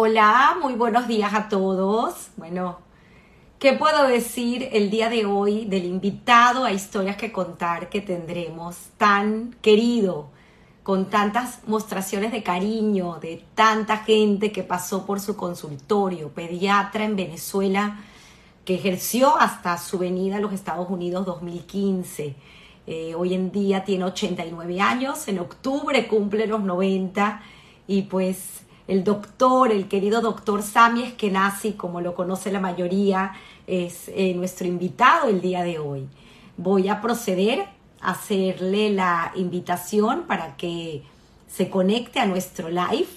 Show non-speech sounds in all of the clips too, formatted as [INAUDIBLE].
Hola, muy buenos días a todos. Bueno, ¿qué puedo decir el día de hoy del invitado a historias que contar que tendremos tan querido, con tantas mostraciones de cariño de tanta gente que pasó por su consultorio, pediatra en Venezuela, que ejerció hasta su venida a los Estados Unidos 2015. Eh, hoy en día tiene 89 años, en octubre cumple los 90 y pues el doctor, el querido doctor Sami Eskenazi, como lo conoce la mayoría, es eh, nuestro invitado el día de hoy. Voy a proceder a hacerle la invitación para que se conecte a nuestro live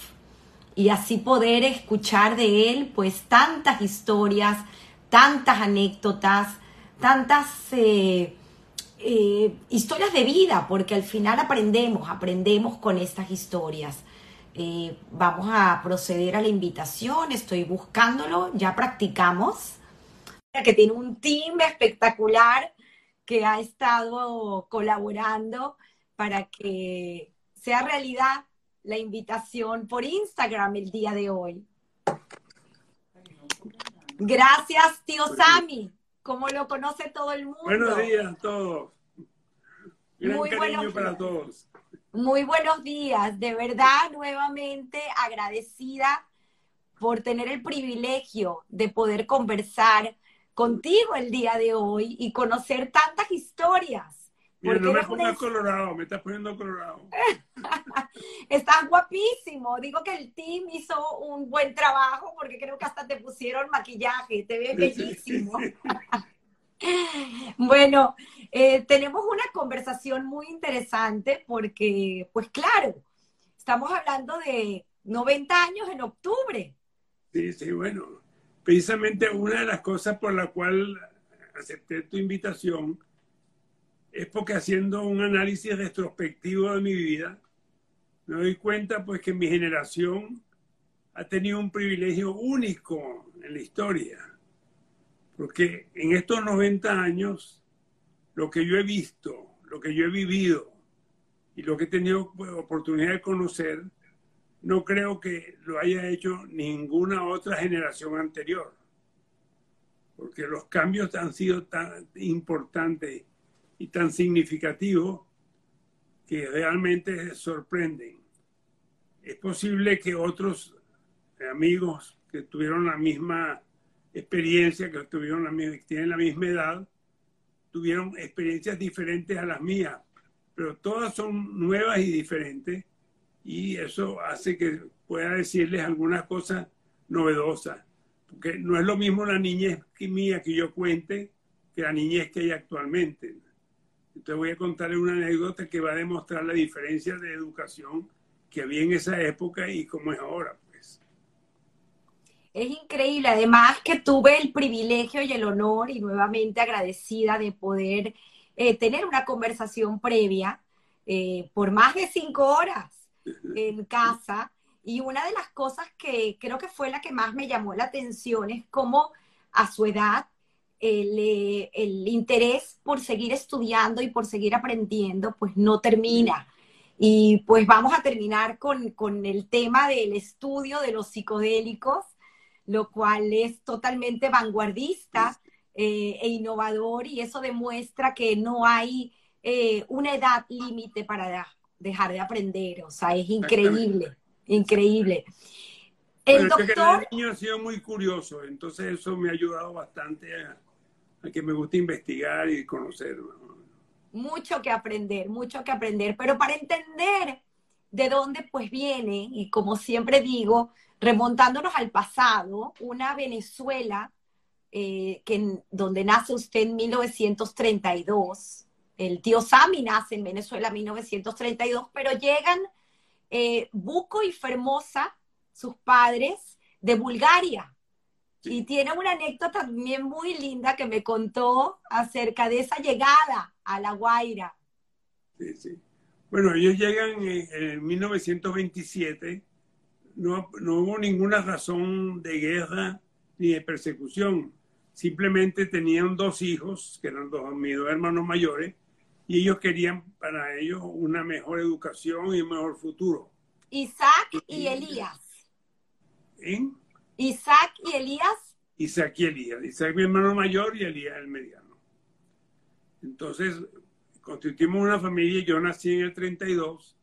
y así poder escuchar de él pues tantas historias, tantas anécdotas, tantas eh, eh, historias de vida, porque al final aprendemos, aprendemos con estas historias. Eh, vamos a proceder a la invitación, estoy buscándolo, ya practicamos. Que tiene un team espectacular que ha estado colaborando para que sea realidad la invitación por Instagram el día de hoy. Gracias, tío Sami, como lo conoce todo el mundo. Buenos días a todos. Muy cariño para todos. Muy buenos días, de verdad nuevamente agradecida por tener el privilegio de poder conversar contigo el día de hoy y conocer tantas historias. Mira, no me pongas colorado, me estás poniendo colorado. [LAUGHS] estás guapísimo. Digo que el team hizo un buen trabajo porque creo que hasta te pusieron maquillaje, te ves bellísimo. [LAUGHS] bueno, eh, tenemos una conversación muy interesante porque, pues claro, estamos hablando de 90 años en octubre. Sí, sí, bueno, precisamente una de las cosas por la cual acepté tu invitación es porque haciendo un análisis retrospectivo de mi vida, me doy cuenta pues que mi generación ha tenido un privilegio único en la historia porque en estos 90 años, lo que yo he visto, lo que yo he vivido y lo que he tenido pues, oportunidad de conocer, no creo que lo haya hecho ninguna otra generación anterior. Porque los cambios han sido tan importantes y tan significativos que realmente sorprenden. Es posible que otros amigos que tuvieron la misma experiencia, que tuvieron la tienen la misma edad, tuvieron experiencias diferentes a las mías, pero todas son nuevas y diferentes y eso hace que pueda decirles algunas cosas novedosas, porque no es lo mismo la niñez que mía que yo cuente que la niñez que hay actualmente. Entonces voy a contarles una anécdota que va a demostrar la diferencia de educación que había en esa época y cómo es ahora. Es increíble, además que tuve el privilegio y el honor y nuevamente agradecida de poder eh, tener una conversación previa eh, por más de cinco horas en casa. Y una de las cosas que creo que fue la que más me llamó la atención es cómo a su edad el, eh, el interés por seguir estudiando y por seguir aprendiendo pues no termina. Y pues vamos a terminar con, con el tema del estudio de los psicodélicos lo cual es totalmente vanguardista eh, e innovador y eso demuestra que no hay eh, una edad límite para dejar de aprender, o sea, es increíble, increíble. El doctor... el niño ha sido muy curioso, entonces eso me ha ayudado bastante a, que me guste investigar y conocer. Mucho que aprender, mucho que aprender, pero para entender de dónde pues viene, y como siempre digo, remontándonos al pasado, una Venezuela eh, que, donde nace usted en 1932, el tío Sami nace en Venezuela en 1932, pero llegan eh, Buco y Fermosa, sus padres, de Bulgaria. Y tiene una anécdota también muy linda que me contó acerca de esa llegada a La Guaira. Sí, sí. Bueno, ellos llegan en 1927 no, hubo ninguna razón de guerra ni de persecución. Simplemente tenían dos hijos, que eran dos, mis dos hermanos mayores, y ellos querían para ellos una mejor educación y un mejor futuro. Isaac y Elías. en Isaac y Elías. Isaac y Elías. Isaac mi hermano mayor y Elías el mediano. Entonces, constituimos una familia, yo nací en el 32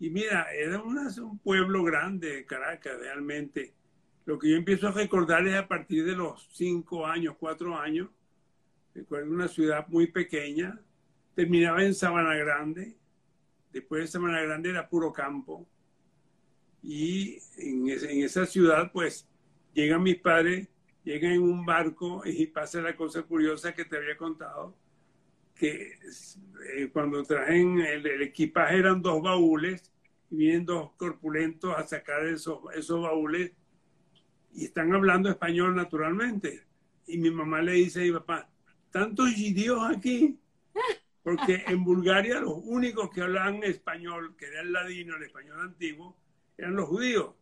y mira, era un pueblo grande, Caracas, realmente. Lo que yo empiezo a recordar es a partir de los cinco años, cuatro años. Recuerdo una ciudad muy pequeña. Terminaba en Sabana Grande. Después de Sabana Grande era puro campo. Y en, en esa ciudad, pues, llegan mis padres, llegan en un barco y pasa la cosa curiosa que te había contado que eh, cuando traen el, equipaje eran dos baúles y vienen dos corpulentos a sacar esos, esos baúles y están hablando español naturalmente. Y mi mamá le dice a mi papá, tantos judíos aquí, [LAUGHS] porque en Bulgaria los únicos que hablaban español, que era el ladino, el español antiguo, eran los judíos.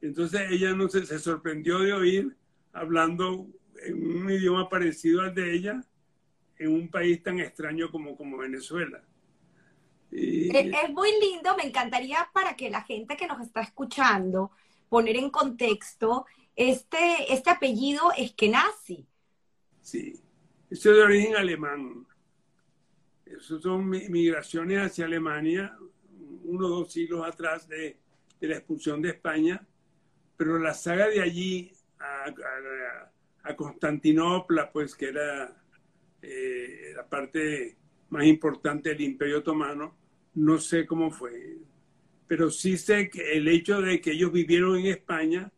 Entonces ella no se, se sorprendió de oír hablando en un idioma parecido al de ella, en un país tan extraño como, como Venezuela. Es muy lindo, me encantaría para que la gente que nos está escuchando poner en contexto este, este apellido Eskenazi. Sí, eso es de origen alemán. Esas son migraciones hacia Alemania, uno o dos siglos atrás de, de, la expulsión de España, pero la saga de allí a, a, a Constantinopla, pues que era eh, la parte más importante del Imperio Otomano, no sé cómo fue, pero sí sé que el hecho de que ellos vivieron en España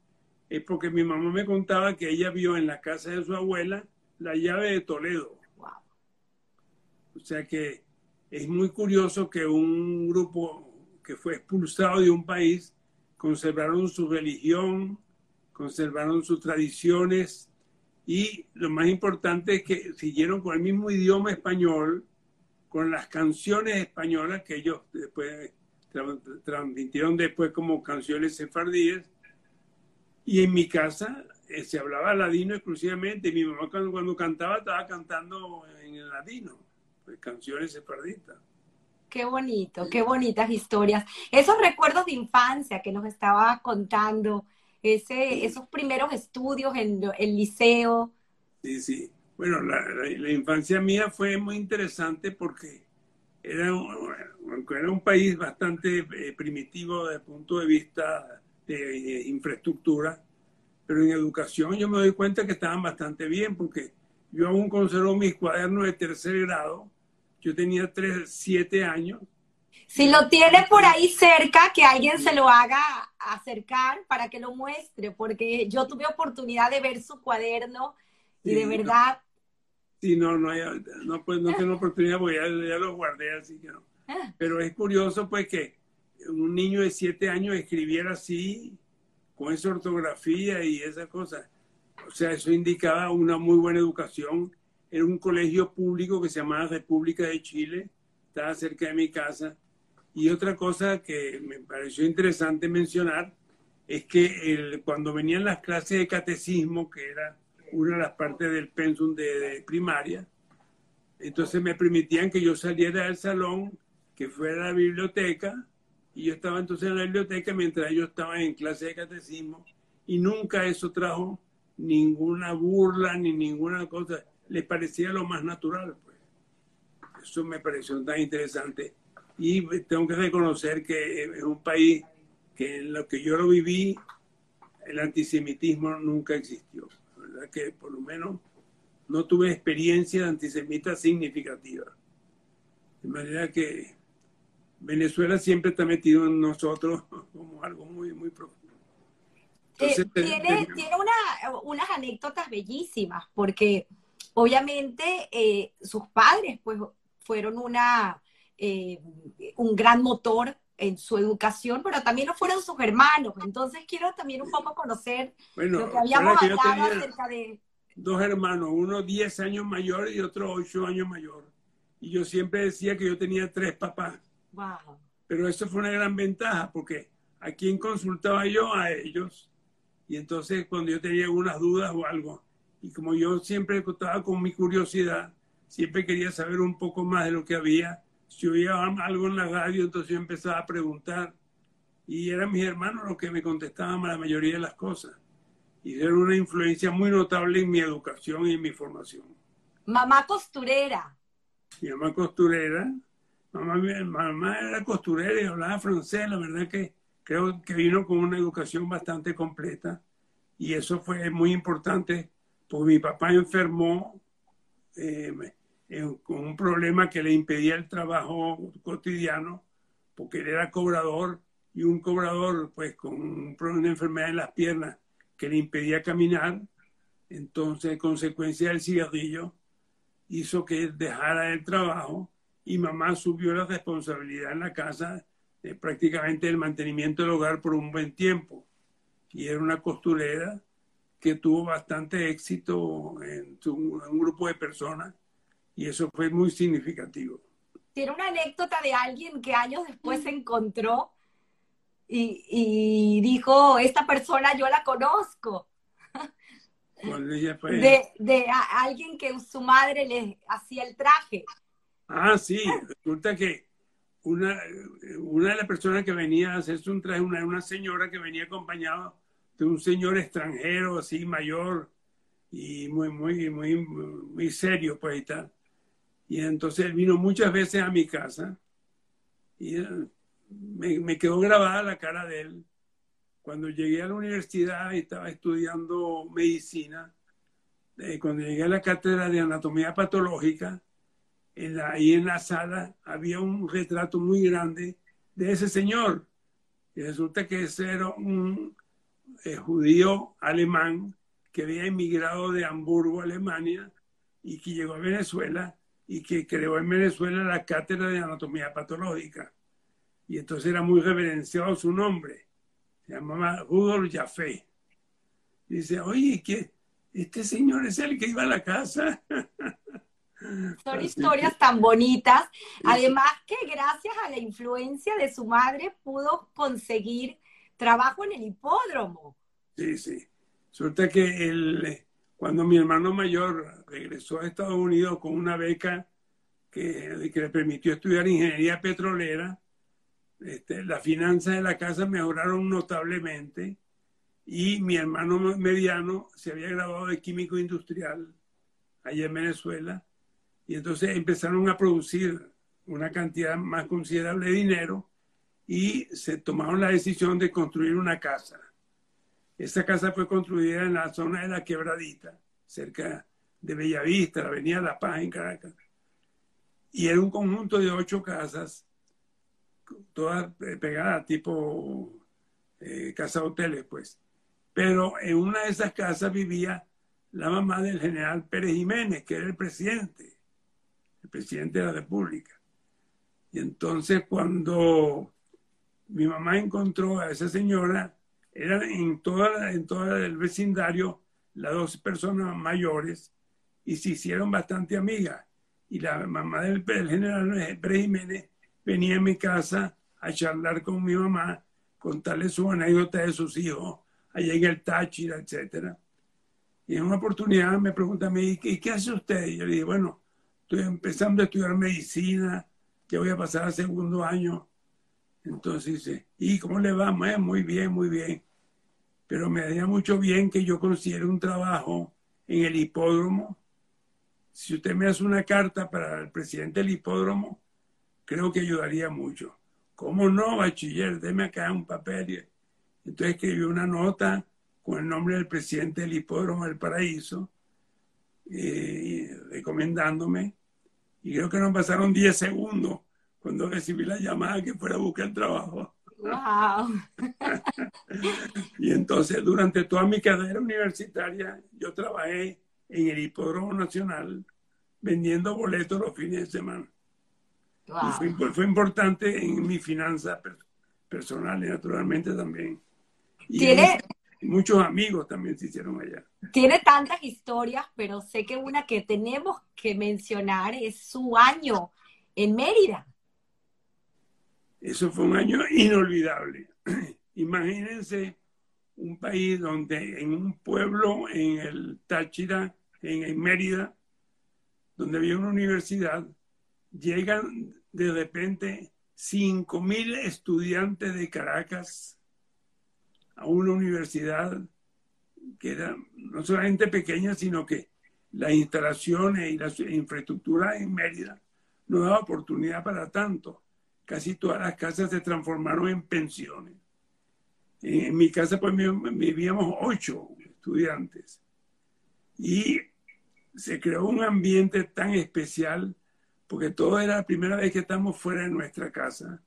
es porque mi mamá me contaba que ella vio en la casa de su abuela la llave de Toledo. O sea que es muy curioso que un grupo que fue expulsado de un país conservaron su religión, conservaron sus tradiciones, y lo más importante es que siguieron con el mismo idioma español, con las canciones españolas que ellos después transmitieron después como canciones sefardíes. Y en mi casa eh, se hablaba ladino exclusivamente. Mi mamá cuando, cuando, cantaba estaba cantando en el ladino, pues, canciones sefardistas. Qué bonito, qué bonitas historias. Esos recuerdos de infancia que nos estaba contando, ese, esos primeros estudios en el liceo. Sí, sí. Bueno, la, la, infancia mía fue muy interesante porque era un, era un país bastante eh, primitivo desde el punto de vista de, infraestructura, pero en educación yo me doy cuenta que estaban bastante bien porque yo aún conservo mis cuadernos de tercer grado. Yo tenía tres, siete años si lo tiene por ahí cerca, que alguien se lo haga acercar para que lo muestre, porque yo tuve oportunidad de ver su cuaderno y de verdad... Sí, no, no, no, pues no tengo oportunidad porque ya, ya lo guardé, así que no. Ah. Pero es curioso pues que un niño de siete años escribiera así, con esa ortografía y esa cosa. O sea, eso indicaba una muy buena educación. Era un colegio público que se llamaba República de Chile, estaba cerca de mi casa y otra cosa que me pareció interesante mencionar es que el, cuando venían las clases de catecismo, que era una de las partes del pensum de, primaria, entonces me permitían que yo saliera del salón, que fuera a la biblioteca, y yo estaba entonces en la biblioteca mientras ellos estaban en clase de catecismo, y nunca eso trajo ninguna burla ni ninguna cosa, les parecía lo más natural. Pues. Eso me pareció tan interesante y tengo que reconocer que es un país que en lo que yo lo viví, el antisemitismo nunca existió. Verdad que por lo menos no tuve experiencia antisemita significativa. De manera que Venezuela siempre está metido en nosotros [LAUGHS] como algo muy, muy profundo. Eh, tiene, tiene una, unas anécdotas bellísimas, porque obviamente eh, sus padres pues fueron una, eh, un gran motor en su educación, pero también lo fueron sus hermanos. Entonces quiero también un poco conocer lo que habíamos hablado acerca de... Dos hermanos, uno 10 años mayor y otro 8 años mayor. Y yo siempre decía que yo tenía tres papás. Wow. Pero eso fue una gran ventaja porque a quién consultaba yo a ellos. Y entonces cuando yo tenía algunas dudas o algo, y como yo siempre estaba con mi curiosidad, siempre quería saber un poco más de lo que había, si oía algo en la radio, entonces yo empezaba a preguntar. y eran mis hermanos los que me contestaban la mayoría de las cosas. Y era una influencia muy notable en mi educación y en mi formación. Mamá costurera. Mi mamá costurera. Mamá, mamá era costurera y hablaba francés. La verdad que creo que vino con una educación bastante completa. Y eso fue muy importante, porque mi papá enfermó eh, con un problema que le impedía el trabajo cotidiano, porque él era cobrador y un cobrador pues con un problema de enfermedad en las piernas que le impedía caminar, entonces consecuencia del cigarrillo hizo que dejara el trabajo y mamá subió la responsabilidad en la casa de prácticamente el mantenimiento del hogar por un buen tiempo. Y era una costurera que tuvo bastante éxito en, un grupo de personas y eso fue muy significativo. Tiene una anécdota de alguien que años después se encontró y, dijo, esta persona yo la conozco. [LAUGHS] De, de alguien que su madre le hacía el traje. Ah, sí, resulta que una, una de las personas que venía a hacerse un traje, una, una señora que venía acompañada de un señor extranjero así mayor y muy, muy, muy, muy serio, pues y tal. Y entonces él vino muchas veces a mi casa y me, me, quedó grabada la cara de él. Cuando llegué a la universidad y estaba estudiando medicina, eh, cuando llegué a la cátedra de anatomía patológica, en la, ahí en la sala había un retrato muy grande de ese señor. Y resulta que ese era un eh, judío alemán que había emigrado de Hamburgo, Alemania, y que llegó a Venezuela y que creó en Venezuela la cátedra de anatomía patológica. Y entonces era muy reverenciado su nombre. Se llamaba Rudolf Jaffe. Dice, oye, que este señor es el que iba a la casa. [LAUGHS] Son historias tan bonitas. Además que gracias a la influencia de su madre pudo conseguir trabajo en el hipódromo. Sí, sí. Suerte que el, cuando mi hermano mayor regresó a Estados Unidos con una beca que, le permitió estudiar ingeniería petrolera, este, las finanzas de la casa mejoraron notablemente y mi hermano mediano se había graduado de químico industrial allá en Venezuela y entonces empezaron a producir una cantidad más considerable de dinero y se tomaron la decisión de construir una casa esta casa fue construida en la zona de la Quebradita, cerca de Bellavista, la avenida La Paz en Caracas. Y era un conjunto de ocho casas, todas eh, pegadas, tipo eh, casa hoteles, pues. Pero en una de esas casas vivía la mamá del general Pérez Jiménez, que era el presidente, el presidente de la República. Y entonces cuando mi mamá encontró a esa señora, eran en toda, en todo el vecindario las dos personas mayores y se hicieron bastante amigas. Y la mamá del, general Pérez Jiménez venía a mi casa a charlar con mi mamá, contarle su anécdota de sus hijos allá en el Táchira, etc. Y en una oportunidad me pregunta a mí, ¿y qué hace usted? Y yo le dije, bueno, estoy empezando a estudiar medicina, que voy a pasar al segundo año. Entonces dice, ¿y cómo le va? Muy bien, muy bien pero me haría mucho bien que yo considere un trabajo en el hipódromo. Si usted me hace una carta para el presidente del hipódromo, creo que ayudaría mucho. ¿Cómo no, bachiller? Deme acá un papel. Entonces escribí una nota con el nombre del presidente del hipódromo del Paraíso, eh, recomendándome. Y creo que nos pasaron 10 segundos cuando recibí la llamada que fuera a buscar trabajo. Wow. [LAUGHS] y entonces durante toda mi carrera universitaria yo trabajé en el Hipódromo Nacional vendiendo boletos los fines de semana. fue, importante en mi finanzas personales, naturalmente también. Y ¿Tiene, muchos amigos también se hicieron allá. Tiene tantas historias, pero sé que una que tenemos que mencionar es su año en Mérida. Eso fue un año inolvidable. [CLEARS THROAT] Imagínense un país donde en un pueblo, en el Táchira, en, Mérida, donde había una universidad, llegan de repente 5.000 estudiantes de Caracas a una universidad que era no solamente pequeña, sino que las instalaciones y la infraestructura en Mérida no daba oportunidad para tanto. Casi todas las casas se transformaron en pensiones. En mi casa pues vivíamos ocho estudiantes y se creó un ambiente tan especial porque todo era la primera vez que estamos fuera de nuestra casa.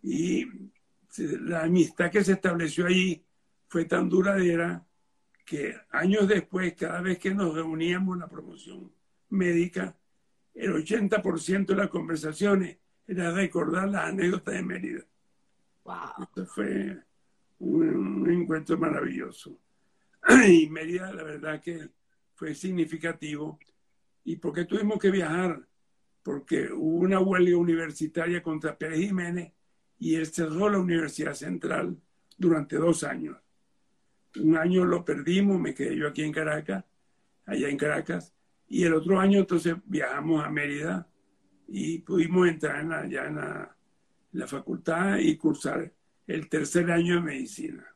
Y la amistad que se estableció allí fue tan duradera que años después, cada vez que nos reuníamos en la promoción médica, el 80% de las conversaciones era recordar las anécdotas de Mérida. Wow. Esto fue un, un encuentro maravilloso. [CLEARS THROAT] Y Mérida, la verdad que fue significativo. ¿Y por qué tuvimos que viajar? Porque hubo una huelga universitaria contra Pérez Jiménez y él cerró la Universidad Central durante dos años. Un año lo perdimos, me quedé yo aquí en Caracas, allá en Caracas, y el otro año entonces viajamos a Mérida y pudimos entrar en la, ya en la, la facultad y cursar el tercer año de medicina.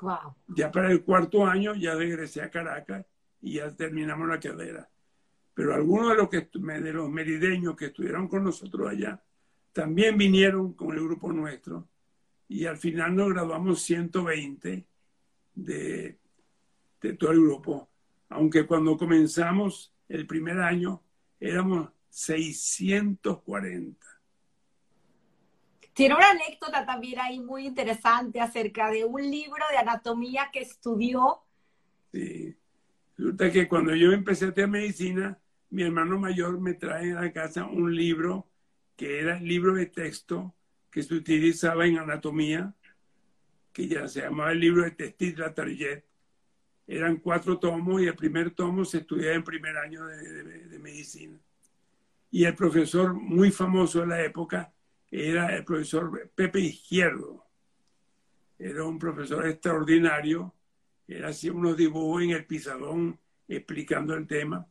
Wow. Ya para el cuarto año ya regresé a Caracas y ya terminamos la carrera. Pero algunos de los, que, de los merideños que estuvieron con nosotros allá también vinieron con el grupo nuestro y al final nos graduamos 120 de, de todo el grupo. Aunque cuando comenzamos el primer año éramos 640. Tiene una anécdota también ahí muy interesante acerca de un libro de anatomía que estudió. Sí. Resulta que cuando yo empecé a hacer medicina, mi hermano mayor me trae a la casa un libro que era el libro de texto que se utilizaba en anatomía, que ya se llamaba el libro de Testit la Target. Eran cuatro tomos y el primer tomo se estudiaba en primer año de, de, de medicina. Y el profesor muy famoso de la época era el profesor Pepe Izquierdo. Era un profesor extraordinario. Él hacía unos dibujos en el pizarrón explicando el tema.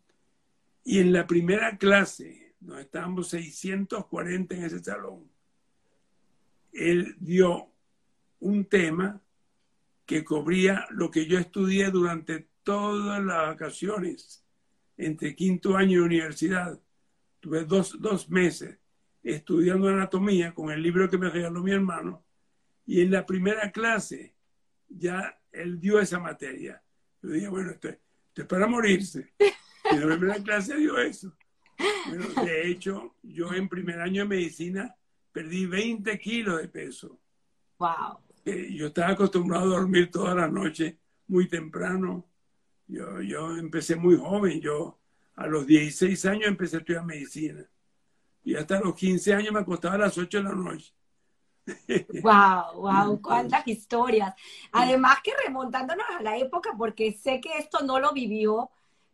Y en la primera clase, nos estábamos 640 en ese salón, él dio un tema que cubría lo que yo estudié durante todas las vacaciones, entre quinto año de universidad. Tuve dos, dos meses estudiando anatomía con el libro que me regaló mi hermano y en la primera clase ya él dio esa materia. Yo dije, bueno, esto, esto es para morirse. Y en la primera clase dio eso. Bueno, de hecho, yo en primer año de medicina perdí 20 kilos de peso. Wow. Eh, yo estaba acostumbrado a dormir toda la noche, muy temprano. Yo, yo empecé muy joven. Yo a los 16 años empecé a estudiar medicina. Y hasta los 15 años me acostaba a las 8 de la noche. [LAUGHS] Wow, wow, cuántas historias. Además que remontándonos a la época, porque sé que esto no lo vivió,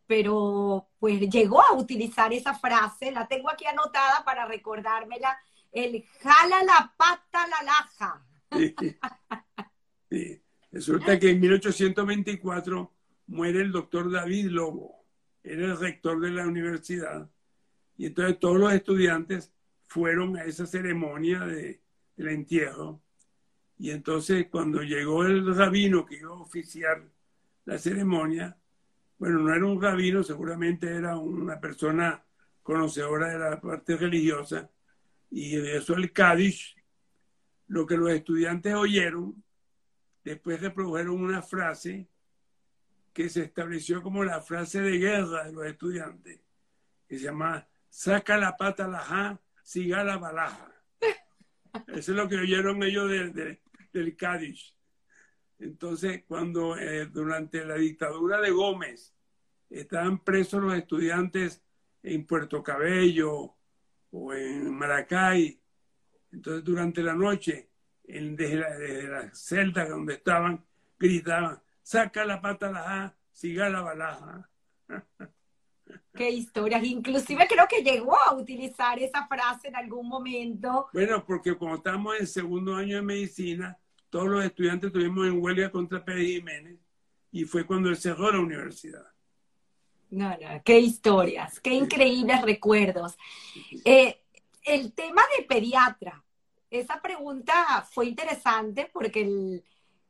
pero pues llegó a utilizar esa frase, la tengo aquí anotada para recordármela, el jala la pata la laja. Sí. Sí. Resulta que en 1824 muere el doctor David Lobo, era el rector de la universidad, y entonces todos los estudiantes fueron a esa ceremonia de, del entierro, y entonces cuando llegó el rabino que iba a oficiar la ceremonia, bueno, no era un rabino, seguramente era una persona conocedora de la parte religiosa, y de eso el Cádiz, lo que los estudiantes oyeron, después reprodujeron una frase que se estableció como la frase de guerra de los estudiantes, que se llama saca la pata la ja, siga la balaja. [LAUGHS] Eso es lo que oyeron ellos de, de, del Cádiz. Entonces, cuando eh, durante la dictadura de Gómez estaban presos los estudiantes en Puerto Cabello o en Maracay, entonces durante la noche, en, desde, la, desde la celda donde estaban, gritaban, saca la pata la ja, siga la balaja. Qué historias. Inclusive creo que llegó a utilizar esa frase en algún momento. Bueno, porque cuando estábamos en segundo año de medicina, todos los estudiantes estuvimos en huelga contra Pérez Jiménez y fue cuando él cerró la universidad. No, no, qué historias, qué increíbles recuerdos. Eh, el tema de pediatra, esa pregunta fue interesante porque, el,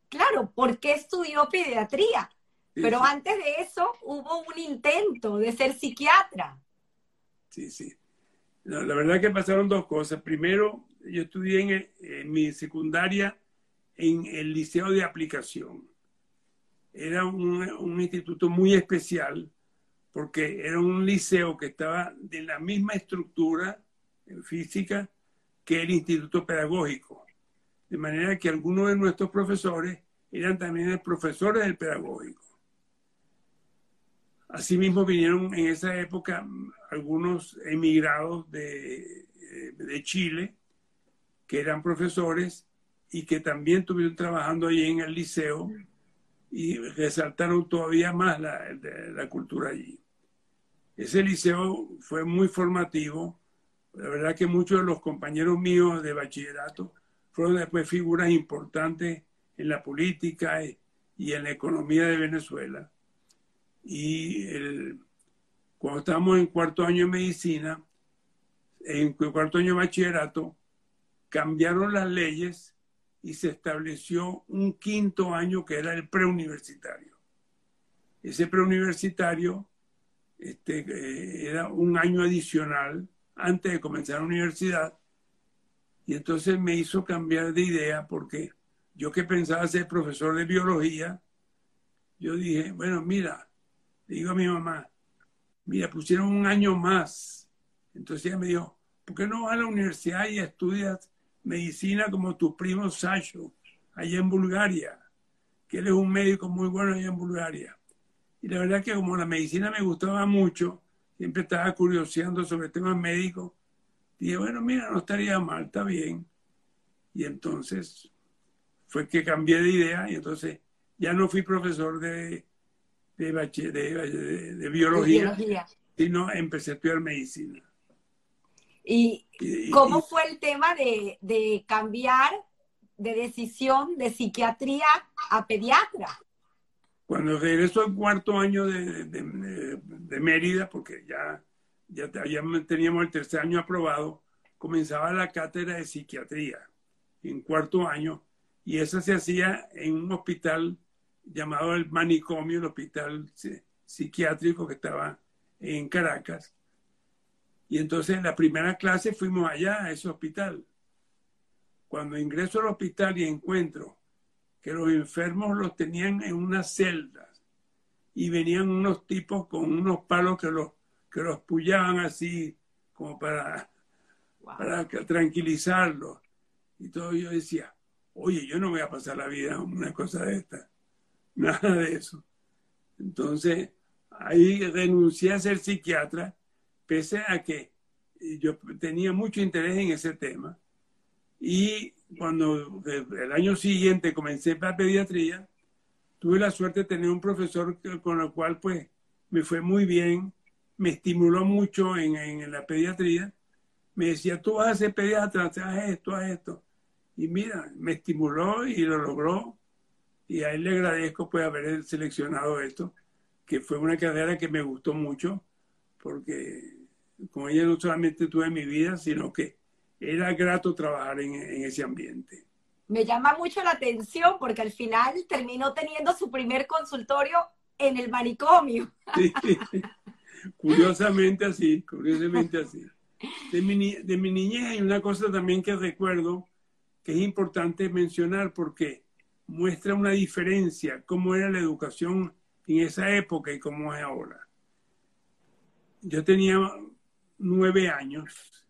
claro, ¿por qué estudió pediatría? Pero antes de eso hubo un intento de ser psiquiatra. Sí, sí. la verdad que pasaron dos cosas. Primero, yo estudié en, mi secundaria en el Liceo de Aplicación. Era un, un, instituto muy especial porque era un liceo que estaba de la misma estructura en física que el instituto pedagógico. De manera que algunos de nuestros profesores eran también profesores del pedagógico. Asimismo vinieron en esa época algunos emigrados de, de Chile que eran profesores y que también estuvieron trabajando allí en el liceo y resaltaron todavía más la, la cultura allí. Ese liceo fue muy formativo la verdad que muchos de los compañeros míos de bachillerato fueron después figuras importantes en la política y en la economía de Venezuela. Y cuando estábamos en cuarto año de medicina, en cuarto año de bachillerato, cambiaron las leyes y se estableció un quinto año que era el preuniversitario. Ese preuniversitario este, eh, era un año adicional antes de comenzar la universidad. Y entonces me hizo cambiar de idea porque yo que pensaba ser profesor de biología, yo dije, bueno, mira, le digo a mi mamá, mira, pusieron un año más. Entonces ella me dijo, ¿por qué no vas a la universidad y estudias medicina como tu primo Sacho, allá en Bulgaria? Que él es un médico muy bueno allá en Bulgaria. Y la verdad que como la medicina me gustaba mucho, siempre estaba curioseando sobre temas médicos. Dije, bueno, mira, no estaría mal, está bien. Y entonces fue que cambié de idea y entonces ya no fui profesor de, de, de, biología, sino empecé a estudiar medicina. ¿Y, cómo fue el tema de, de cambiar de decisión de psiquiatría a pediatra? Cuando regresó al cuarto año de, Mérida, porque ya, ya, teníamos el tercer año aprobado, comenzaba la cátedra de psiquiatría en cuarto año y esa se hacía en un hospital llamado el manicomio, el hospital psiquiátrico que estaba en Caracas. Y entonces en la primera clase fuimos allá a ese hospital. Cuando ingreso al hospital y encuentro que los enfermos los tenían en unas celdas y venían unos tipos con unos palos que los, que los pullaban así como para, para tranquilizarlos. Y todo yo decía, oye, yo no voy a pasar la vida en una cosa de esta. [LAUGHS] Nada de eso. Entonces, ahí renuncié a ser psiquiatra, pese a que yo tenía mucho interés en ese tema. Y cuando el año siguiente comencé para pediatría, tuve la suerte de tener un profesor con el cual pues me fue muy bien, me estimuló mucho en, en la pediatría, me decía, tú vas a ser pediatra, haz esto, haz esto. Y mira, me estimuló y lo logró. Y a él le agradezco pues haber seleccionado esto, que fue una carrera que me gustó mucho, porque con ella no solamente tuve mi vida, sino que era grato trabajar en, ese ambiente. Me llama mucho la atención porque al final terminó teniendo su primer consultorio en el manicomio. Curiosamente así, curiosamente así. De mi, niñez hay una cosa también que recuerdo que es importante mencionar porque muestra una diferencia, cómo era la educación en esa época y cómo es ahora. Yo tenía nueve años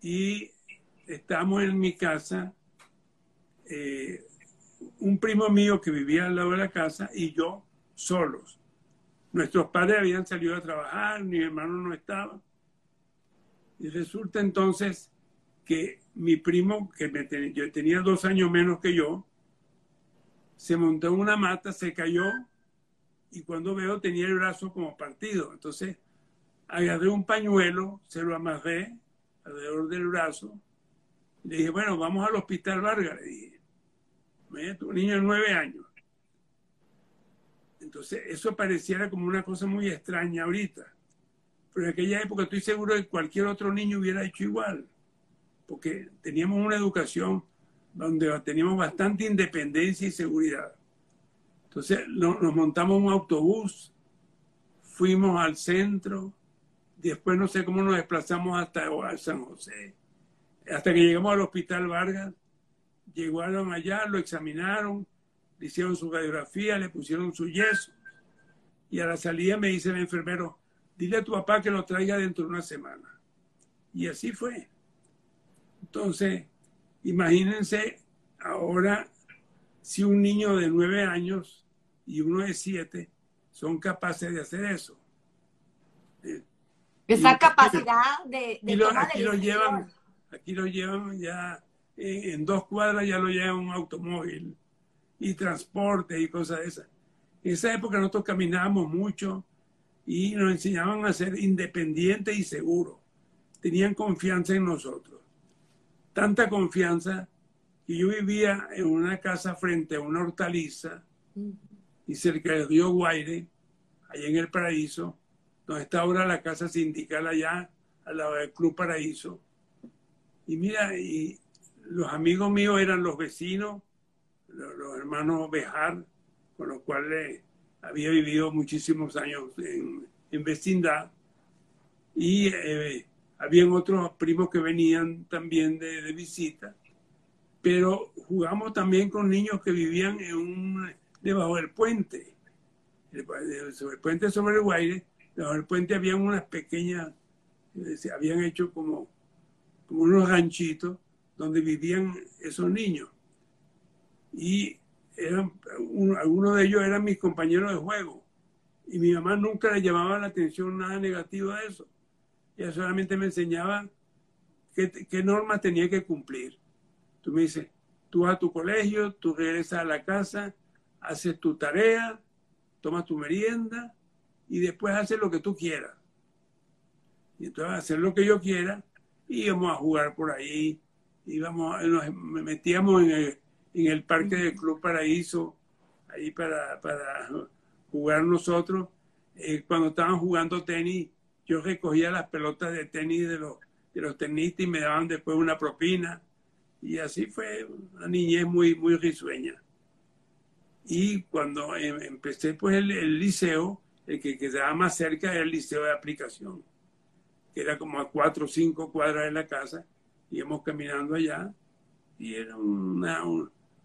y estamos en mi casa, eh, un primo mío que vivía al lado de la casa y yo solos. Nuestros padres habían salido a trabajar, mi hermano no estaba. Y resulta entonces que mi primo, que me yo tenía dos años menos que yo, se montó en una mata, se cayó y cuando veo tenía el brazo como partido. Entonces agarré un pañuelo, se lo amarré alrededor del brazo. Le dije, bueno, vamos al hospital Vargas, le dije. un niño de nueve años. Entonces, eso pareciera como una cosa muy extraña ahorita. pero en aquella época estoy seguro que cualquier otro niño hubiera hecho igual, porque teníamos una educación donde teníamos bastante independencia y seguridad. Entonces nos montamos un autobús, fuimos al centro, después no sé cómo nos desplazamos hasta San José, hasta que llegamos al Hospital Vargas, llegaron allá, lo examinaron, le hicieron su radiografía, le pusieron su yeso, y a la salida me dice el enfermero, dile a tu papá que lo traiga dentro de una semana. Y así fue. Entonces, imagínense ahora si un niño de nueve años y uno de siete son capaces de hacer eso. Eh, Esa capacidad de, de lo, aquí lo llevan, aquí lo llevan ya en, dos cuadras ya lo llevan un automóvil y transporte y cosas de esas. En esa época nosotros caminábamos mucho y nos enseñaban a ser independientes y seguros. Tenían confianza en nosotros. Tanta confianza que yo vivía en una casa frente a una hortaliza y cerca del río Guaire, allá en el Paraíso, donde está ahora la casa sindical allá, al lado del Club Paraíso. Y mira, y los amigos míos eran los vecinos, los, hermanos Bejar, con los cuales había vivido muchísimos años en, vecindad. Y eh, habían otros primos que venían también de, visita. Pero jugamos también con niños que vivían en un debajo del puente. El, puente sobre el Guaire, debajo del puente había unas pequeñas, eh, habían hecho como, como unos ranchitos donde vivían esos niños. Y eran, algunos de ellos eran mis compañeros de juego. Y mi mamá nunca le llamaba la atención nada negativo a eso. Ella solamente me enseñaba qué, qué normas tenía que cumplir. Tú me dices, tú vas a tu colegio, tú regresas a la casa, haces tu tarea, tomas tu merienda y después haces lo que tú quieras. Y entonces hacer lo que yo quiera y íbamos a jugar por ahí, íbamos, nos metíamos en el, en el parque del Club Paraíso, ahí para, para jugar nosotros. Eh, cuando estaban jugando tenis, yo recogía las pelotas de tenis de los, de los tenistas y me daban después una propina. Y así fue una niñez muy, muy risueña. Y cuando em, empecé pues el, liceo, el que quedaba más cerca era el liceo de aplicación, que era como a cuatro o cinco cuadras de la casa, íbamos caminando allá y era, una,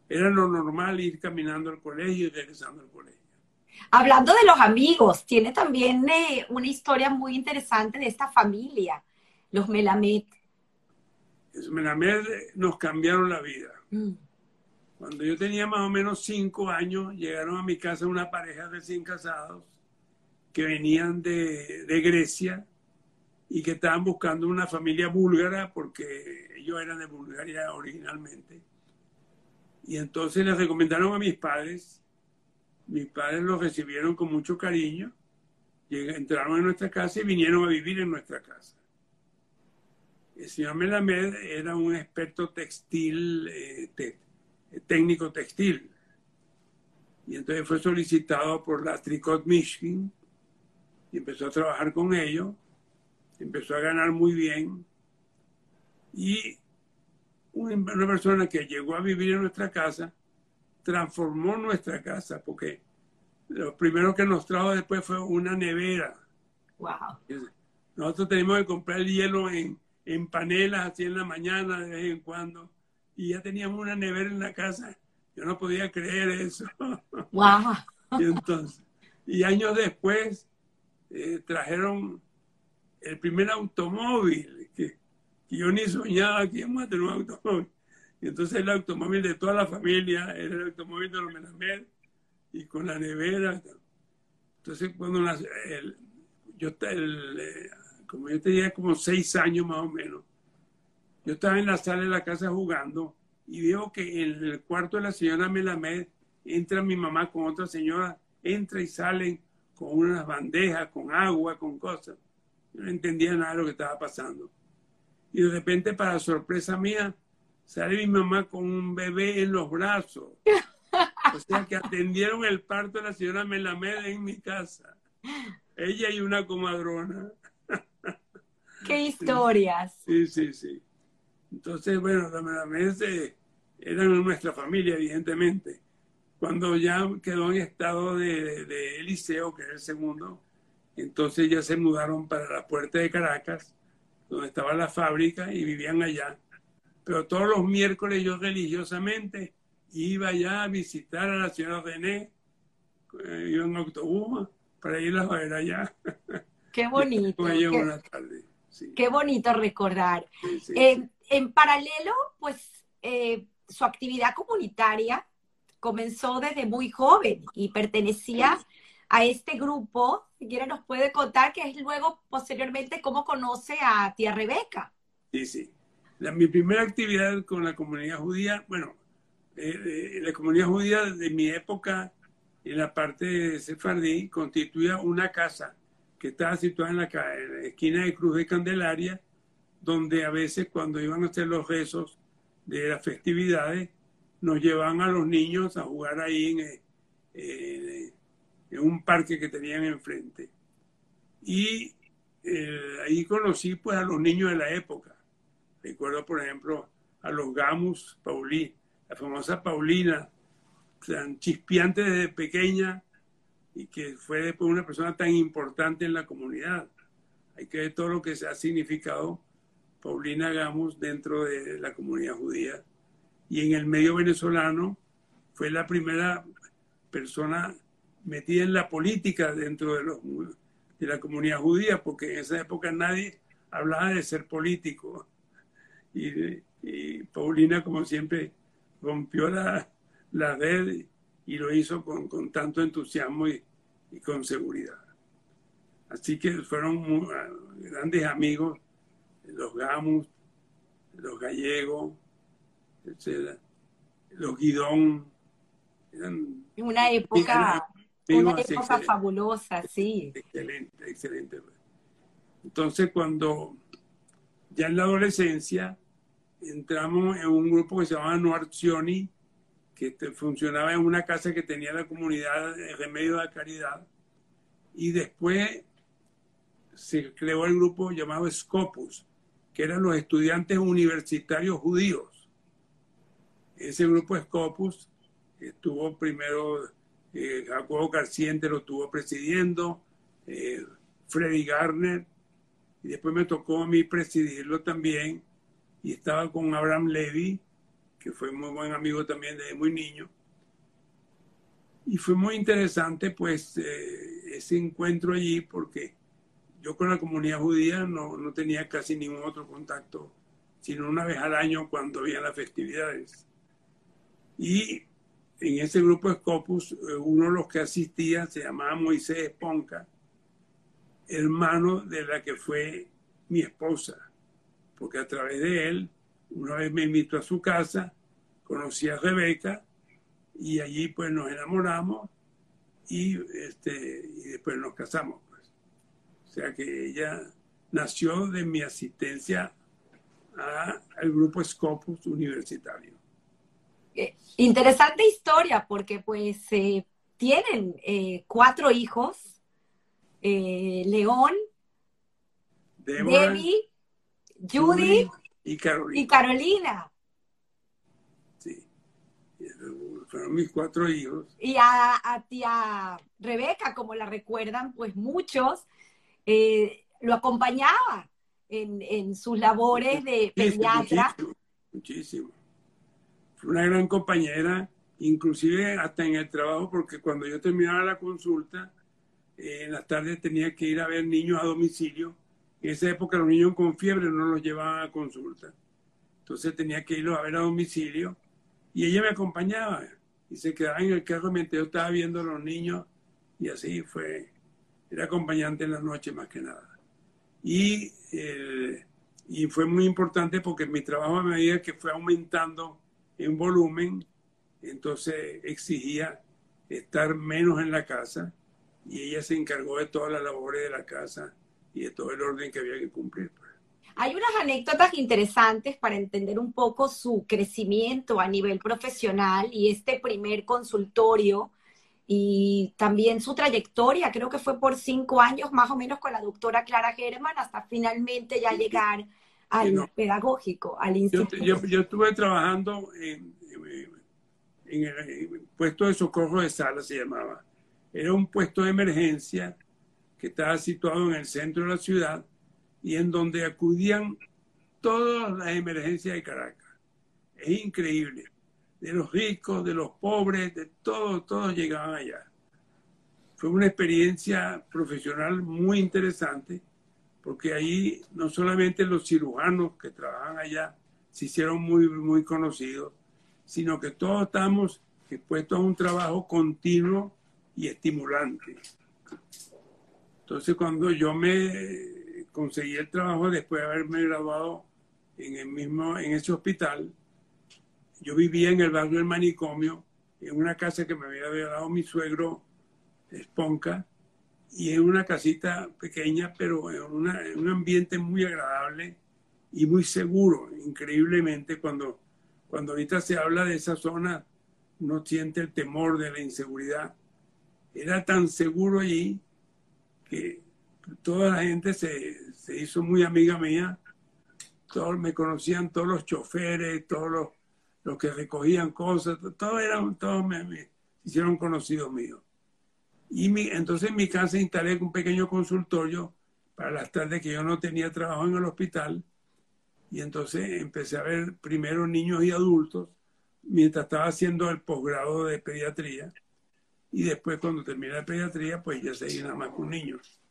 era lo normal ir caminando al colegio y regresando al colegio. Hablando de los amigos, tiene también eh, una historia muy interesante de esta familia, los Melamed. Los Melamed nos cambiaron la vida. Mm. Cuando yo tenía más o menos cinco años, llegaron a mi casa una pareja recién casados que venían de, Grecia y que estaban buscando una familia búlgara porque ellos eran de Bulgaria originalmente. Y entonces les recomendaron a mis padres. Mis padres los recibieron con mucho cariño, entraron en nuestra casa y vinieron a vivir en nuestra casa. El señor Melamed era un experto textil, eh, técnico textil. Y entonces fue solicitado por la Tricot Michigan y empezó a trabajar con ellos. Empezó a ganar muy bien. Y una persona que llegó a vivir en nuestra casa transformó nuestra casa porque lo primero que nos trajo después fue una nevera. Wow. Nosotros tenemos que comprar el hielo en, en panelas así en la mañana de vez en cuando y ya teníamos una nevera en la casa. Yo no podía creer eso. [LAUGHS] Wow. y entonces, y años después eh, trajeron el primer automóvil, yo ni soñaba que íbamos a tener un automóvil. Y entonces el automóvil de toda la familia era el automóvil de los Menamed y con la nevera. Entonces, cuando yo, el, eh, como yo tenía como seis años más o menos, yo estaba en la sala de la casa jugando y veo que en el cuarto de la señora Melamed entra mi mamá con otra señora, entra y salen con unas bandejas, con agua, con cosas. Yo no entendía nada de lo que estaba pasando. Y de repente, para sorpresa mía, sale mi mamá con un bebé en los brazos. O sea que atendieron el parto de la señora Melamed en mi casa. Ella y una comadrona. Qué historias. Sí, sí, sí. Entonces, bueno, las eh, eran nuestra familia, evidentemente. Cuando ya quedó en estado de, de, liceo, que es el segundo, entonces ya se mudaron para la puerta de Caracas, donde estaba la fábrica, y vivían allá. Pero todos los miércoles yo religiosamente iba ya a visitar a la señora René, eh, iba en autobús para ir a ver allá. Qué [LAUGHS] bonito. qué, bonito recordar. Eh, en paralelo, pues eh, su actividad comunitaria comenzó desde muy joven y pertenecía a este grupo. Si quiere nos puede contar que es luego, posteriormente, cómo conoce a tía Rebeca. Sí, sí. mi primera actividad con la comunidad judía, bueno, eh, la comunidad judía de mi época, en la parte de Sefardí, constituía una casa que estaba situada en la, esquina de Cruz de Candelaria, donde a veces cuando iban a hacer los rezos de las festividades, nos llevaban a los niños a jugar ahí en, eh, en un parque que tenían enfrente. Y eh, ahí conocí pues a los niños de la época. Recuerdo, por ejemplo, a los Gamus Paulí, la famosa Paulina, tan chispeante desde pequeña y que fue después una persona tan importante en la comunidad. Hay que ver todo lo que se ha significado Paulina Gamus dentro de la comunidad judía. Y en el medio venezolano fue la primera persona metida en la política dentro de, los, de la comunidad judía, porque en esa época nadie hablaba de ser político. Y, Paulina, como siempre, rompió la, la red y lo hizo con, con tanto entusiasmo y, y, con seguridad. Así que fueron ah, grandes amigos, los Gamus, los gallegos, etc. Los Guidón. en una época, una época fabulosa, sí. Excelente, excelente. Entonces, cuando ya en la adolescencia entramos en un grupo que se llamaba Noarzioni, que funcionaba en una casa que tenía la comunidad de Remedio de Caridad. Y después se creó el grupo llamado Scopus, que eran los estudiantes universitarios judíos. Ese grupo Scopus estuvo primero, eh, Jacobo Garciente lo estuvo presidiendo, eh, Freddy Garner, y después me tocó a mí presidirlo también, y estaba con Abraham Levy, que fue muy buen amigo también desde muy niño. Y fue muy interesante pues eh, ese encuentro allí porque yo con la comunidad judía no, no, tenía casi ningún otro contacto, sino una vez al año cuando había las festividades. Y en ese grupo Scopus, eh, uno de los que asistía se llamaba Moisés Esponca, hermano de la que fue mi esposa, porque a través de él una vez me invitó a su casa, conocí a Rebeca y allí pues nos enamoramos y, este, y después nos casamos. Pues. O sea que ella nació de mi asistencia al grupo Scopus universitario. Eh, interesante historia porque pues eh, tienen eh, cuatro hijos, León, Debbie, Judy y Carolina. Y Carolina. Sí. Fueron mis cuatro hijos. Y a, a tía Rebeca, como la recuerdan, pues muchos, eh, lo acompañaba en, en, sus labores de pediatra. Muchísimo, muchísimo. Una gran compañera, inclusive hasta en el trabajo, porque cuando yo terminaba la consulta, eh, en las tardes tenía que ir a ver niños a domicilio en esa época los niños con fiebre no los llevaban a consulta. Entonces tenía que irlos a ver a domicilio y ella me acompañaba y se quedaba en el carro mientras yo estaba viendo a los niños y así fue. Era acompañante en la noche más que nada. Y, eh, y fue muy importante porque mi trabajo a medida que fue aumentando en volumen, entonces exigía estar menos en la casa y ella se encargó de todas las labores de la casa y de todo el orden que había que cumplir. Pues. Hay unas anécdotas interesantes para entender un poco su crecimiento a nivel profesional y este primer consultorio y también su trayectoria, creo que fue por cinco años más o menos con la doctora Clara Germán hasta finalmente ya llegar al pedagógico, al instituto. Yo, estuve trabajando en, en, el puesto de socorro de sala, se llamaba. Era un puesto de emergencia que estaba situado en el centro de la ciudad y en donde acudían todas las emergencias de Caracas. Es increíble de los ricos, de los pobres, de todos, todos llegaban allá. Fue una experiencia profesional muy interesante, porque ahí no solamente los cirujanos que trabajan allá se hicieron muy, muy conocidos, sino que todos estamos expuestos a un trabajo continuo y estimulante. Entonces, cuando yo me conseguí el trabajo después de haberme graduado en el mismo, en ese hospital, yo vivía en el barrio del manicomio, en una casa que me había dado mi suegro Esponca, y en una casita pequeña, pero en, un ambiente muy agradable y muy seguro, increíblemente, cuando, cuando ahorita se habla de esa zona, no siente el temor de la inseguridad. Era tan seguro allí que toda la gente se, se hizo muy amiga mía, todos me conocían todos los choferes, todos los los que recogían cosas, todos eran, todos me, hicieron conocidos míos. Y mi, entonces en mi casa instalé un pequeño consultorio para las tardes que yo no tenía trabajo en el hospital. Y entonces empecé a ver primero niños y adultos mientras estaba haciendo el posgrado de pediatría. Y después cuando terminé la pediatría, pues ya seguí nada más con niños.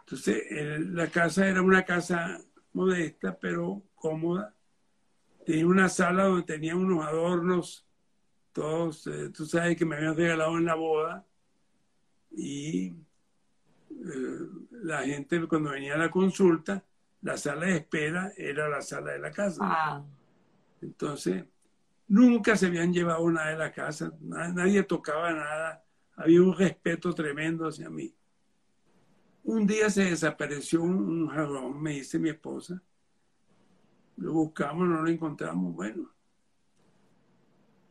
Entonces la casa era una casa modesta, pero cómoda tenía una sala donde tenía unos adornos, todos, eh, tú sabes que me habían regalado en la boda, y eh, la gente cuando venía a la consulta, la sala de espera era la sala de la casa. Entonces, nunca se habían llevado nada de la casa, nadie tocaba nada, había un respeto tremendo hacia mí. Un día se desapareció un jarrón, me dice mi esposa, lo buscamos, no lo encontramos. Bueno,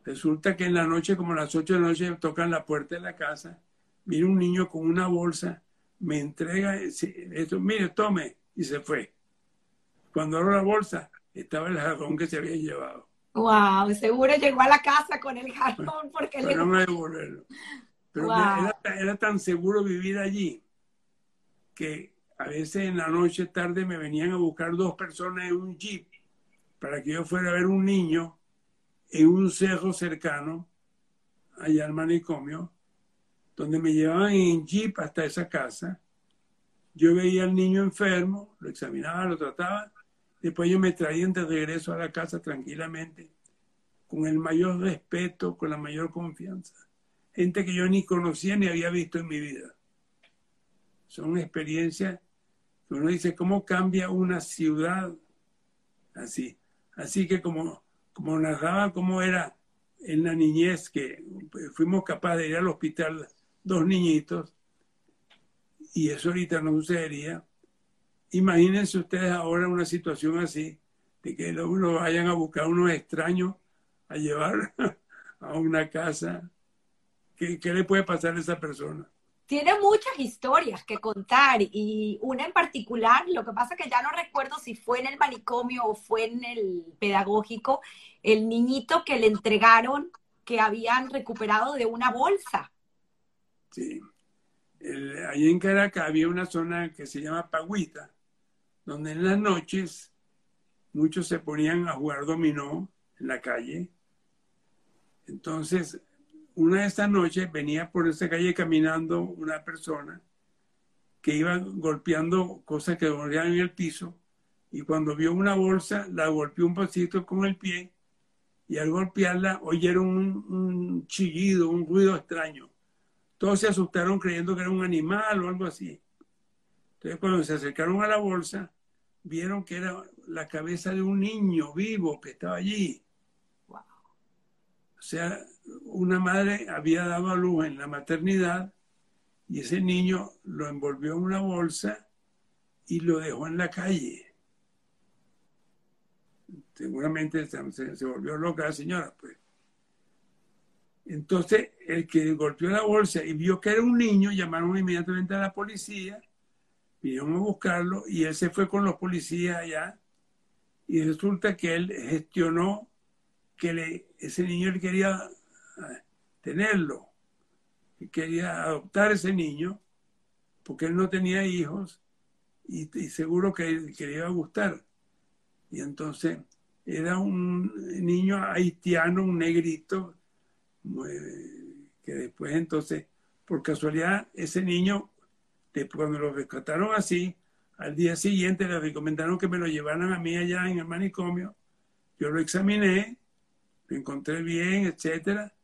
resulta que en la noche, como a las 8 de la noche, tocan la puerta de la casa, viene un niño con una bolsa, me entrega, esto, mire, tome, y se fue. Cuando abro la bolsa, estaba el jarrón que se había llevado. Wow, seguro llegó a la casa con el jarrón porque le... no devolverlo. Pero era, era, tan seguro vivir allí que a veces en la noche tarde me venían a buscar dos personas en un jeep para que yo fuera a ver un niño en un cerro cercano, allá al manicomio, donde me llevaban en jeep hasta esa casa. Yo veía al niño enfermo, lo examinaba, lo trataba, después ellos me traían de regreso a la casa tranquilamente, con el mayor respeto, con la mayor confianza. Gente que yo ni conocía ni había visto en mi vida. Son experiencias que uno dice, ¿cómo cambia una ciudad así? Así que como, como narraba cómo era en la niñez que fuimos capaces de ir al hospital dos niñitos, y eso ahorita no sucedería. Imagínense ustedes ahora una situación así, de que uno vayan a buscar unos extraños a llevar [LAUGHS] a una casa. ¿Qué, ¿Qué, le puede pasar a esa persona? tiene muchas historias que contar y una en particular, lo que pasa que ya no recuerdo si fue en el manicomio o fue en el pedagógico, el niñito que le entregaron que habían recuperado de una bolsa. Sí, ahí en Caracas había una zona que se llama Pagüita, donde en las noches muchos se ponían a jugar dominó en la calle. Entonces una de estas noches venía por esa calle caminando una persona que iba golpeando cosas que dolían en el piso y cuando vio una bolsa la golpeó un poquito con el pie y al golpearla oyeron un, chillido, un ruido extraño. Todos se asustaron creyendo que era un animal o algo así. Entonces cuando se acercaron a la bolsa vieron que era la cabeza de un niño vivo que estaba allí. O sea, una madre había dado a luz en la maternidad y ese niño lo envolvió en una bolsa y lo dejó en la calle. Seguramente se, volvió loca la señora, pues. Entonces, el que golpeó la bolsa y vio que era un niño, llamaron inmediatamente a la policía, vinieron a buscarlo y él se fue con los policías allá y resulta que él gestionó que le, ese niño él quería ah, tenerlo, quería adoptar ese niño porque él no tenía hijos y, seguro que, le iba a gustar. Y entonces era un niño haitiano, un negrito, que después entonces, por casualidad, ese niño, cuando lo rescataron así, al día siguiente le recomendaron que me lo llevaran a mí allá en el manicomio. Yo lo examiné, lo encontré bien, etcétera.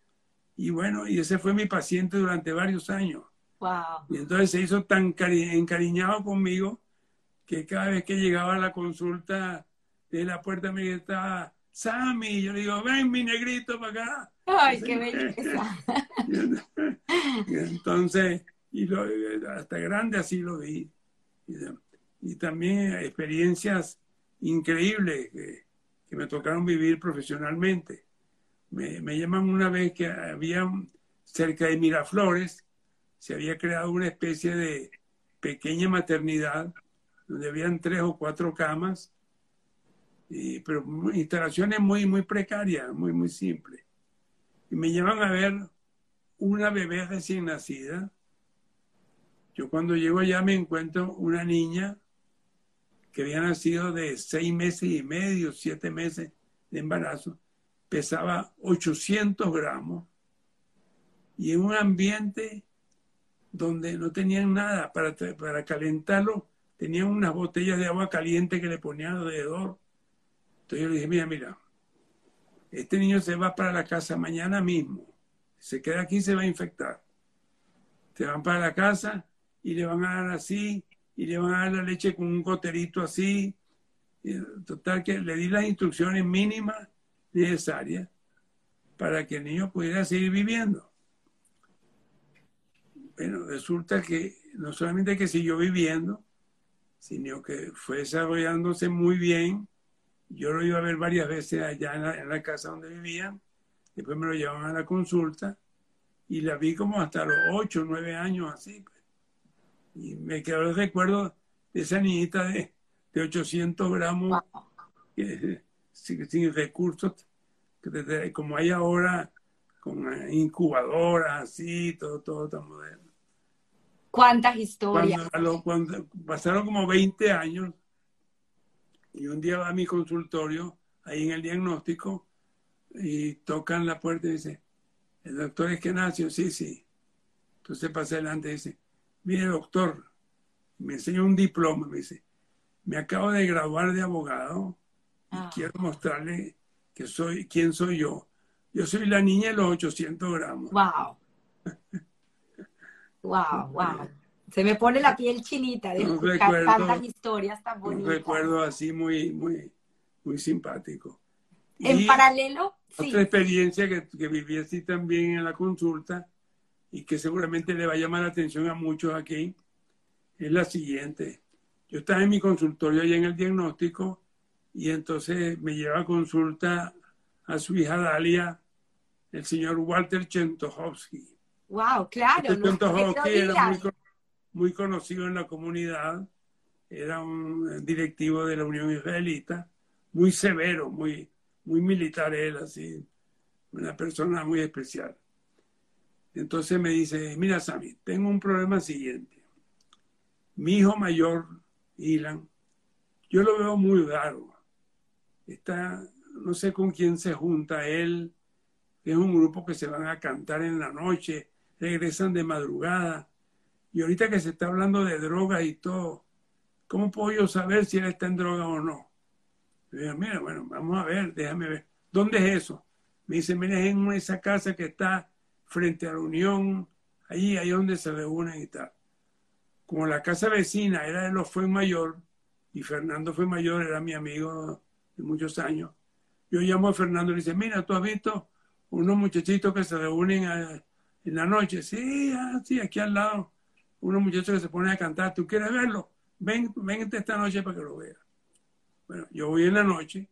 Y bueno, y ese fue mi paciente durante varios años. Wow. Y entonces se hizo tan encariñado conmigo que cada vez que llegaba a la consulta de la puerta me gritaba, Sammy, yo le digo, ven mi negrito para acá. Ay, [LAUGHS] qué belleza. y entonces, y lo, hasta grande así lo vi. Y, también experiencias increíbles que, que, me tocaron vivir profesionalmente. Me, me llaman una vez que había cerca de Miraflores, se había creado una especie de pequeña maternidad donde habían tres o cuatro camas, y, pero instalaciones muy, muy precarias, muy, muy simples y me llevan a ver una bebé recién nacida. Yo cuando llego allá me encuentro una niña que había nacido de seis meses y medio, siete meses de embarazo, pesaba 800 gramos y en un ambiente donde no tenían nada para, para calentarlo, tenían unas botellas de agua caliente que le ponían alrededor. Entonces yo le dije, mira, mira, este niño se va para la casa mañana mismo. Se queda aquí, se va a infectar. Se van para la casa y le van a dar así, y le van a dar la leche con un goterito así. Total, que le di las instrucciones mínimas necesarias para que el niño pudiera seguir viviendo. Bueno, resulta que no solamente que siguió viviendo, sino que fue desarrollándose muy bien yo lo iba a ver varias veces allá en la, casa donde vivían. Después me lo llevaban a la consulta y la vi como hasta los 8 o 9 años así. Pues. Y me quedó el recuerdo de esa niñita de, de 800 gramos sin, recursos, como hay ahora, con incubadoras, así, todo, todo tan moderno. ¿Cuántas historias? cuando pasaron como 20 años, y un día va a mi consultorio, ahí en el diagnóstico, y tocan la puerta y dice, el doctor es que nació, sí, sí. Entonces pasa adelante y dice, mire doctor, me enseñó un diploma, me dice, me acabo de graduar de abogado y ah. quiero mostrarle que soy, quién soy yo. Yo soy la niña de los 800 gramos. Wow. wow, wow. Se me pone la piel chinita de escuchar tantas historias tan bonitas. Un recuerdo así muy, muy, muy simpático. En paralelo, sí. Otra experiencia que, que viví así también en la consulta y que seguramente le va a llamar la atención a muchos aquí es la siguiente. Yo estaba en mi consultorio allá en el diagnóstico y entonces me lleva a consulta a su hija Dalia, el señor Walter Chentohovsky. Wow, claro. Chentohovsky era muy muy conocido en la comunidad, era un directivo de la Unión Israelita, muy severo, muy, muy militar él, así, una persona muy especial. Entonces me dice, mira Sammy, tengo un problema siguiente. Mi hijo mayor, Ilan, yo lo veo muy raro. Está, no sé con quién se junta él, es un grupo que se van a cantar en la noche, regresan de madrugada y ahorita que se está hablando de drogas y todo, ¿cómo puedo yo saber si él está en droga o no? Le digo, mira, bueno, vamos a ver, déjame ver. ¿Dónde es eso? Me dice, mira, es en esa casa que está frente a la Unión, ahí, ahí donde se reúnen y tal. Como la casa vecina era de los Fue Mayor, y Fernando Fue Mayor era mi amigo de muchos años, yo llamo a Fernando y le dice, mira, ¿tú has visto unos muchachitos que se reúnen en la noche? Sí, ah, sí, aquí al lado unos muchachos que se ponen a cantar, ¿tú quieres verlo? Ven, ven esta noche para que lo veas. Bueno, yo voy en la noche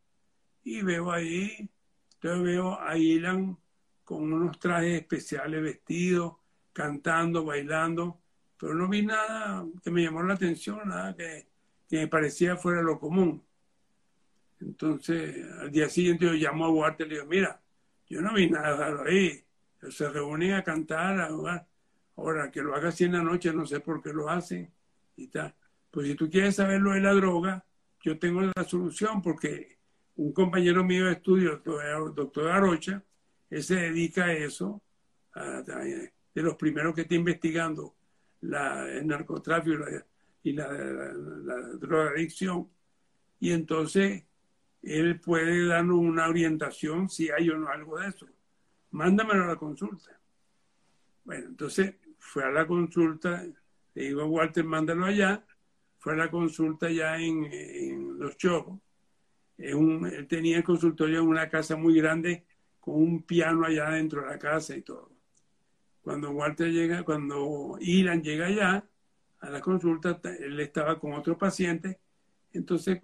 y veo ahí, entonces veo a Ilan con unos trajes especiales vestidos, cantando, bailando, pero no vi nada que me llamó la atención, nada que, que me parecía fuera lo común. Entonces, al día siguiente yo llamo a Walter y le digo, mira, yo no vi nada raro ahí. Se reúnen a cantar, a jugar. Ahora, que lo haga así en la noche, no sé por qué lo hacen y tal. Pues si tú quieres saber lo de la droga, yo tengo la solución porque un compañero mío de estudio, el doctor Arocha, él se dedica a eso, de los primeros que está investigando la, el narcotráfico y la, la, drogadicción. Y entonces él puede darnos una orientación si hay o no algo de eso. Mándamelo a la consulta. Bueno, entonces fue a la consulta, le digo a Walter, mándalo allá. Fue a la consulta ya en, Los Chocos. él tenía el consultorio en una casa muy grande con un piano allá dentro de la casa y todo. Cuando Walter llega, cuando Ilan llega allá a la consulta, él estaba con otro paciente, entonces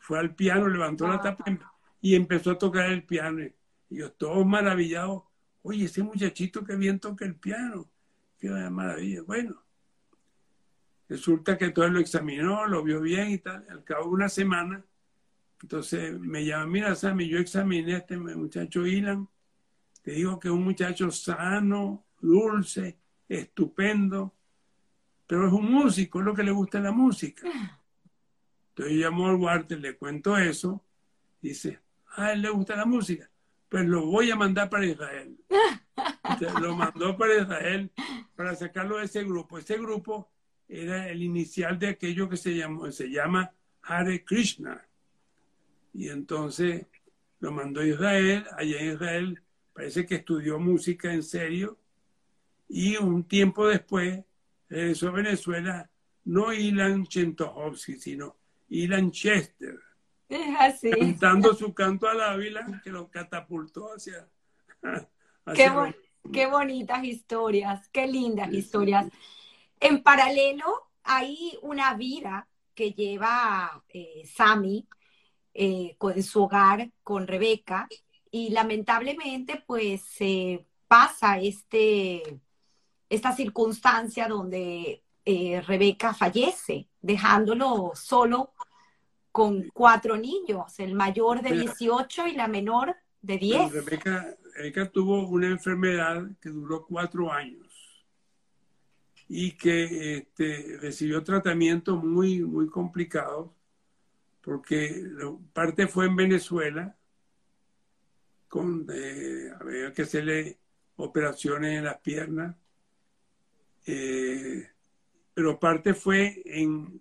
fue al piano, levantó la tapa y empezó a tocar el piano. Y yo, todos maravillados, oye, ese muchachito que bien toca el piano, qué maravilla. Bueno, resulta que todo lo examinó, lo vio bien y tal. Al cabo de una semana, entonces me llama, mira, Sammy, yo examiné a este muchacho Ilan, te digo que es un muchacho sano, dulce, estupendo, pero es un músico, es lo que le gusta la música. Entonces llamo al Walter, le cuento eso, dice, ah, él le gusta la música, pues lo voy a mandar para Israel. lo mandó para Israel para sacarlo de ese grupo. Ese grupo era el inicial de aquello que se, llamó, se llama Hare Krishna. Y entonces lo mandó Israel, allá en Israel parece que estudió música en serio y un tiempo después regresó a Venezuela, no Ilan Chentohovsky, sino Ilan Chester, [LAUGHS] cantando su canto al Ávila que lo catapultó hacia... [LAUGHS] qué, bonitas historias, qué lindas historias. En paralelo hay una vida que lleva eh, Sami eh, con su hogar, con Rebeca, y lamentablemente pues se pasa este esta circunstancia donde eh, Rebeca fallece, dejándolo solo con cuatro niños, el mayor de 18 y la menor de 10. Rebeca, Rebeca tuvo una enfermedad que duró cuatro años y que este, recibió tratamiento muy, muy complicado porque parte fue en Venezuela, con, eh, había que hacerle operaciones en las piernas eh, pero parte fue en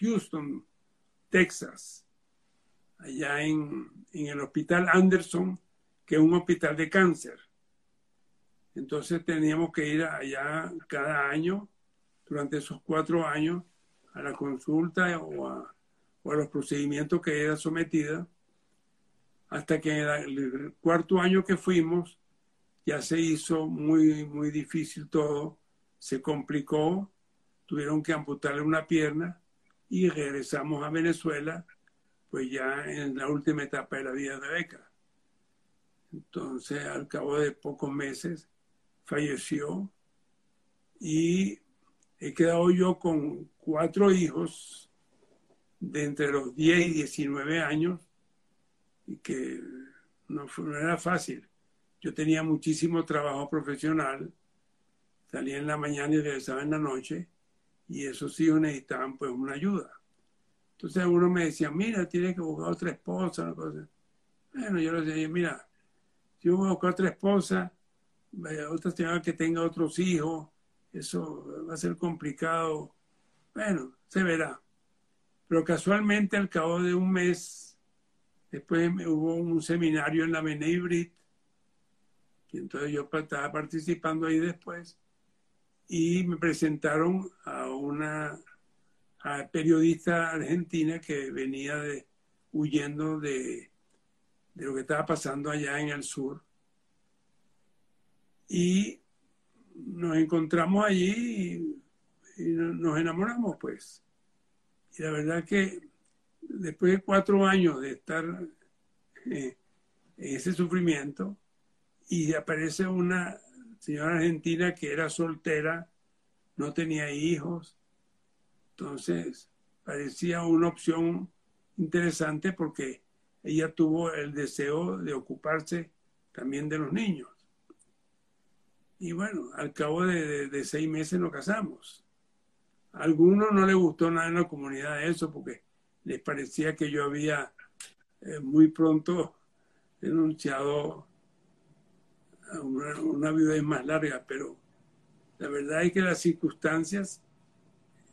Houston, Texas, allá en, el hospital Anderson, que es un hospital de cáncer. Entonces teníamos que ir allá cada año, durante esos cuatro años, a la consulta o a, los procedimientos que era sometida, hasta que en el cuarto año que fuimos ya se hizo muy, muy difícil todo se complicó, tuvieron que amputarle una pierna y regresamos a Venezuela, pues ya en la última etapa de la vida de Beca. Entonces, al cabo de pocos meses, falleció y he quedado yo con cuatro hijos de entre los 10 y 19 años y que no, no era fácil. Yo tenía muchísimo trabajo profesional salía en la mañana y regresaba en la noche, y esos hijos necesitaban pues una ayuda. Entonces uno me decía, mira, tienes que buscar otra esposa, una cosa. Bueno, yo le decía, mira, si yo voy a buscar otra esposa, otra señora que tenga otros hijos, eso va a ser complicado. Bueno, se verá. Pero casualmente al cabo de un mes, después hubo un seminario en la Menebrit, y entonces yo estaba participando ahí después, y me presentaron a una periodista argentina que venía huyendo de, de lo que estaba pasando allá en el sur. Y nos encontramos allí y, nos enamoramos, pues. Y la verdad que después de cuatro años de estar eh, en ese sufrimiento y aparece una señora argentina que era soltera, no tenía hijos, entonces parecía una opción interesante porque ella tuvo el deseo de ocuparse también de los niños. Y bueno, al cabo de, seis meses nos casamos. A algunos no les gustó nada en la comunidad eso porque les parecía que yo había eh, muy pronto denunciado una, una vida más larga, pero la verdad es que las circunstancias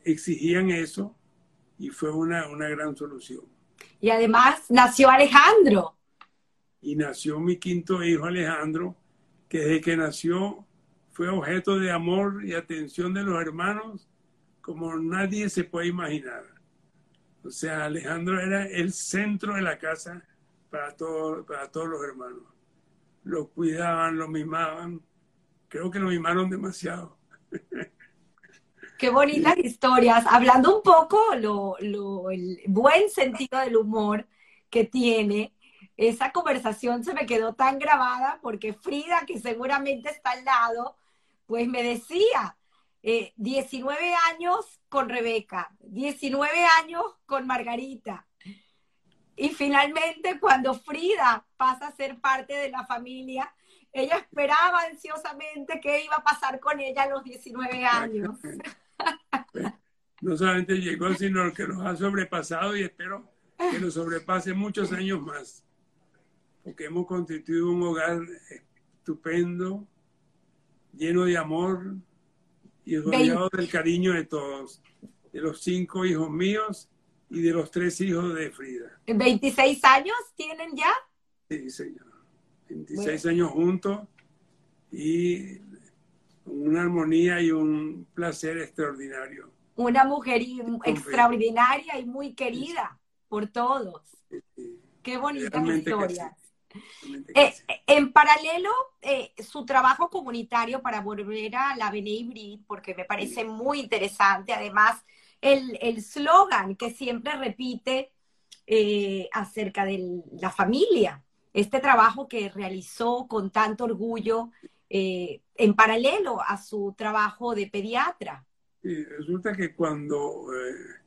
exigían eso y fue una, una gran solución. Y además nació Alejandro. Y nació mi quinto hijo Alejandro, que desde que nació fue objeto de amor y atención de los hermanos como nadie se puede imaginar. O sea, Alejandro era el centro de la casa para, todo, para todos los hermanos. Lo cuidaban, lo mimaban. Creo que lo mimaron demasiado. [LAUGHS] Qué bonitas historias. Hablando un poco lo, el buen sentido del humor que tiene, esa conversación se me quedó tan grabada porque Frida, que seguramente está al lado, pues me decía, 19 eh, años con Rebeca, 19 años con Margarita. Y finalmente, cuando Frida pasa a ser parte de la familia, ella esperaba ansiosamente qué iba a pasar con ella a los 19 años. [LAUGHS] no solamente llegó, sino que nos ha sobrepasado y espero que nos sobrepase muchos años más, porque hemos constituido un hogar estupendo, lleno de amor y rodeado del cariño de todos, de los cinco hijos míos y de los tres hijos de Frida. ¿26 años tienen ya? Sí, señor. 26 años juntos y una armonía y un placer extraordinario. Una mujer extraordinaria y muy querida por todos. Qué bonita historia. Eh, en paralelo, eh, su trabajo comunitario para volver a la Bene porque me parece muy interesante, además, el slogan que siempre repite eh, acerca de la familia, este trabajo que realizó con tanto orgullo eh, en paralelo a su trabajo de pediatra. resulta que cuando eh,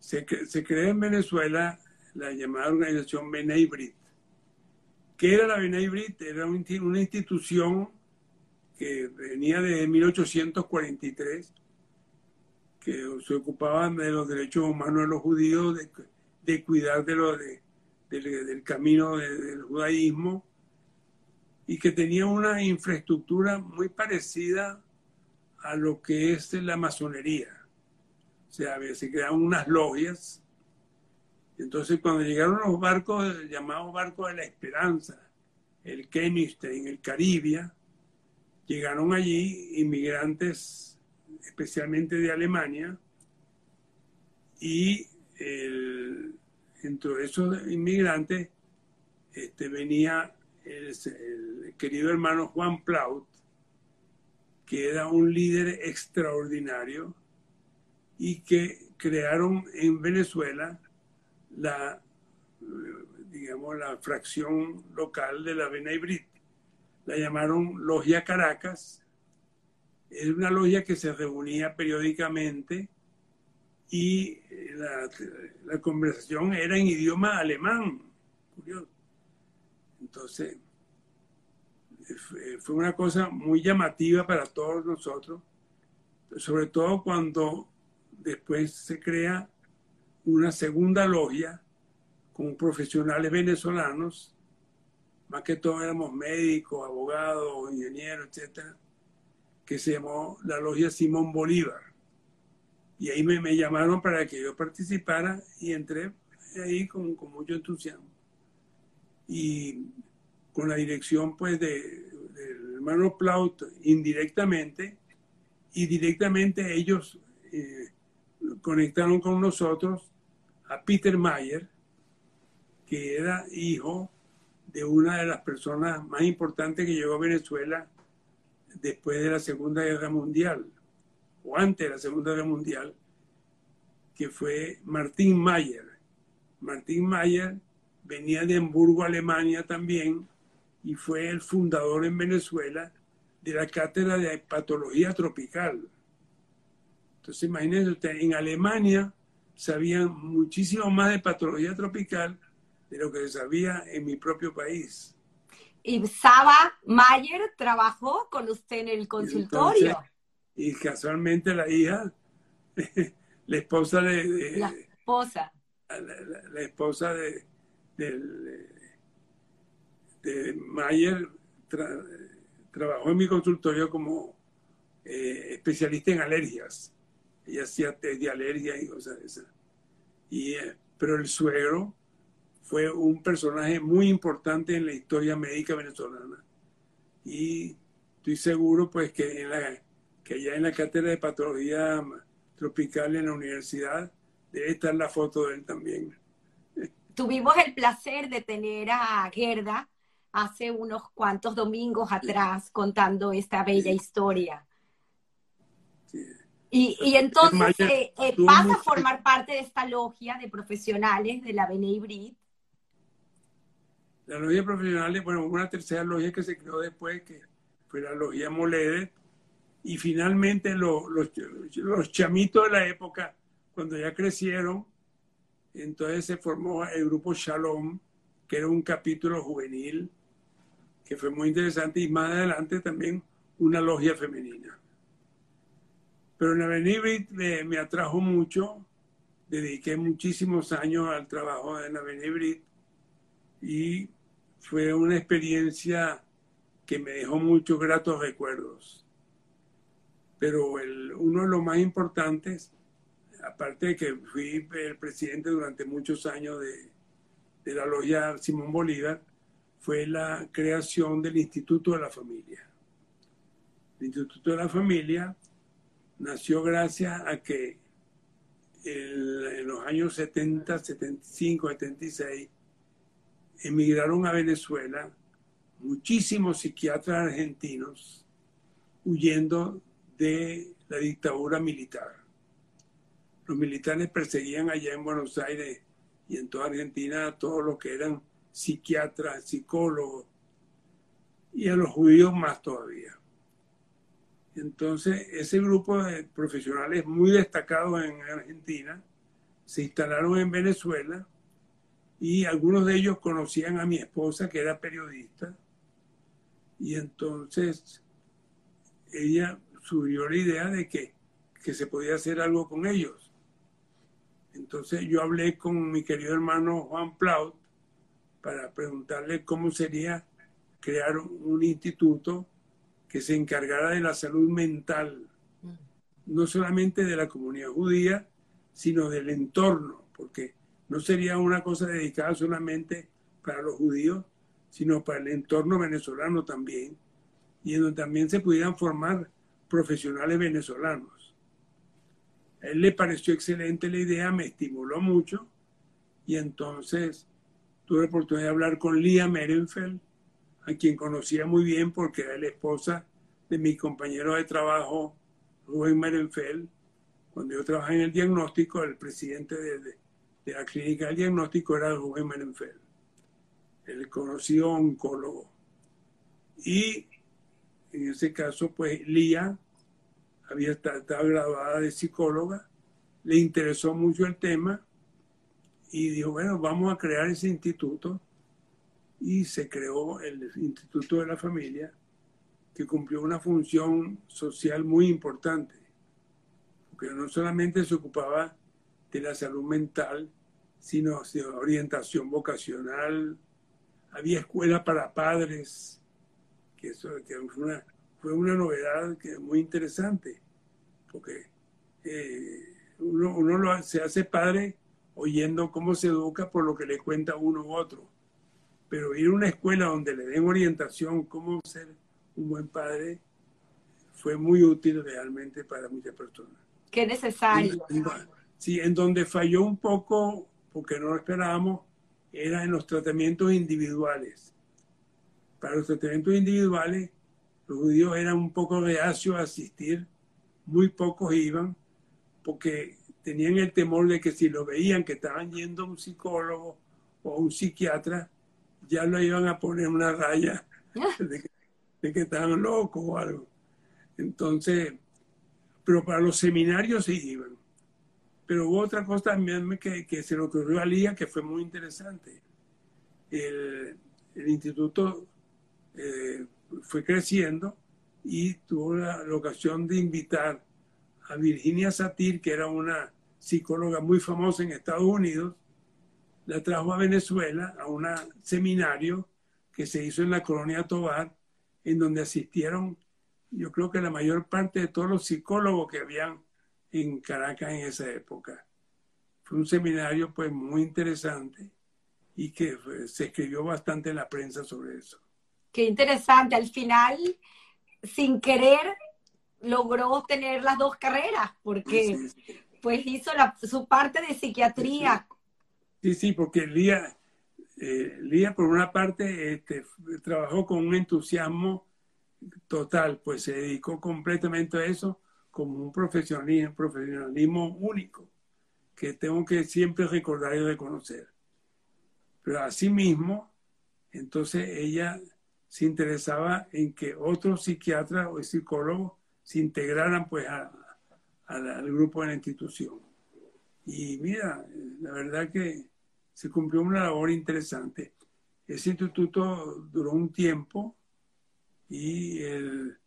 se, se creó en Venezuela la llamada organización Beneibrit, ¿qué era la Beneibrit? Era una institución que venía de 1843, que se ocupaba de los derechos humanos de los judíos, de, cuidar de de, del camino del judaísmo y que tenía una infraestructura muy parecida a lo que es la masonería. O sea, se crearon unas logias. Entonces, cuando llegaron los barcos, llamados barcos de la esperanza, el en el Caribe, llegaron allí inmigrantes, especialmente de Alemania, y el, dentro de esos inmigrantes este, venía el, querido hermano Juan Plaut, que era un líder extraordinario y que crearon en Venezuela la, digamos, la fracción local de la Beneibrit. La llamaron Logia Caracas. Es una logia que se reunía periódicamente y la, la conversación era en idioma alemán. Curioso. Entonces, fue una cosa muy llamativa para todos nosotros, sobre todo cuando después se crea una segunda logia con profesionales venezolanos, más que todo éramos médicos, abogados, ingenieros, etcétera, que se llamó la logia Simón Bolívar. Y ahí me, llamaron para que yo participara y entré ahí con, mucho entusiasmo y con la dirección pues de, del hermano Plaut indirectamente y directamente ellos eh, conectaron con nosotros a Peter Mayer, que era hijo de una de las personas más importantes que llegó a Venezuela después de la Segunda Guerra Mundial, o antes de la Segunda Guerra Mundial, que fue Martín Mayer. Martín Mayer venía de Hamburgo, Alemania también, y fue el fundador en Venezuela de la cátedra de patología tropical. Entonces, imagínense usted, en Alemania sabían muchísimo más de patología tropical de lo que se sabía en mi propio país. Y Saba Mayer trabajó con usted en el consultorio. Y, casualmente la hija, [LAUGHS] la esposa de... la esposa. La, esposa de, de, Mayer trabajó en mi consultorio como eh, especialista en alergias. Ella hacía test de alergia y cosas de esas. Y, eh, pero el suegro fue un personaje muy importante en la historia médica venezolana. Y estoy seguro pues que, en la, que allá en la cátedra de patología tropical en la universidad debe estar la foto de él también. Tuvimos el placer de tener a Gerda hace unos cuantos domingos atrás contando esta bella historia. Y, entonces eh, eh, pasa a formar parte de esta logia de profesionales de la Bene La logia de profesionales, bueno, una tercera logia que se creó después, que fue la logia Molede, y finalmente los, los chamitos de la época, cuando ya crecieron, entonces se formó el grupo Shalom, que era un capítulo juvenil, que fue muy interesante, y más adelante también una logia femenina. Pero en Avenibrit me, me atrajo mucho, dediqué muchísimos años al trabajo en Avenibrit y fue una experiencia que me dejó muchos gratos recuerdos. Pero uno de los más importantes, aparte de que fui el presidente durante muchos años de, de la logia Simón Bolívar, fue la creación del Instituto de la Familia. El Instituto de la Familia nació gracias a que en los años 70, 75, 76 emigraron a Venezuela muchísimos psiquiatras argentinos huyendo de la dictadura militar. Los militares perseguían allá en Buenos Aires y en toda Argentina a todos los que eran psiquiatras, psicólogos y a los judíos más todavía. Entonces, ese grupo de profesionales muy destacados en Argentina se instalaron en Venezuela y algunos de ellos conocían a mi esposa, que era periodista, y entonces ella subió la idea de que, que se podía hacer algo con ellos. Entonces yo hablé con mi querido hermano Juan Plaut para preguntarle cómo sería crear un instituto que se encargara de la salud mental, no solamente de la comunidad judía, sino del entorno, porque no sería una cosa dedicada solamente para los judíos, sino para el entorno venezolano también, y en donde también se pudieran formar profesionales venezolanos. A él le pareció excelente la idea, me estimuló mucho, y entonces tuve la oportunidad de hablar con Lía Merenfeld, a quien conocía muy bien porque era la esposa de mi compañero de trabajo, Rubén Merenfeld. Cuando yo trabajaba en el diagnóstico, el presidente de, la clínica del diagnóstico era Rubén Merenfeld, el conocido oncólogo. Y en ese caso, pues Lía había estado graduada de psicóloga, le interesó mucho el tema y dijo, bueno, vamos a crear ese instituto y se creó el Instituto de la Familia, que cumplió una función social muy importante, porque no solamente se ocupaba de la salud mental, sino de orientación vocacional, había escuela para padres, que eso fue, una, fue una novedad que muy interesante, porque eh, uno, uno se hace padre oyendo cómo se educa por lo que le cuenta uno u otro pero ir a una escuela donde le den orientación cómo ser un buen padre fue muy útil realmente para muchas personas. Qué necesario. Sí, en donde falló un poco, porque no lo esperábamos, era en los tratamientos individuales. Para los tratamientos individuales, los judíos eran un poco reacios a asistir, muy pocos iban, porque tenían el temor de que si lo veían que estaban yendo a un psicólogo o a un psiquiatra, ya lo iban a poner una raya [LAUGHS] de, que, estaban locos o algo. Entonces, pero para los seminarios sí iban. Pero hubo otra cosa también que, que se le ocurrió a Lía que fue muy interesante. El, el instituto eh, fue creciendo y tuvo la, ocasión de invitar a Virginia Satir, que era una psicóloga muy famosa en Estados Unidos, la trajo a Venezuela a un seminario que se hizo en la colonia Tobar, en donde asistieron, yo creo que la mayor parte de todos los psicólogos que habían en Caracas en esa época. Fue un seminario pues muy interesante y que se escribió bastante en la prensa sobre eso. Qué interesante. Al final, sin querer, logró tener las dos carreras, porque pues hizo su parte de psiquiatría. Sí, sí, porque Lía, eh, Lía por una parte este, trabajó con un entusiasmo total, pues se dedicó completamente a eso como un profesionalismo, profesionalismo único, que tengo que siempre recordar y reconocer. Pero asimismo, entonces ella se interesaba en que otros psiquiatras o psicólogos se integraran pues al grupo de la institución. Y mira, la verdad que se cumplió una labor interesante. Ese instituto duró un tiempo y el,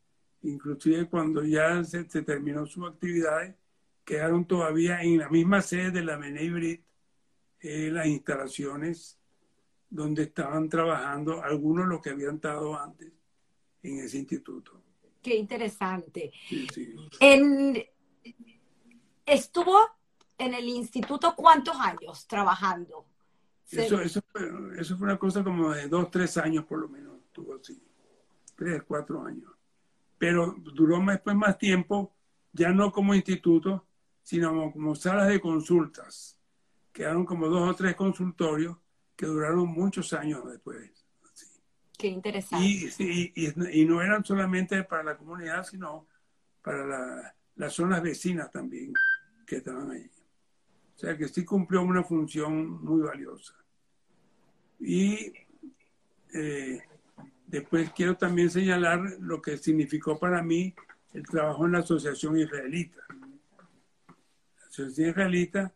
inclusive cuando ya se, terminó sus actividades, quedaron todavía en la misma sede de la Menebrit eh, las instalaciones donde estaban trabajando algunos de los que habían estado antes en ese instituto. Qué interesante. En, ¿Estuvo en el instituto cuántos años trabajando? Eso, eso, fue, eso fue una cosa como de dos, tres años por lo menos, estuvo así. Tres, cuatro años. Pero duró después más tiempo, ya no como instituto, sino como salas de consultas. Quedaron como dos o tres consultorios que duraron muchos años después. Qué interesante. Y, y, no eran solamente para la comunidad, sino para las zonas vecinas también que estaban allí. O sea que sí cumplió una función muy valiosa. Y eh, después quiero también señalar lo que significó para mí el trabajo en la Asociación Israelita. La Asociación Israelita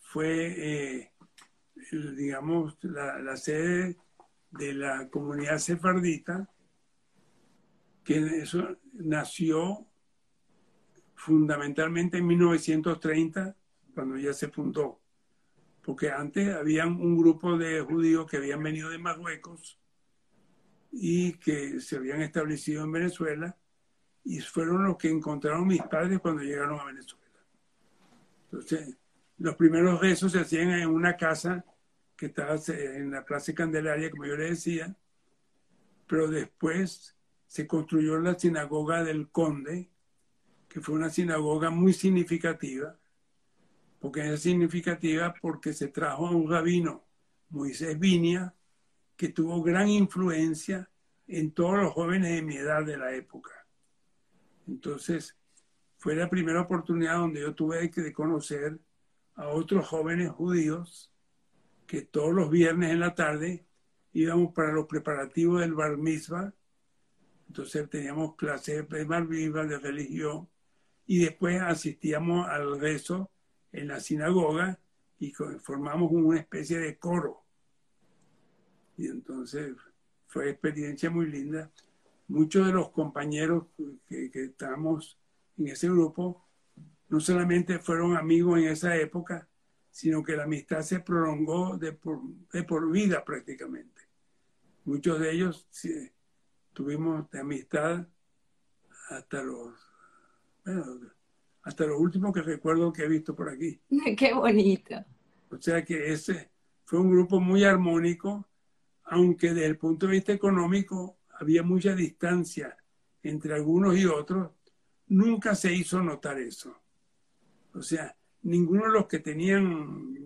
fue eh, digamos, la, sede de la comunidad sefardita, que eso nació fundamentalmente en 1930, cuando ya se fundó, porque antes había un grupo de judíos que habían venido de Marruecos y que se habían establecido en Venezuela y fueron los que encontraron mis padres cuando llegaron a Venezuela. Entonces, los primeros rezos se hacían en una casa que estaba en la Plaza Candelaria, como yo le decía, pero después se construyó la sinagoga del Conde, que fue una sinagoga muy significativa, porque es significativa porque se trajo a un rabino, Moisés Vinia, que tuvo gran influencia en todos los jóvenes de mi edad de la época. Entonces, fue la primera oportunidad donde yo tuve que conocer a otros jóvenes judíos que todos los viernes en la tarde íbamos para los preparativos del bar mitzvah. Entonces teníamos clases de bar mitzvah, de religión, y después asistíamos al rezo en la sinagoga y formamos una especie de coro. Y entonces fue experiencia muy linda. Muchos de los compañeros que, que estábamos en ese grupo no solamente fueron amigos en esa época, sino que la amistad se prolongó de por, de por vida prácticamente. Muchos de ellos tuvimos de amistad hasta los, bueno, hasta los últimos que recuerdo que he visto por aquí. [LAUGHS] Qué bonito. O sea que ese fue un grupo muy armónico, aunque desde el punto de vista económico había mucha distancia entre algunos y otros, nunca se hizo notar eso. O sea, ninguno de los que tenían,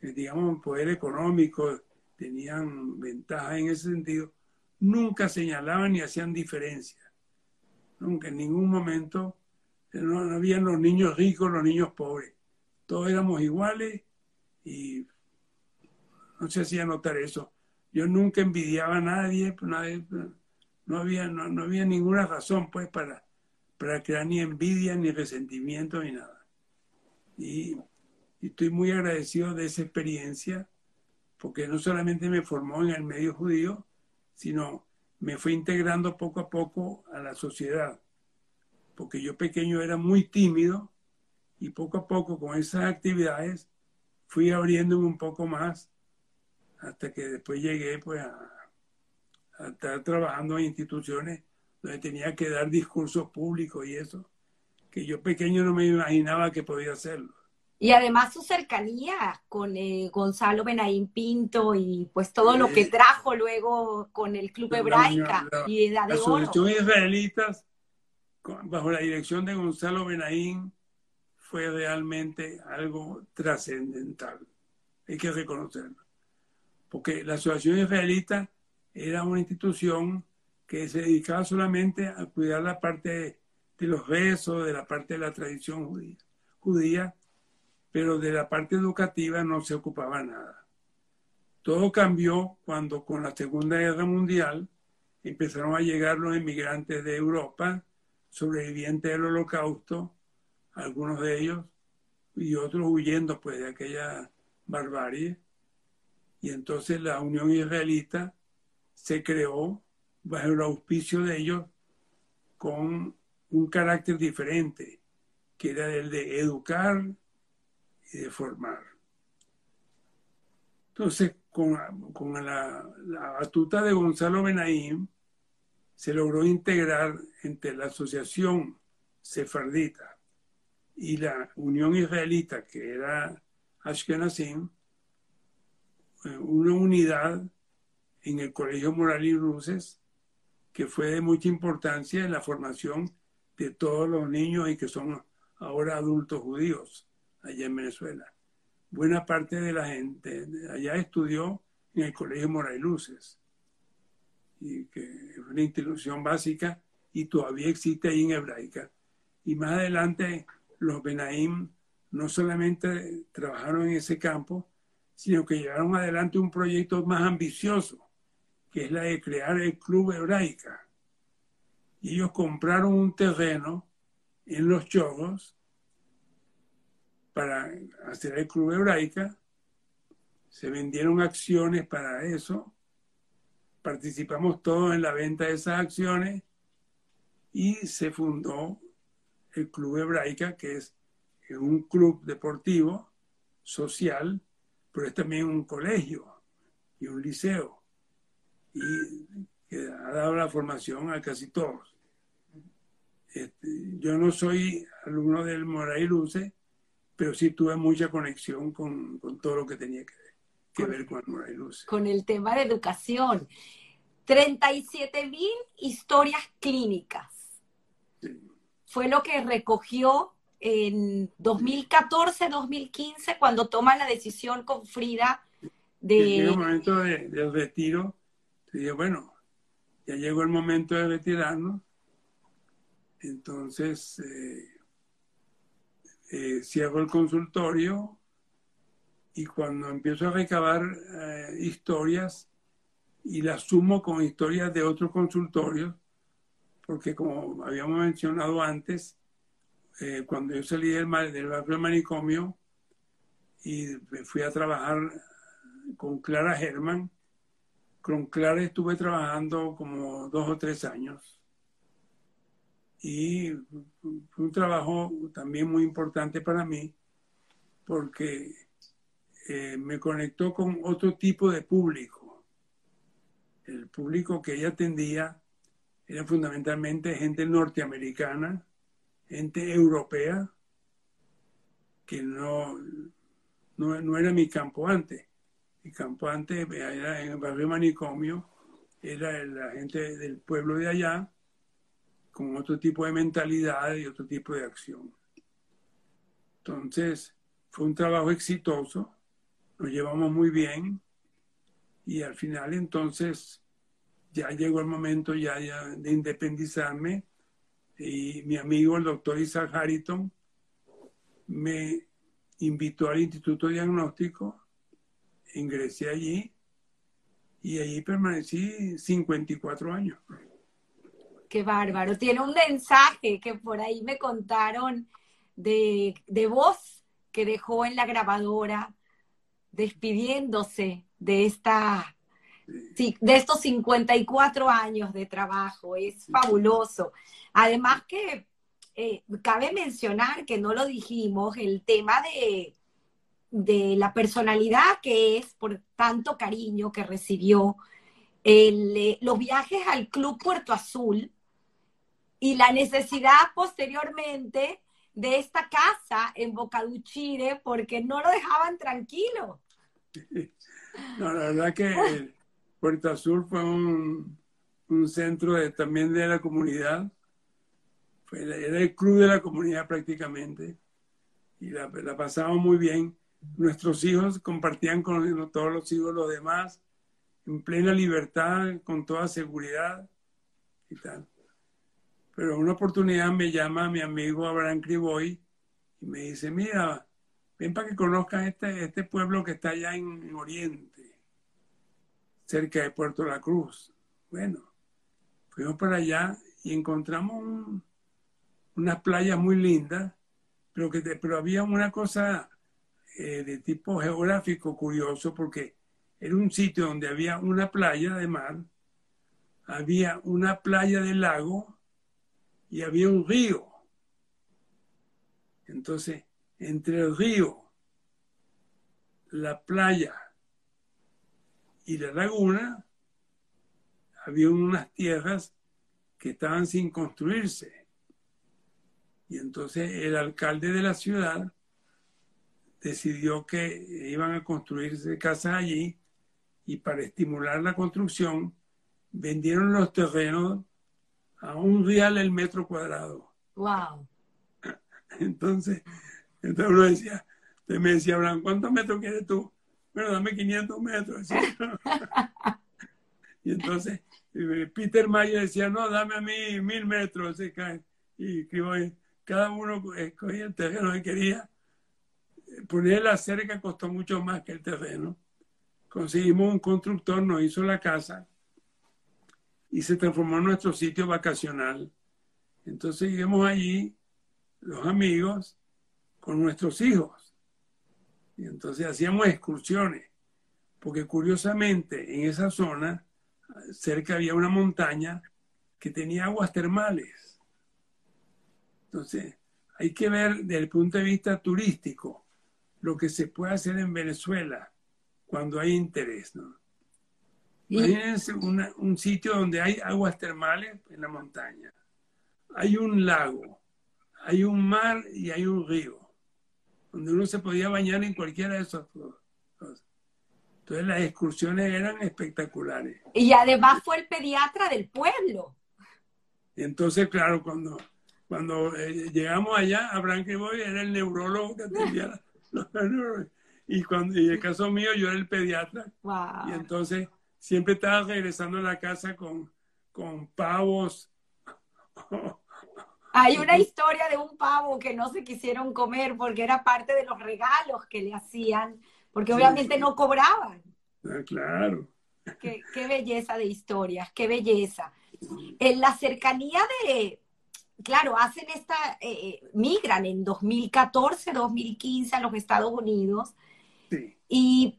eh, digamos, poder económico, tenían ventaja en ese sentido, nunca señalaban ni hacían diferencia. Nunca, en ningún momento, eh, no, habían los niños ricos, los niños pobres. Todos éramos iguales y no se hacía notar eso. Yo nunca envidiaba a nadie, nadie no había, no, había ninguna razón pues para, para crear ni envidia, ni resentimiento, ni nada. Y, y estoy muy agradecido de esa experiencia, porque no solamente me formó en el medio judío, sino me fue integrando poco a poco a la sociedad, porque yo pequeño era muy tímido y poco a poco con esas actividades fui abriéndome un poco más hasta que después llegué pues a, estar trabajando en instituciones donde tenía que dar discursos públicos y eso, que yo pequeño no me imaginaba que podía hacerlo. Y además su cercanía con eh, Gonzalo Benaín Pinto y pues todo lo que trajo luego con el Club Hebraica y Edad de La Asociación Israelitas, bajo la dirección de Gonzalo Benaín, fue realmente algo trascendental. Hay que reconocerlo. Porque la Asociación Israelita era una institución que se dedicaba solamente a cuidar la parte de los rezos, de la parte de la tradición judía, judía pero de la parte educativa no se ocupaba nada. Todo cambió cuando con la Segunda Guerra Mundial empezaron a llegar los inmigrantes de Europa, sobrevivientes del holocausto, algunos de ellos, y otros huyendo pues de aquella barbarie. Y entonces la Unión Israelita se creó bajo el auspicio de ellos con un carácter diferente, que era el de educar, y de formar. Entonces, con, la, la, batuta de Gonzalo Benaim, se logró integrar entre la Asociación Sefardita y la Unión Israelita, que era Ashkenazim, una unidad en el Colegio Moral y Luces, que fue de mucha importancia en la formación de todos los niños y que son ahora adultos judíos allá en Venezuela. Buena parte de la gente allá estudió en el Colegio Moray Luces, y que es una institución básica y todavía existe ahí en hebraica. Y más adelante los Benaim no solamente trabajaron en ese campo, sino que llevaron adelante un proyecto más ambicioso, que es la de crear el Club Hebraica. Y ellos compraron un terreno en Los Chorros para hacer el Club Hebraica, se vendieron acciones para eso, participamos todos en la venta de esas acciones y se fundó el Club Hebraica, que es un club deportivo, social, pero es también un colegio y un liceo, y que ha dado la formación a casi todos. Este, yo no soy alumno del Moray Luce, pero sí tuve mucha conexión con, todo lo que tenía que, ver con Moray Luce. Con el tema de educación. 37 mil historias clínicas. Fue lo que recogió en 2014-2015 cuando toma la decisión con Frida de... En el momento del retiro, dije, bueno, ya llegó el momento de retirarnos. Entonces, eh, eh, cierro el consultorio y cuando empiezo a recabar eh, historias y las sumo con historias de otros consultorios, porque como habíamos mencionado antes, eh, cuando yo salí del, del barrio manicomio y me fui a trabajar con Clara Germán, con Clara estuve trabajando como dos o tres años y fue un trabajo también muy importante para mí porque eh, me conectó con otro tipo de público. El público que ella atendía era fundamentalmente gente norteamericana, gente europea, que no, no, no era mi campo antes. Mi campo antes era en el barrio manicomio, era la gente del pueblo de allá, con otro tipo de mentalidad y otro tipo de acción. Entonces, fue un trabajo exitoso, nos llevamos muy bien y al final entonces ya llegó el momento ya, de independizarme y mi amigo el doctor Isaac Harrington me invitó al Instituto Diagnóstico, ingresé allí y allí permanecí 54 años. Qué bárbaro. Tiene un mensaje que por ahí me contaron de, de voz que dejó en la grabadora despidiéndose de esta de estos 54 años de trabajo. Es fabuloso. Además que eh, cabe mencionar que no lo dijimos, el tema de, de la personalidad que es por tanto cariño que recibió, eh, los viajes al Club Puerto Azul y la necesidad posteriormente de esta casa en Bocaduchire porque no lo dejaban tranquilo. [LAUGHS] No, la verdad que Puerto Azul fue un, centro también de la comunidad. era el club de la comunidad prácticamente. Y la, la pasábamos muy bien. Nuestros hijos compartían con todos los hijos los demás en plena libertad, con toda seguridad y tal. Pero una oportunidad me llama mi amigo Abraham Criboy y me dice, mira, ven para que conozcan este, este pueblo que está allá en Oriente cerca de Puerto La Cruz. Bueno, fuimos para allá y encontramos unas playas muy lindas, pero, que, pero había una cosa eh, de tipo geográfico curioso porque era un sitio donde había una playa de mar, había una playa de lago y había un río. Entonces, entre el río, la playa y la laguna había unas tierras que estaban sin construirse. Y entonces el alcalde de la ciudad decidió que iban a construirse casas allí y para estimular la construcción vendieron los terrenos a un real el metro cuadrado. Wow. [LAUGHS] Entonces, entonces uno decía, me decía, Abraham, ¿cuántos metros quieres tú? Bueno, dame 500 metros. [LAUGHS] y entonces eh, Peter Mayer decía, no, dame a mí mil metros. Y cada uno escogía el terreno que quería. Poner la cerca costó mucho más que el terreno. Conseguimos un constructor, nos hizo la casa y se transformó en nuestro sitio vacacional. Entonces íbamos allí, los amigos, con nuestros hijos. Y entonces hacíamos excursiones, porque curiosamente en esa zona, cerca había una montaña que tenía aguas termales. Entonces, hay que ver desde el punto de vista turístico lo que se puede hacer en Venezuela cuando hay interés. ¿no? Imagínense un sitio donde hay aguas termales en la montaña. Hay un lago, hay un mar y hay un río donde uno se podía bañar en cualquiera de esos dos. Entonces las excursiones eran espectaculares. Y además fue el pediatra del pueblo. Entonces, claro, cuando, cuando eh, llegamos allá, Abraham Boy era el neurólogo que atendía [LAUGHS] los y cuando y el caso mío yo era el pediatra. Y entonces siempre estaba regresando a la casa con, con pavos [LAUGHS] hay una historia de un pavo que no se quisieron comer porque era parte de los regalos que le hacían, porque obviamente no cobraban. Ah, claro. Qué, belleza de historias, qué belleza. En la cercanía de, claro, hacen esta, eh, eh, migran en 2014, 2015 a los Estados Unidos. Sí. Y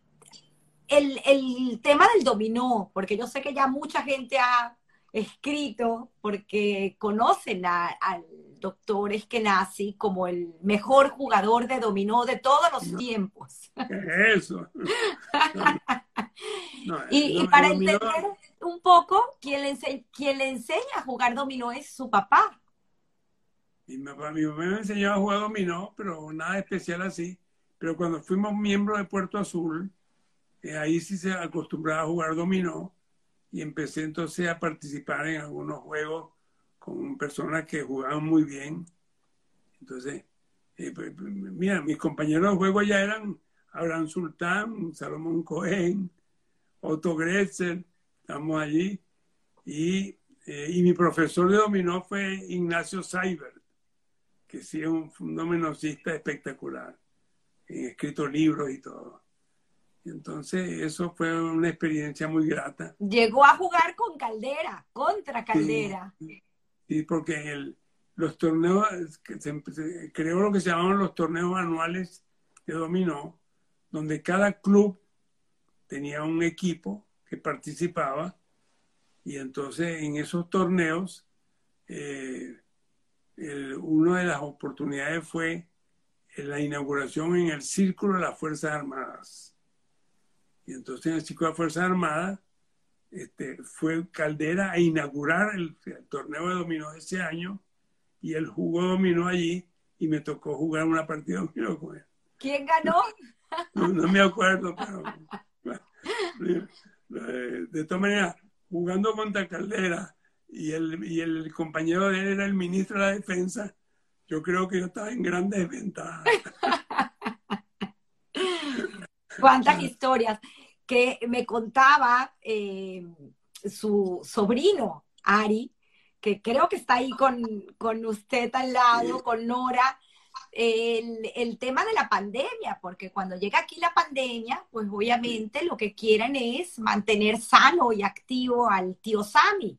el, el, tema del dominó, porque yo sé que ya mucha gente ha escrito porque conocen al doctor Eskenazi como el mejor jugador de dominó de todos los tiempos. Eso. [LAUGHS] y, para entender un poco, quien le, quien le enseña a jugar dominó es su papá. Mi papá, mi papá me enseñó a jugar dominó, pero nada especial así. Pero cuando fuimos miembros de Puerto Azul, eh, ahí sí se acostumbraba a jugar dominó y empecé entonces a participar en algunos juegos con personas que jugaban muy bien. Entonces, eh, pues, mira, mis compañeros de juego ya eran Abraham Sultán, Salomón Cohen, Otto Gretzel, estamos allí. Y, eh, y, mi profesor de dominó fue Ignacio Seibert, que sí es un, un espectacular, ha escrito libros y todo. Entonces, eso fue una experiencia muy grata. Llegó a jugar con Caldera, contra Caldera. Y porque el, los torneos, se, creó lo que se llamaban los torneos anuales de dominó, donde cada club tenía un equipo que participaba y entonces en esos torneos eh, una de las oportunidades fue la inauguración en el Círculo de las Fuerzas Armadas. Y entonces en el Círculo de las Fuerzas Armadas este, fue Caldera a inaugurar el, torneo de dominó ese año y él jugó dominó allí y me tocó jugar una partida de dominó con él. ¿Quién ganó? No, me acuerdo, pero de todas maneras, jugando contra Caldera y el, y el compañero de él era el ministro de la Defensa, yo creo que yo estaba en gran desventaja. [LAUGHS] ¿Cuántas historias? Que me contaba eh, su sobrino, Ari, que creo que está ahí con, con usted al lado, con Nora, el, el, tema de la pandemia, porque cuando llega aquí la pandemia, pues obviamente lo que quieren es mantener sano y activo al tío Sami.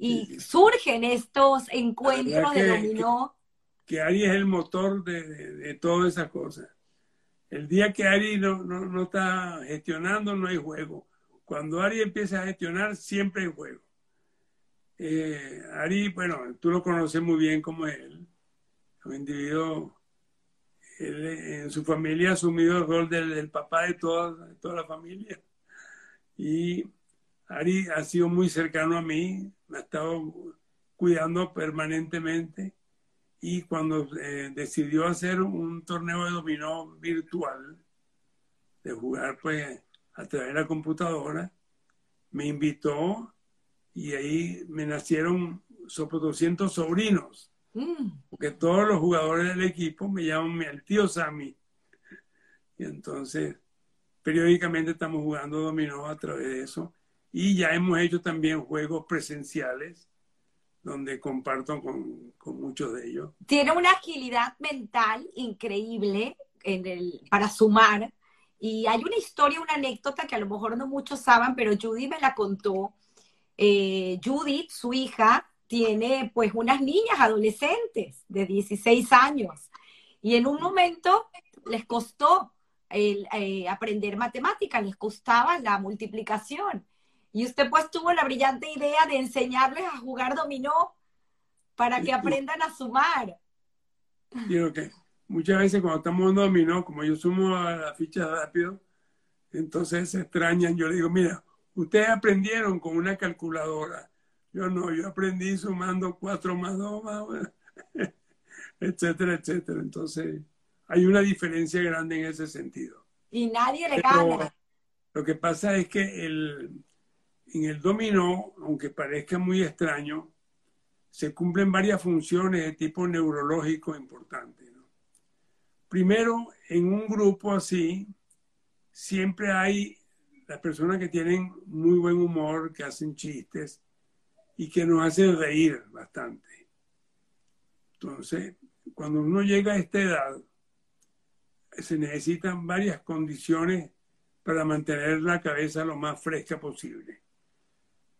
Y surgen estos encuentros de dominó. Que, Ari es el motor de, de, todas esas cosas. El día que Ari no, no, no, está gestionando, no hay juego. Cuando Ari empieza a gestionar, siempre hay juego. Eh, Ari, bueno, tú lo conoces muy bien como él un individuo, en su familia ha asumido el rol del, papá de toda, toda la familia. Y Ari ha sido muy cercano a mí, me ha estado cuidando permanentemente. Y cuando eh, decidió hacer un torneo de dominó virtual, de jugar pues a través de la computadora, me invitó y ahí me nacieron sobre 200 sobrinos Mm. Porque todos los jugadores del equipo me llaman el tío Sammy. Y entonces, periódicamente estamos jugando dominó a través de eso. Y ya hemos hecho también juegos presenciales donde comparto con, muchos de ellos. Tiene una agilidad mental increíble en el, para sumar. Y hay una historia, una anécdota que a lo mejor no muchos saben, pero Judy me la contó. Eh, Judith, su hija, tiene pues unas niñas adolescentes de 16 años y en un momento les costó eh, aprender matemáticas, les costaba la multiplicación. Y usted pues tuvo la brillante idea de enseñarles a jugar dominó para que aprendan a sumar. Digo que muchas veces cuando estamos en dominó, como yo sumo a la ficha rápido, entonces se extrañan. Yo digo, mira, ustedes aprendieron con una calculadora yo no, yo aprendí sumando cuatro más dos más, [LAUGHS] etcétera, etcétera. Entonces, hay una diferencia grande en ese sentido. Y nadie le gana. Lo que pasa es que el, en el dominó, aunque parezca muy extraño, se cumplen varias funciones de tipo neurológico importantes. Primero, en un grupo así, siempre hay las personas que tienen muy buen humor, que hacen chistes, y que nos hace reír bastante. Entonces, cuando uno llega a esta edad, se necesitan varias condiciones para mantener la cabeza lo más fresca posible.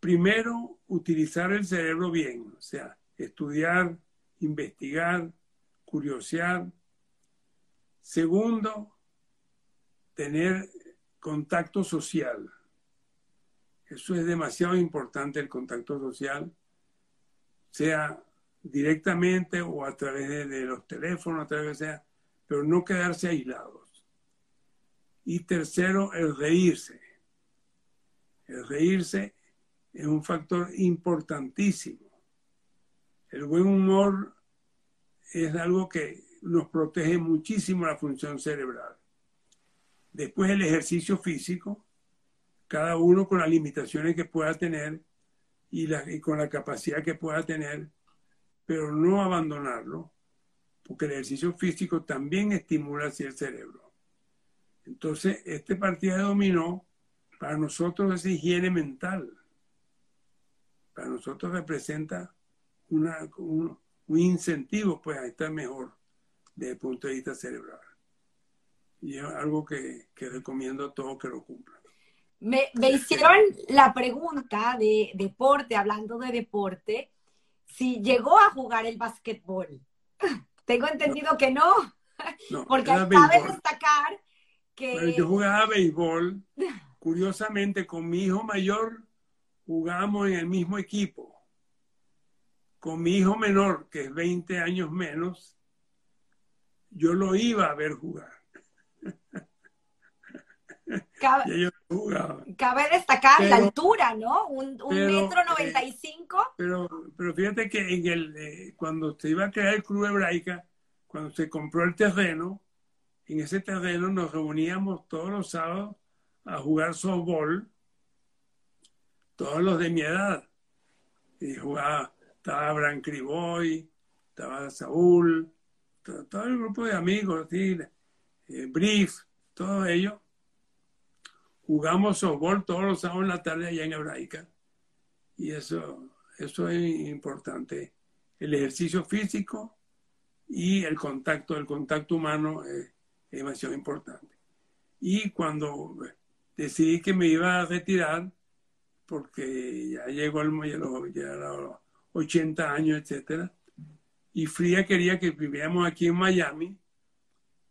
Primero, utilizar el cerebro bien, o sea, estudiar, investigar, curiosear. Segundo, tener contacto social. Eso es demasiado importante, el contacto social, sea directamente o a través de, los teléfonos, a través de sea, pero no quedarse aislados. Y tercero, el reírse. El reírse es un factor importantísimo. El buen humor es algo que nos protege muchísimo la función cerebral. Después el ejercicio físico, cada uno con las limitaciones que pueda tener y, con la capacidad que pueda tener, pero no abandonarlo, porque el ejercicio físico también estimula así el cerebro. Entonces, este partido de dominó para nosotros es higiene mental. Para nosotros representa una, un, incentivo pues, a estar mejor desde el punto de vista cerebral. Y es algo que, que recomiendo a todos que lo cumplan. Me, hicieron la pregunta de deporte, hablando de deporte, si llegó a jugar el básquetbol. [LAUGHS] Tengo entendido que no, [LAUGHS] porque cabe destacar que... yo jugaba béisbol, curiosamente con mi hijo mayor jugábamos en el mismo equipo. Con mi hijo menor, que es 20 años menos, yo lo iba a ver jugar. [LAUGHS] Cabe, destacar la altura, ¿no? Un, metro noventa y cinco. Pero, pero fíjate que en el, eh, cuando se iba a crear el Club Hebraica, cuando se compró el terreno, en ese terreno nos reuníamos todos los sábados a jugar softball, todos los de mi edad. Y jugaba, estaba Abraham Criboy, estaba Saúl, todo, el grupo de amigos, ¿sí? Eh, Brief, todo ello jugamos softball todos los sábados en la tarde allá en Hebraica. Y eso, eso es importante. El ejercicio físico y el contacto, el contacto humano es, demasiado importante. Y cuando decidí que me iba a retirar, porque ya llegó el, ya, los 80 años, etcétera, y Fría quería que viviéramos aquí en Miami.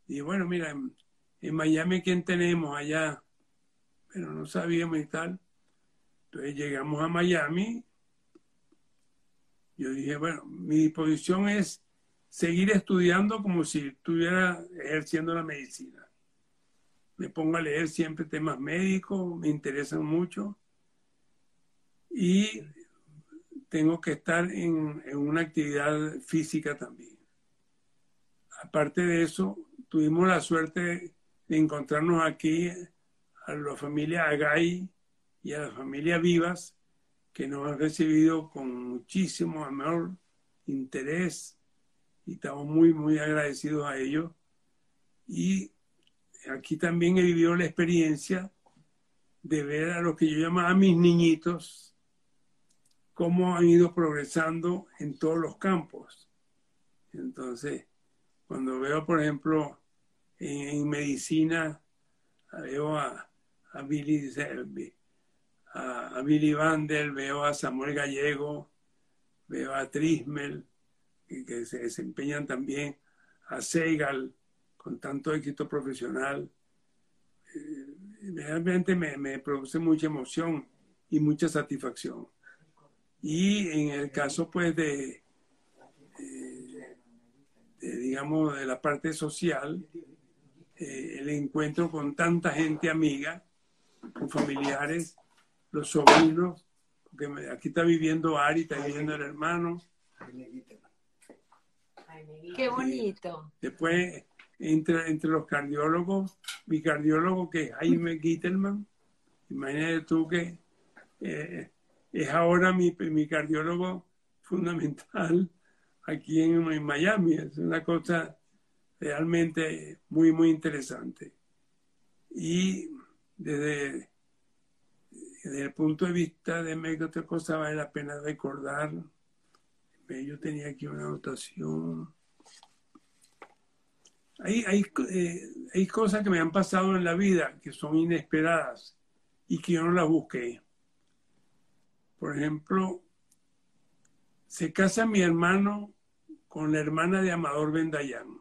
Y bueno, mira, en, en Miami, ¿quién tenemos allá? pero no sabíamos y tal. Entonces llegamos a Miami. Yo dije, bueno, mi disposición es seguir estudiando como si estuviera ejerciendo la medicina. Me pongo a leer siempre temas médicos, me interesan mucho. Y tengo que estar en, en una actividad física también. Aparte de eso, tuvimos la suerte de encontrarnos aquí a la familia Agay y a la familia Vivas, que nos han recibido con muchísimo amor, interés, y estamos muy, muy agradecidos a ellos. Y aquí también he vivido la experiencia de ver a lo que yo llamaba mis niñitos, cómo han ido progresando en todos los campos. Entonces, cuando veo, por ejemplo, en, medicina, veo a, a Billy, a, Billy Vandel, veo a Samuel Gallego, veo a Trismel, que, se desempeñan también, a Segal, con tanto éxito profesional. Eh, realmente me, produce mucha emoción y mucha satisfacción. Y en el caso, pues, de, eh, digamos, de la parte social, eh, el encuentro con tanta gente amiga con familiares, los sobrinos, porque aquí está viviendo Ari, está viviendo el hermano. Qué bonito. después, entre, entre los cardiólogos, mi cardiólogo que es Jaime Gittelman, imagínate tú que eh, es ahora mi, mi, cardiólogo fundamental aquí en, Miami. Es una cosa realmente muy, muy interesante. Y desde, el punto de vista de otra cosa vale la pena recordar. Yo tenía aquí una anotación. Hay, hay, eh, hay cosas que me han pasado en la vida que son inesperadas y que yo no las busqué. Por ejemplo, se casa mi hermano con la hermana de Amador Bendayán.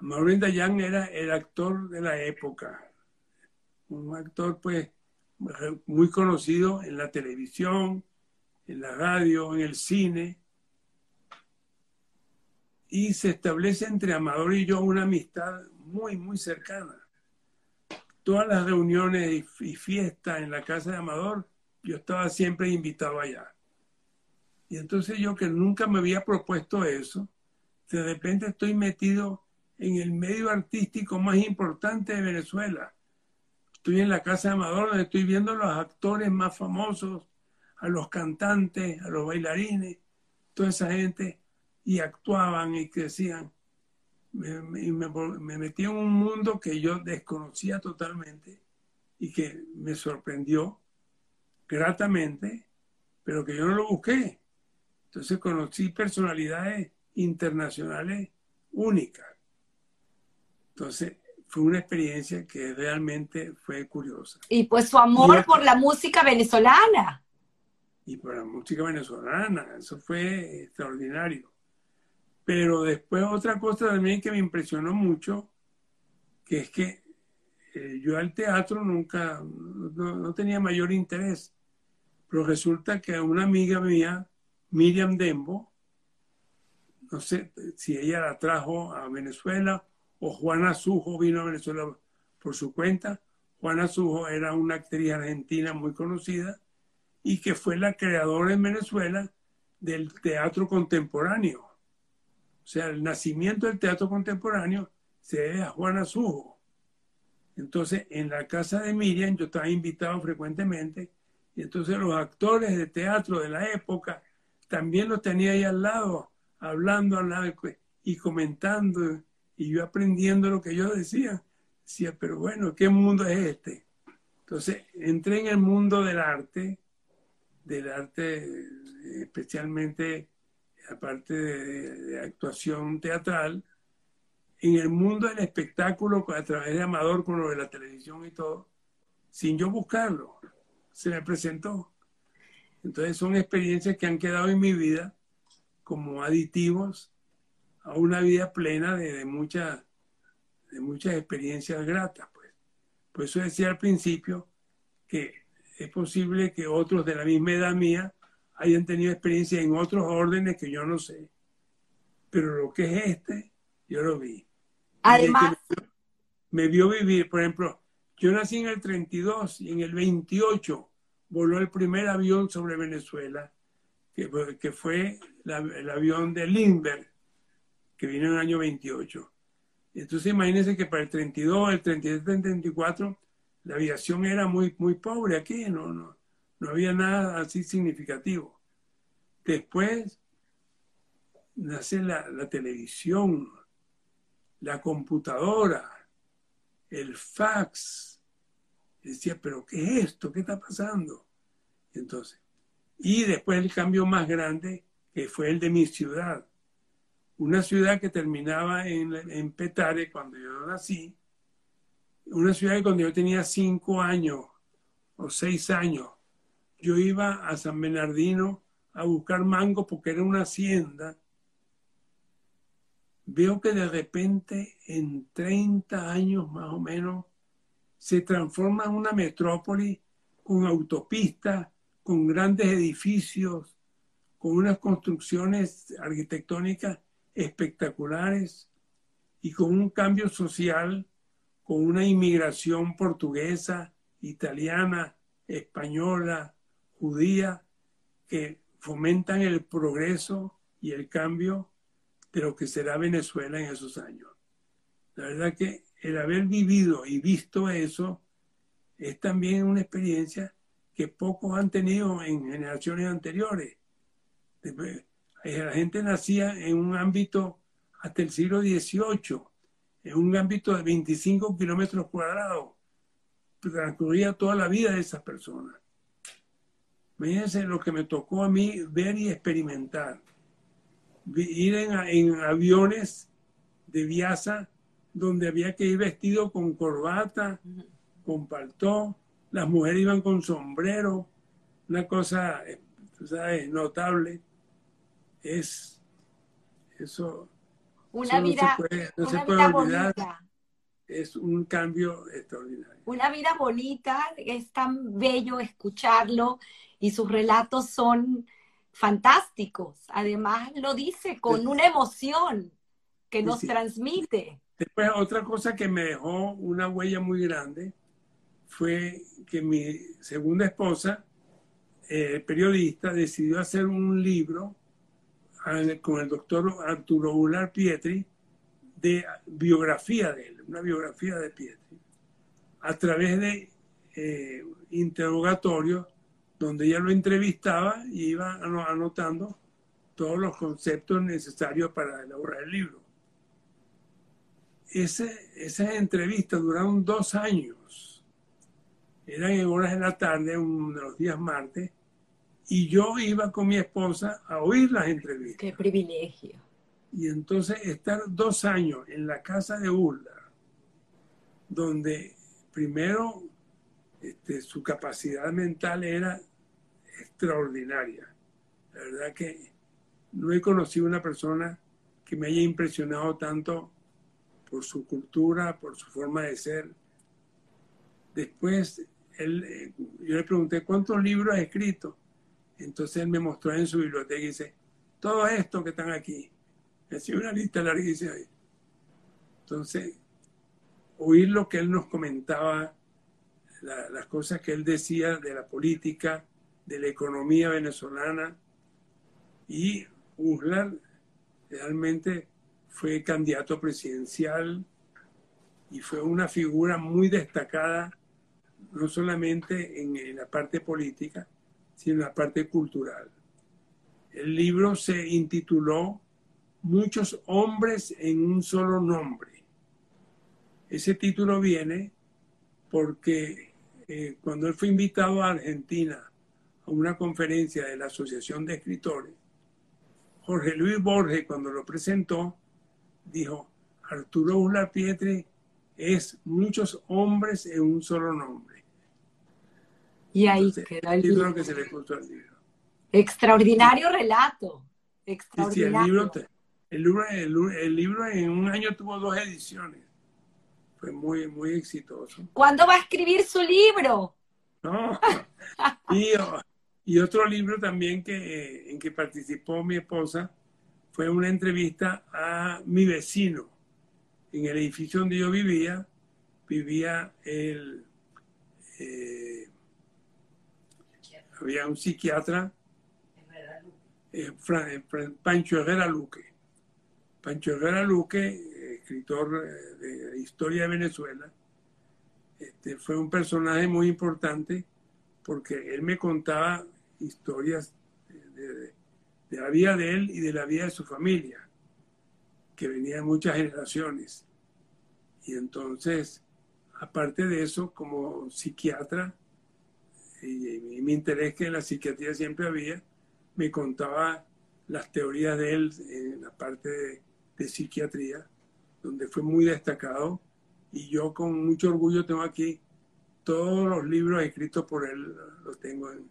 Amador Bendayán era el actor de la época, un actor pues muy conocido en la televisión, en la radio, en el cine. Y se establece entre Amador y yo una amistad muy, muy cercana. Todas las reuniones y fiestas en la casa de Amador, yo estaba siempre invitado allá. Y entonces yo que nunca me había propuesto eso, de repente estoy metido en el medio artístico más importante de Venezuela, Estoy en la casa de Amador estoy viendo a los actores más famosos, a los cantantes, a los bailarines, toda esa gente, y actuaban y crecían. Me, me, metí en un mundo que yo desconocía totalmente y que me sorprendió gratamente, pero que yo no lo busqué. Entonces conocí personalidades internacionales únicas. Entonces, fue una experiencia que realmente fue curiosa. Y pues su amor por la música venezolana. y por la música venezolana. Eso fue extraordinario. Pero después otra cosa también que me impresionó mucho, que es que eh, yo al teatro nunca, no, tenía mayor interés. Pero resulta que una amiga mía, Miriam Dembo, no sé si ella la trajo a Venezuela o Juana Sujo vino a Venezuela por su cuenta. Juana Sujo era una actriz argentina muy conocida y que fue la creadora en Venezuela del teatro contemporáneo. O sea, el nacimiento del teatro contemporáneo se debe a Juana Sujo. Entonces, en la casa de Miriam yo estaba invitado frecuentemente y entonces los actores de teatro de la época también los tenía ahí al lado, hablando al lado y comentando y yo aprendiendo lo que yo decía. Decía, pero bueno, ¿qué mundo es este? Entonces entré en el mundo del arte, del arte especialmente aparte de, actuación teatral, en el mundo del espectáculo a través de Amador con lo de la televisión y todo, sin yo buscarlo, se me presentó. Entonces son experiencias que han quedado en mi vida como aditivos a una vida plena de, de muchas de muchas experiencias gratas. Pues. Por eso decía al principio que es posible que otros de la misma edad mía hayan tenido experiencia en otros órdenes que yo no sé. Pero lo que es este, yo lo vi. Además, me vio vivir, por ejemplo, yo nací en el 32 y en el 28 voló el primer avión sobre Venezuela, que, fue el avión de Lindbergh, que vino en el año 28. Entonces imagínense que para el 32, el 33, el 34, la aviación era muy, muy pobre aquí, no, no, no había nada así significativo. Después nace la televisión, la computadora, el fax. decía, pero ¿qué es esto? ¿Qué está pasando? Entonces, y después el cambio más grande, que fue el de mi ciudad. Una ciudad que terminaba en, en Petare cuando yo nací. Una ciudad que cuando yo tenía cinco años o seis años, yo iba a San Bernardino a buscar mango porque era una hacienda. Veo que de repente en 30 años más o menos se transforma en una metrópoli con autopistas, con grandes edificios, con unas construcciones arquitectónicas espectaculares y con un cambio social, con una inmigración portuguesa, italiana, española, judía que fomentan el progreso y el cambio de lo que será Venezuela en esos años. La verdad que el haber vivido y visto eso es también una experiencia que pocos han tenido en generaciones anteriores. Eh, la gente nacía en un ámbito hasta el siglo XVIII, en un ámbito de 25 kilómetros cuadrados. Transcurría toda la vida de esas personas. Imagínense lo que me tocó a mí ver y experimentar. Ir en, aviones de viaza donde había que ir vestido con corbata, con paltó, las mujeres iban con sombrero, una cosa, ¿sabes? notable. Es eso. Una vida, no se puede, olvidar. Es un cambio extraordinario. Una vida bonita, es tan bello escucharlo y sus relatos son fantásticos. Además, lo dice con una emoción que nos transmite. Después, otra cosa que me dejó una huella muy grande fue que mi segunda esposa, eh, periodista, decidió hacer un libro con el doctor Arturo Ular Pietri de biografía de él, una biografía de Pietri, a través de eh, interrogatorios donde ella lo entrevistaba y iba anotando todos los conceptos necesarios para elaborar el libro. Ese, esas entrevistas duraron dos años. Eran en horas de la tarde, uno de los días martes, y yo iba con mi esposa a oír las entrevistas. Qué privilegio. Y entonces estar dos años en la casa de Urla, donde primero este, su capacidad mental era extraordinaria. La verdad que no he conocido una persona que me haya impresionado tanto por su cultura, por su forma de ser. Después, él, eh, yo le pregunté, ¿cuántos libros ha escrito? Entonces él me mostró en su biblioteca y dice, todo esto que están aquí. Hacía una lista larguísima. Entonces, oír lo que él nos comentaba, las cosas que él decía de la política, de la economía venezolana, y Uslar realmente fue candidato presidencial y fue una figura muy destacada, no solamente en, la parte política, sino en la parte cultural. El libro se intituló Muchos hombres en un solo nombre. Ese título viene porque eh, cuando él fue invitado a Argentina a una conferencia de la Asociación de Escritores, Jorge Luis Borges, cuando lo presentó, dijo, Arturo Uslar Pietri es muchos hombres en un solo nombre. Y ahí queda el libro que se le puso al libro. Extraordinario relato. Extraordinario. el, libro, el, libro, en un año tuvo dos ediciones. Fue muy, muy exitoso. ¿Cuándo va a escribir su libro? No. [LAUGHS] y, y otro libro también que, en que participó mi esposa fue una entrevista a mi vecino. En el edificio donde yo vivía, vivía el... Eh, había un psiquiatra, eh, Pancho Herrera Luque. Pancho Herrera Luque, escritor eh, de historia de Venezuela, este, fue un personaje muy importante porque él me contaba historias de, la vida de él y de la vida de su familia, que venía de muchas generaciones. Y entonces, aparte de eso, como psiquiatra, y, mi interés que en la psiquiatría siempre había, me contaba las teorías de él en la parte de, de psiquiatría, donde fue muy destacado. Y yo con mucho orgullo tengo aquí todos los libros escritos por él, los tengo en,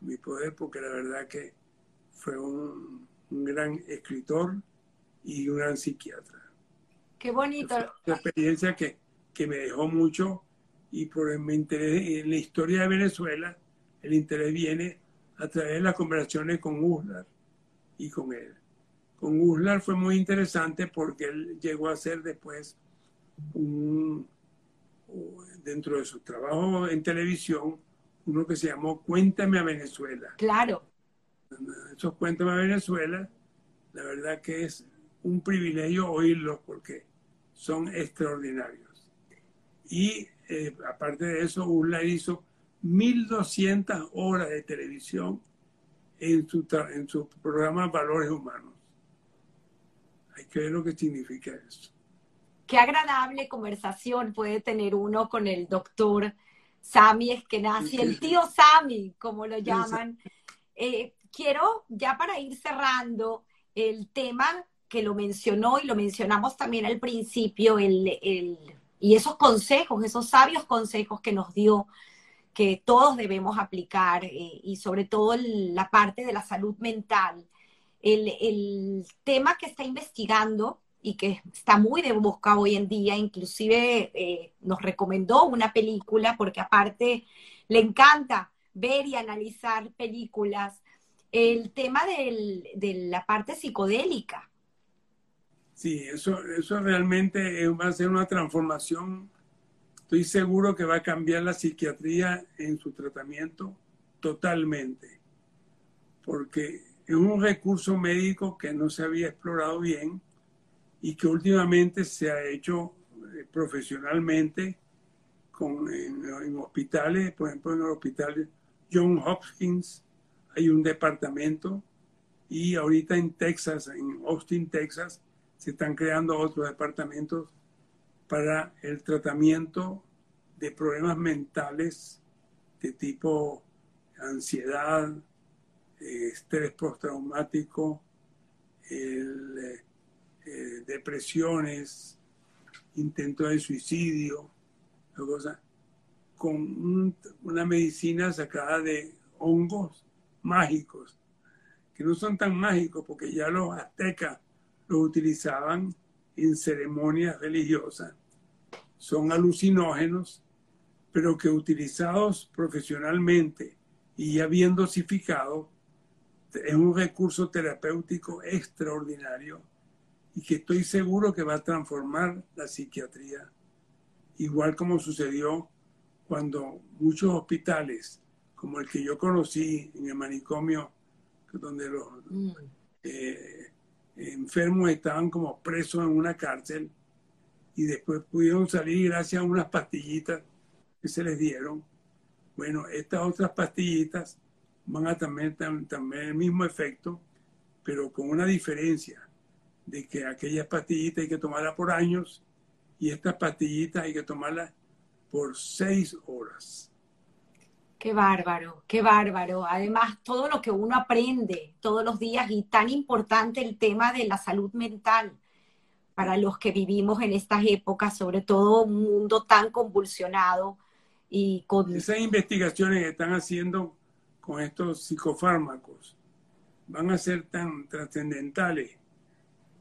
mi poder porque la verdad que fue un, gran escritor y un gran psiquiatra. Qué bonito. una experiencia que, que, me dejó mucho y por mi interés en la historia de Venezuela, el interés viene a través de las conversaciones con Uslar y con él. Con Uslar fue muy interesante porque él llegó a ser después un, dentro de su trabajo en televisión, uno que se llamó Cuéntame a Venezuela. Claro. Esos Cuéntame a Venezuela, la verdad que es un privilegio oírlos porque son extraordinarios. Y eh, aparte de eso, ULA hizo 1.200 horas de televisión en su, en su programa Valores Humanos. Hay que ver lo que significa eso. Qué agradable conversación puede tener uno con el doctor Sami Eskenazi, el tío Sami, como lo llaman. Eh, quiero, ya para ir cerrando, el tema que lo mencionó y lo mencionamos también al principio, el, y esos consejos, esos sabios consejos que nos dio, que todos debemos aplicar, eh, y sobre todo la parte de la salud mental. El, el tema que está investigando y que está muy de busca hoy en día, inclusive eh, nos recomendó una película porque aparte le encanta ver y analizar películas, el tema de la parte psicodélica. Sí, eso, eso realmente va a ser una transformación. Estoy seguro que va a cambiar la psiquiatría en su tratamiento totalmente, porque es un recurso médico que no se había explorado bien y que últimamente se ha hecho eh, profesionalmente con, en, hospitales, por ejemplo en el hospital John Hopkins hay un departamento y ahorita en Texas, en Austin, Texas, se están creando otros departamentos para el tratamiento de problemas mentales de tipo ansiedad, estrés postraumático, el, eh, depresiones, intento de suicidio, con una medicina sacada de hongos mágicos, que no son tan mágicos porque ya los aztecas los utilizaban en ceremonias religiosas. Son alucinógenos, pero que utilizados profesionalmente y ya bien dosificados, es un recurso terapéutico extraordinario y que estoy seguro que va a transformar la psiquiatría, igual como sucedió cuando muchos hospitales, como el que yo conocí en el manicomio, donde los mm. eh, enfermos estaban como presos en una cárcel y después pudieron salir gracias a unas pastillitas que se les dieron. Bueno, estas otras pastillitas van a tener también el mismo efecto, pero con una diferencia de que aquellas pastillitas hay que tomarlas por años y estas pastillitas hay que tomarlas por seis horas. Qué bárbaro, qué bárbaro. Además, todo lo que uno aprende todos los días y tan importante el tema de la salud mental para los que vivimos en estas épocas, sobre todo un mundo tan convulsionado y con... Esas investigaciones que están haciendo con estos psicofármacos van a ser tan trascendentales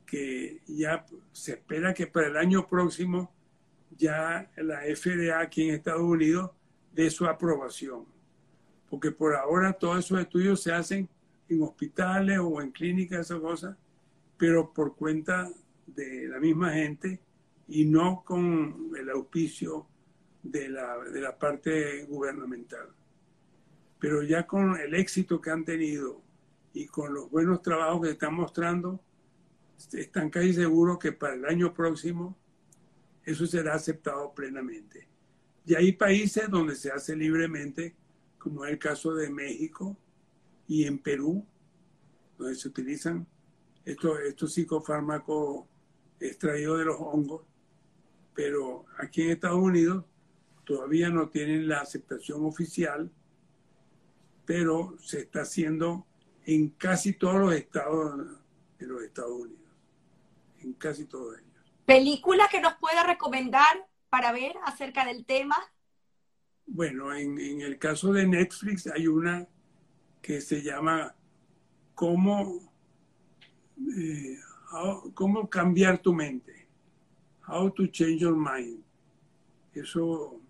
que ya se espera que para el año próximo ya la FDA aquí en Estados Unidos dé su aprobación. Porque por ahora todos esos estudios se hacen en hospitales o en clínicas, o cosas, pero por cuenta de la misma gente y no con el auspicio de la, de la parte gubernamental. Pero ya con el éxito que han tenido y con los buenos trabajos que están mostrando, están casi seguros que para el año próximo eso será aceptado plenamente. Y hay países donde se hace libremente, como es el caso de México y en Perú, donde se utilizan estos, estos psicofármacos extraídos de los hongos, pero aquí en Estados Unidos todavía no tienen la aceptación oficial, pero se está haciendo en casi todos los estados de los Estados Unidos, en casi todos ellos. ¿Película que nos pueda recomendar para ver acerca del tema? Bueno, en, el caso de Netflix hay una que se llama Cómo, eh, cómo cambiar tu mente. How to change your mind. Eso,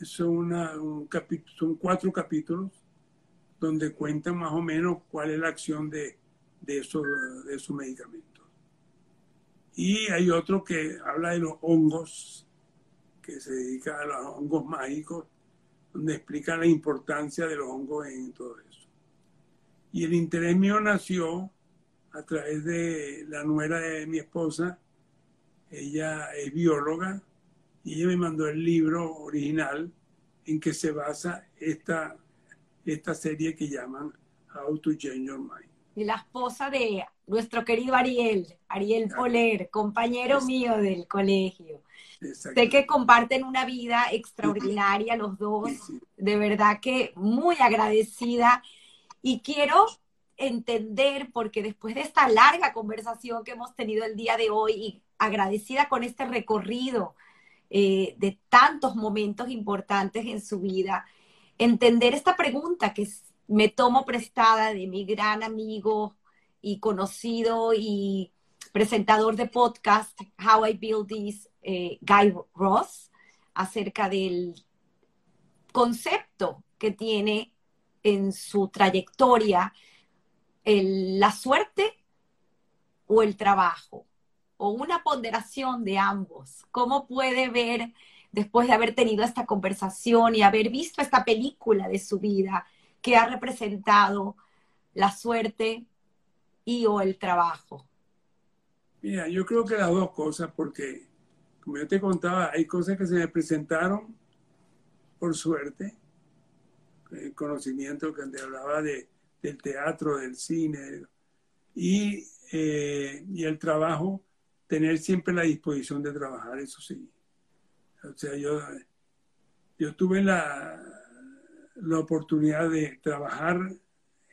eso una, un son cuatro capítulos donde cuentan más o menos cuál es la acción de, de, esos, de esos medicamentos. Y hay otro que habla de los hongos, que se dedica a los hongos mágicos, donde explica la importancia de los hongos en todo eso. Y el interés mío nació a través de la nuera de mi esposa. Ella es bióloga y ella me mandó el libro original en que se basa esta, esta serie que llaman How to Change Your Mind. Y la esposa de nuestro querido Ariel, Ariel Poler, compañero mío del colegio. Sé que comparten una vida extraordinaria los dos, de verdad que muy agradecida. Y quiero entender, porque después de esta larga conversación que hemos tenido el día de hoy y agradecida con este recorrido eh, de tantos momentos importantes en su vida, entender esta pregunta que me tomo prestada de mi gran amigo y conocido y presentador de podcast How I Build This, eh, Guy Ross, acerca del concepto que tiene en su trayectoria la suerte o el trabajo, o una ponderación de ambos. ¿Cómo puede ver, después de haber tenido esta conversación y haber visto esta película de su vida, que ha representado la suerte y o el trabajo? Mira, yo creo que las dos cosas, porque como yo te contaba, hay cosas que se me presentaron por suerte, el conocimiento que te hablaba de, del teatro, del cine, y, eh, y el trabajo, tener siempre la disposición de trabajar, eso sí. O sea, yo, yo tuve la, la oportunidad de trabajar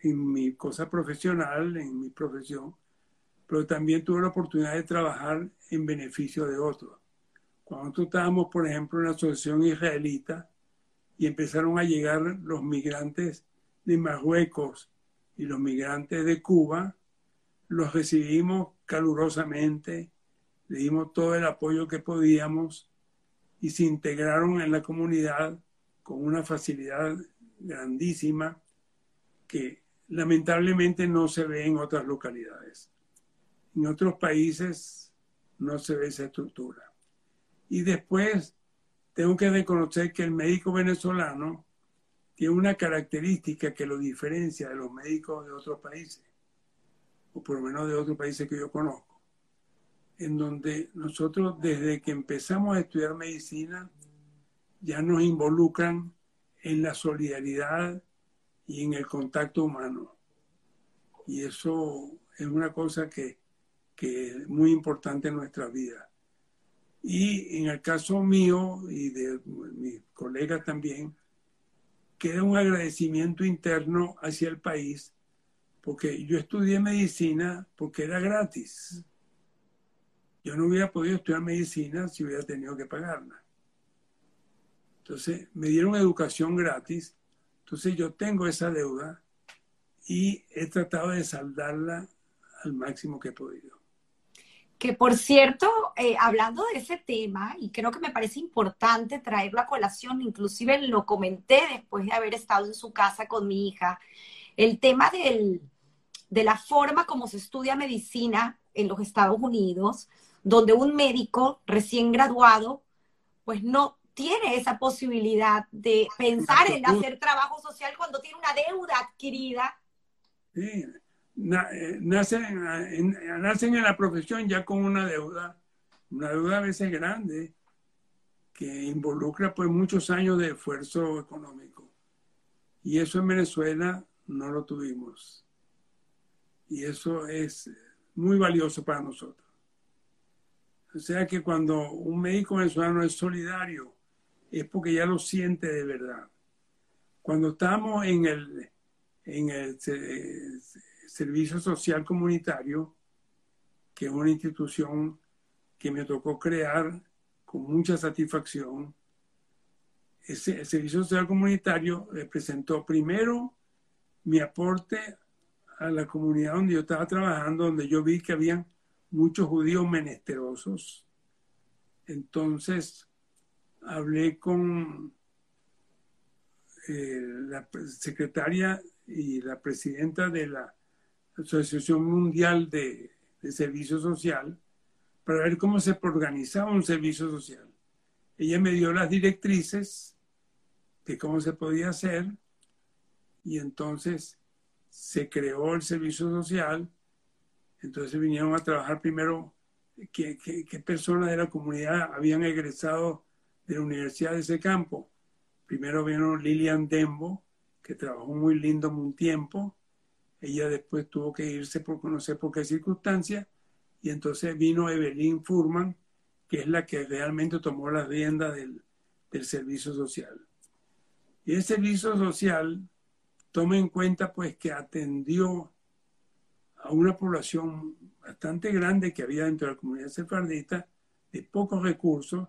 en mi cosa profesional, en mi profesión, pero también tuve la oportunidad de trabajar en beneficio de otros. Cuando nosotros estábamos, por ejemplo, en la asociación israelita y empezaron a llegar los migrantes de Marruecos y los migrantes de Cuba, los recibimos calurosamente, le dimos todo el apoyo que podíamos y se integraron en la comunidad con una facilidad grandísima que lamentablemente no se ve en otras localidades. En otros países no se ve esa estructura. Y después tengo que reconocer que el médico venezolano tiene una característica que lo diferencia de los médicos de otros países, o por lo menos de otros países que yo conozco, en donde nosotros desde que empezamos a estudiar medicina ya nos involucran en la solidaridad y en el contacto humano. Y eso es una cosa que, que es muy importante en nuestra vida. Y en el caso mío y de mis colegas también, queda un agradecimiento interno hacia el país, porque yo estudié medicina porque era gratis. Yo no hubiera podido estudiar medicina si hubiera tenido que pagarla. Entonces, me dieron educación gratis. Entonces, yo tengo esa deuda y he tratado de saldarla al máximo que he podido. Que por cierto, eh, hablando de ese tema, y creo que me parece importante traerlo a colación, inclusive lo comenté después de haber estado en su casa con mi hija, el tema del, de la forma como se estudia medicina en los Estados Unidos, donde un médico recién graduado, pues no tiene esa posibilidad de pensar en hacer trabajo social cuando tiene una deuda adquirida. Sí, eh, nacen, en, nacen en la profesión ya con una deuda, una deuda a veces grande, que involucra pues muchos años de esfuerzo económico. Y eso en Venezuela no lo tuvimos. Y eso es muy valioso para nosotros. O sea que cuando un médico venezolano es solidario, es porque ya lo siente de verdad. Cuando estamos en el, en el Servicio Social Comunitario, que es una institución que me tocó crear con mucha satisfacción, ese, el Servicio Social Comunitario representó primero mi aporte a la comunidad donde yo estaba trabajando, donde yo vi que había muchos judíos menesterosos. Entonces, hablé con eh, la secretaria y la presidenta de la Asociación Mundial de, Servicio Social para ver cómo se organizaba un servicio social. Ella me dio las directrices de cómo se podía hacer y entonces se creó el servicio social. Entonces vinieron a trabajar primero qué, qué personas de la comunidad habían egresado de la universidad de ese campo. Primero vino Lilian Dembo, que trabajó muy lindo un tiempo. Ella después tuvo que irse por no sé por qué circunstancia. Y entonces vino Evelyn Furman, que es la que realmente tomó la rienda del, del servicio social. Y el servicio social toma en cuenta pues que atendió a una población bastante grande que había dentro de la comunidad sefardita, de pocos recursos,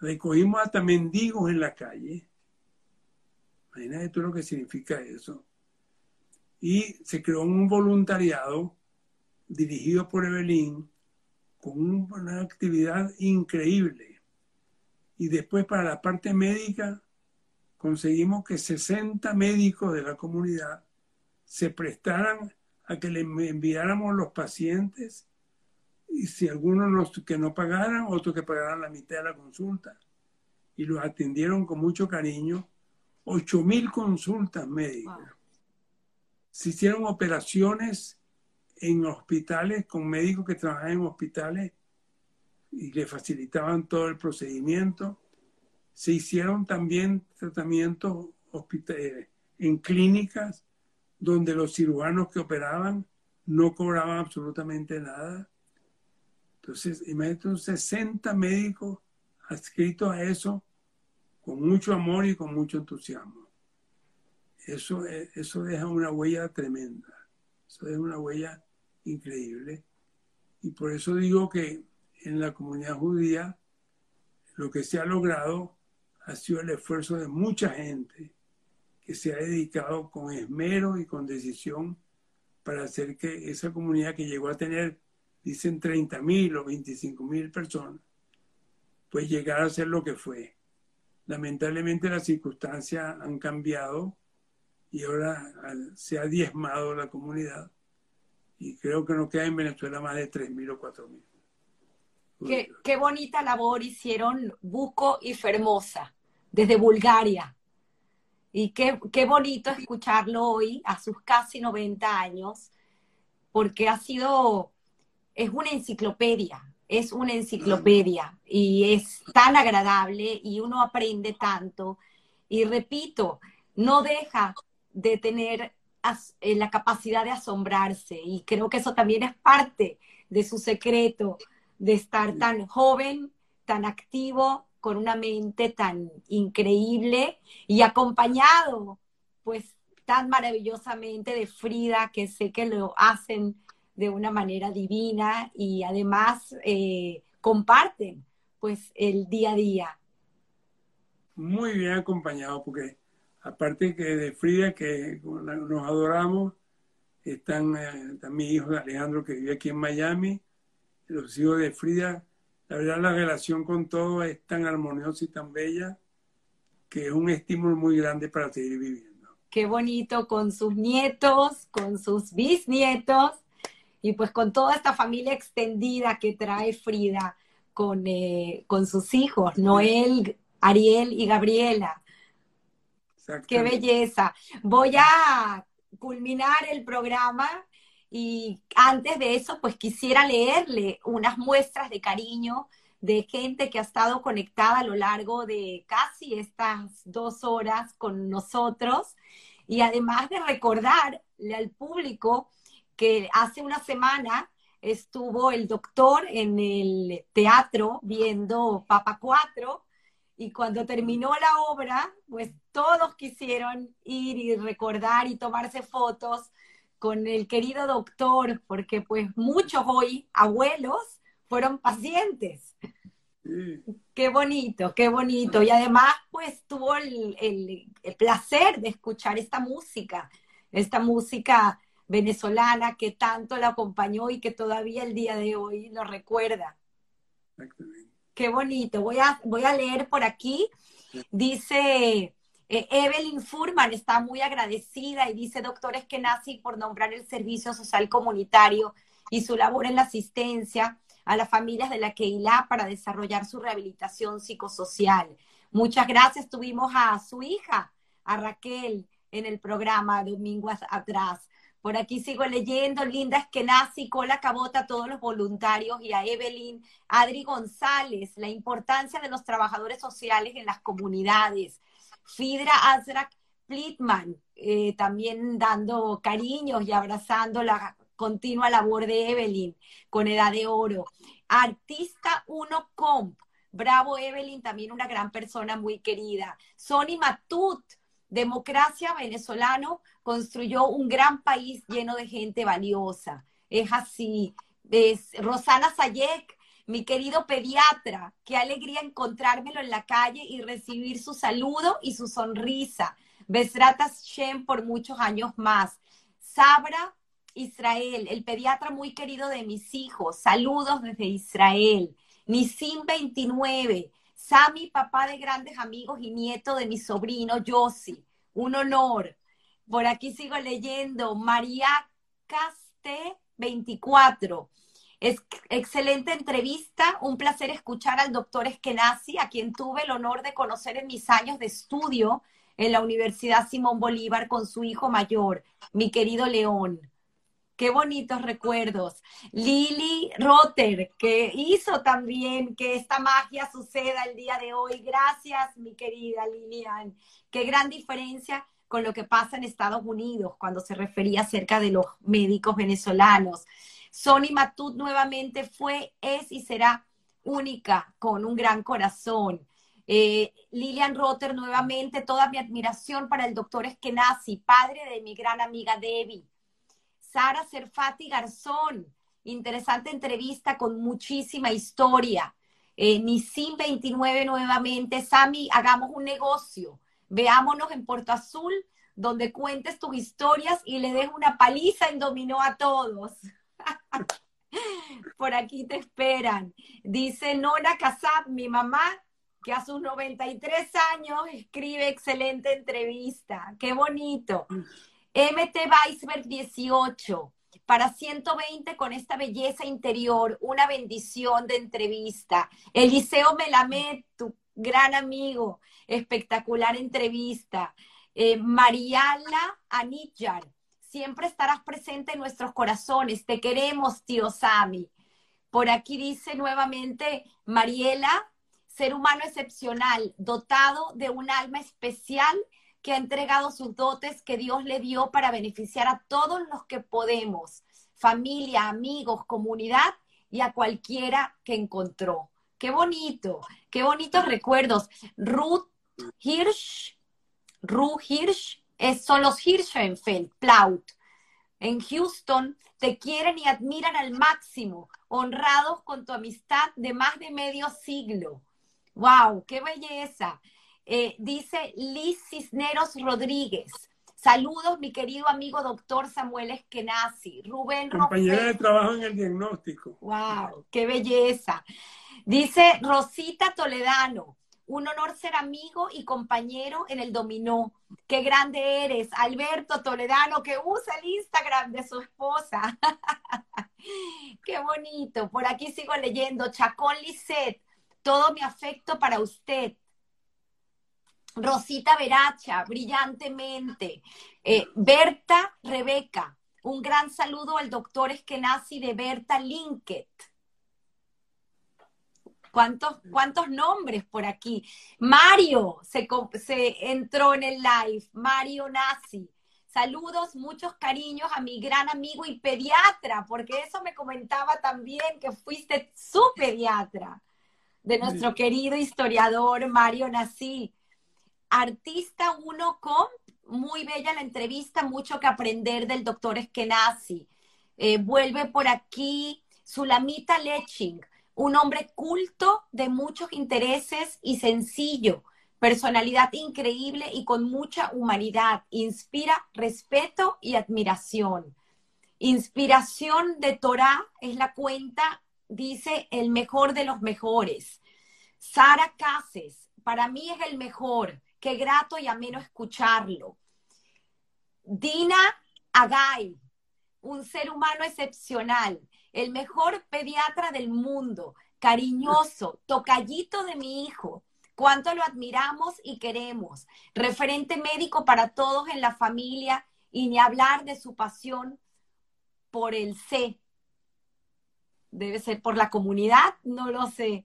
recogimos hasta mendigos en la calle. Imagínate tú lo que significa eso. Y se creó un voluntariado dirigido por Evelyn con una actividad increíble. Y después para la parte médica conseguimos que 60 médicos de la comunidad se prestaran a que le enviáramos los pacientes y si algunos que no pagaran, otros que pagaran la mitad de la consulta. Y los atendieron con mucho cariño. Ocho mil consultas médicas. Se hicieron operaciones en hospitales con médicos que trabajaban en hospitales y le facilitaban todo el procedimiento. Se hicieron también tratamientos eh, en clínicas donde los cirujanos que operaban no cobraban absolutamente nada. Entonces, imagínate 60 médicos adscritos a eso con mucho amor y con mucho entusiasmo. Eso, eso deja una huella tremenda, eso deja una huella increíble. Y por eso digo que en la comunidad judía lo que se ha logrado ha sido el esfuerzo de mucha gente se ha dedicado con esmero y con decisión para hacer que esa comunidad que llegó a tener, dicen 30 mil o 25 mil personas, pues llegara a ser lo que fue. Lamentablemente las circunstancias han cambiado y ahora se ha diezmado la comunidad y creo que no queda en Venezuela más de 3 mil o 4 mil. Qué, qué, bonita labor hicieron Buco y Fermosa desde Bulgaria. Y qué, qué bonito escucharlo hoy a sus casi 90 años, porque ha sido, es una enciclopedia, es una enciclopedia y es tan agradable y uno aprende tanto. Y repito, no deja de tener eh, la capacidad de asombrarse y creo que eso también es parte de su secreto de estar tan joven, tan activo, con una mente tan increíble y acompañado, pues tan maravillosamente de Frida, que sé que lo hacen de una manera divina y además eh, comparten pues el día a día. Muy bien acompañado, porque aparte que de Frida, que nos adoramos, están eh, también hijos de Alejandro que vive aquí en Miami, los hijos de Frida la verdad, la relación con todo es tan armoniosa y tan bella que es un estímulo muy grande para seguir viviendo. Qué bonito con sus nietos, con sus bisnietos y pues con toda esta familia extendida que trae Frida con, eh, con sus hijos, Noel, Ariel y Gabriela. Qué belleza. Voy a culminar el programa y antes de eso, pues quisiera leerle unas muestras de cariño de gente que ha estado conectada a lo largo de casi estas dos horas con nosotros. Y además de recordarle al público que hace una semana estuvo el doctor en el teatro viendo Papa 4 y cuando terminó la obra, pues todos quisieron ir y recordar y tomarse fotos con el querido doctor, porque pues muchos hoy abuelos fueron pacientes. Qué bonito, qué bonito. Y además pues tuvo el, el, placer de escuchar esta música, esta música venezolana que tanto la acompañó y que todavía el día de hoy lo recuerda. Qué bonito. Voy a, voy a leer por aquí. Dice eh, Evelyn Furman está muy agradecida y dice, doctor Eskenazi, por nombrar el servicio social comunitario y su labor en la asistencia a las familias de la Keilah para desarrollar su rehabilitación psicosocial. Muchas gracias. Tuvimos a su hija, a Raquel, en el programa domingos atrás. Por aquí sigo leyendo, Linda Eskenazi, Cola Cabota, todos los voluntarios y a Evelyn, Adri González, la importancia de los trabajadores sociales en las comunidades. Fidra Azrak Plitman, eh, también dando cariños y abrazando la continua labor de Evelyn con Edad de Oro. Artista 1 Comp, bravo Evelyn, también una gran persona muy querida. Sony Matut, democracia venezolano, construyó un gran país lleno de gente valiosa. Es así. Es Rosana Sayek, mi querido pediatra, qué alegría encontrármelo en la calle y recibir su saludo y su sonrisa. Besratas Shem por muchos años más. Sabra Israel, el pediatra muy querido de mis hijos. Saludos desde Israel. Nisim 29. Sami, papá de grandes amigos y nieto de mi sobrino Yossi. Un honor. Por aquí sigo leyendo. María Caste 24. Es excelente entrevista, un placer escuchar al doctor Eskenazi, a quien tuve el honor de conocer en mis años de estudio en la Universidad Simón Bolívar con su hijo mayor, mi querido León. Qué bonitos recuerdos. Lili Rotter, que hizo también que esta magia suceda el día de hoy. Gracias, mi querida Lilian. Qué gran diferencia con lo que pasa en Estados Unidos cuando se refería acerca de los médicos venezolanos. Sony Matut nuevamente fue, es y será única, con un gran corazón. Eh, Lilian Rotter, nuevamente, toda mi admiración para el doctor Eskenazi, padre de mi gran amiga Debbie. Sara Serfati Garzón, interesante entrevista con muchísima historia. Eh, Nisim 29 nuevamente. Sami, hagamos un negocio. Veámonos en Puerto Azul donde cuentes tus historias y le des una paliza en dominó a todos. [LAUGHS] Por aquí te esperan. Dice Nora Casab, mi mamá, que a sus 93 años escribe excelente entrevista. Qué bonito. MT Weisberg 18. Para 120 con esta belleza interior, una bendición de entrevista. Eliseo Melamed, tu gran amigo, espectacular entrevista. Eh, Mariala siempre estarás presente en nuestros corazones. Te queremos, tío Sami. Por aquí dice nuevamente Mariela, ser humano excepcional, dotado de un alma especial que ha entregado sus dotes que Dios le dio para beneficiar a todos los que podemos, familia, amigos, comunidad y a cualquiera que encontró. Qué bonito, qué bonitos recuerdos. Ruth Hirsch, Ruth Hirsch, son los Hirschenfeld, Plaut. En Houston te quieren y admiran al máximo, honrados con tu amistad de más de medio siglo. ¡Wow! ¡Qué belleza! Eh, dice Liz Cisneros Rodríguez. Saludos, mi querido amigo doctor Samuel Eskenazi. Rubén Compañera de trabajo en el diagnóstico. ¡Wow! ¡Qué belleza! Dice Rosita Toledano. Un honor ser amigo y compañero en el dominó. Qué grande eres, Alberto Toledano, que usa el Instagram de su esposa. [LAUGHS] Qué bonito. Por aquí sigo leyendo. Chacón Lisset, todo mi afecto para usted. Rosita Veracha, brillantemente. Eh, Berta Rebeca, un gran saludo al doctor Eskenazi de Berta Linket. ¿Cuántos, ¿Cuántos nombres por aquí? Mario se, se entró en el live. Mario Nazi. Saludos, muchos cariños a mi gran amigo y pediatra, porque eso me comentaba también que fuiste su pediatra, de nuestro querido historiador Mario Nazi. Artista uno con, muy bella la entrevista, mucho que aprender del doctor Eskenazi. Eh, vuelve por aquí Sulamita Leching un hombre culto de muchos intereses y sencillo, personalidad increíble y con mucha humanidad, inspira respeto y admiración. Inspiración de Torah es la cuenta, dice, el mejor de los mejores. Sara Cases, para mí es el mejor, qué grato y ameno escucharlo. Dina Agay, un ser humano excepcional, el mejor pediatra del mundo, cariñoso, tocallito de mi hijo. Cuánto lo admiramos y queremos. Referente médico para todos en la familia y ni hablar de su pasión por el C. Debe ser por la comunidad, no lo sé.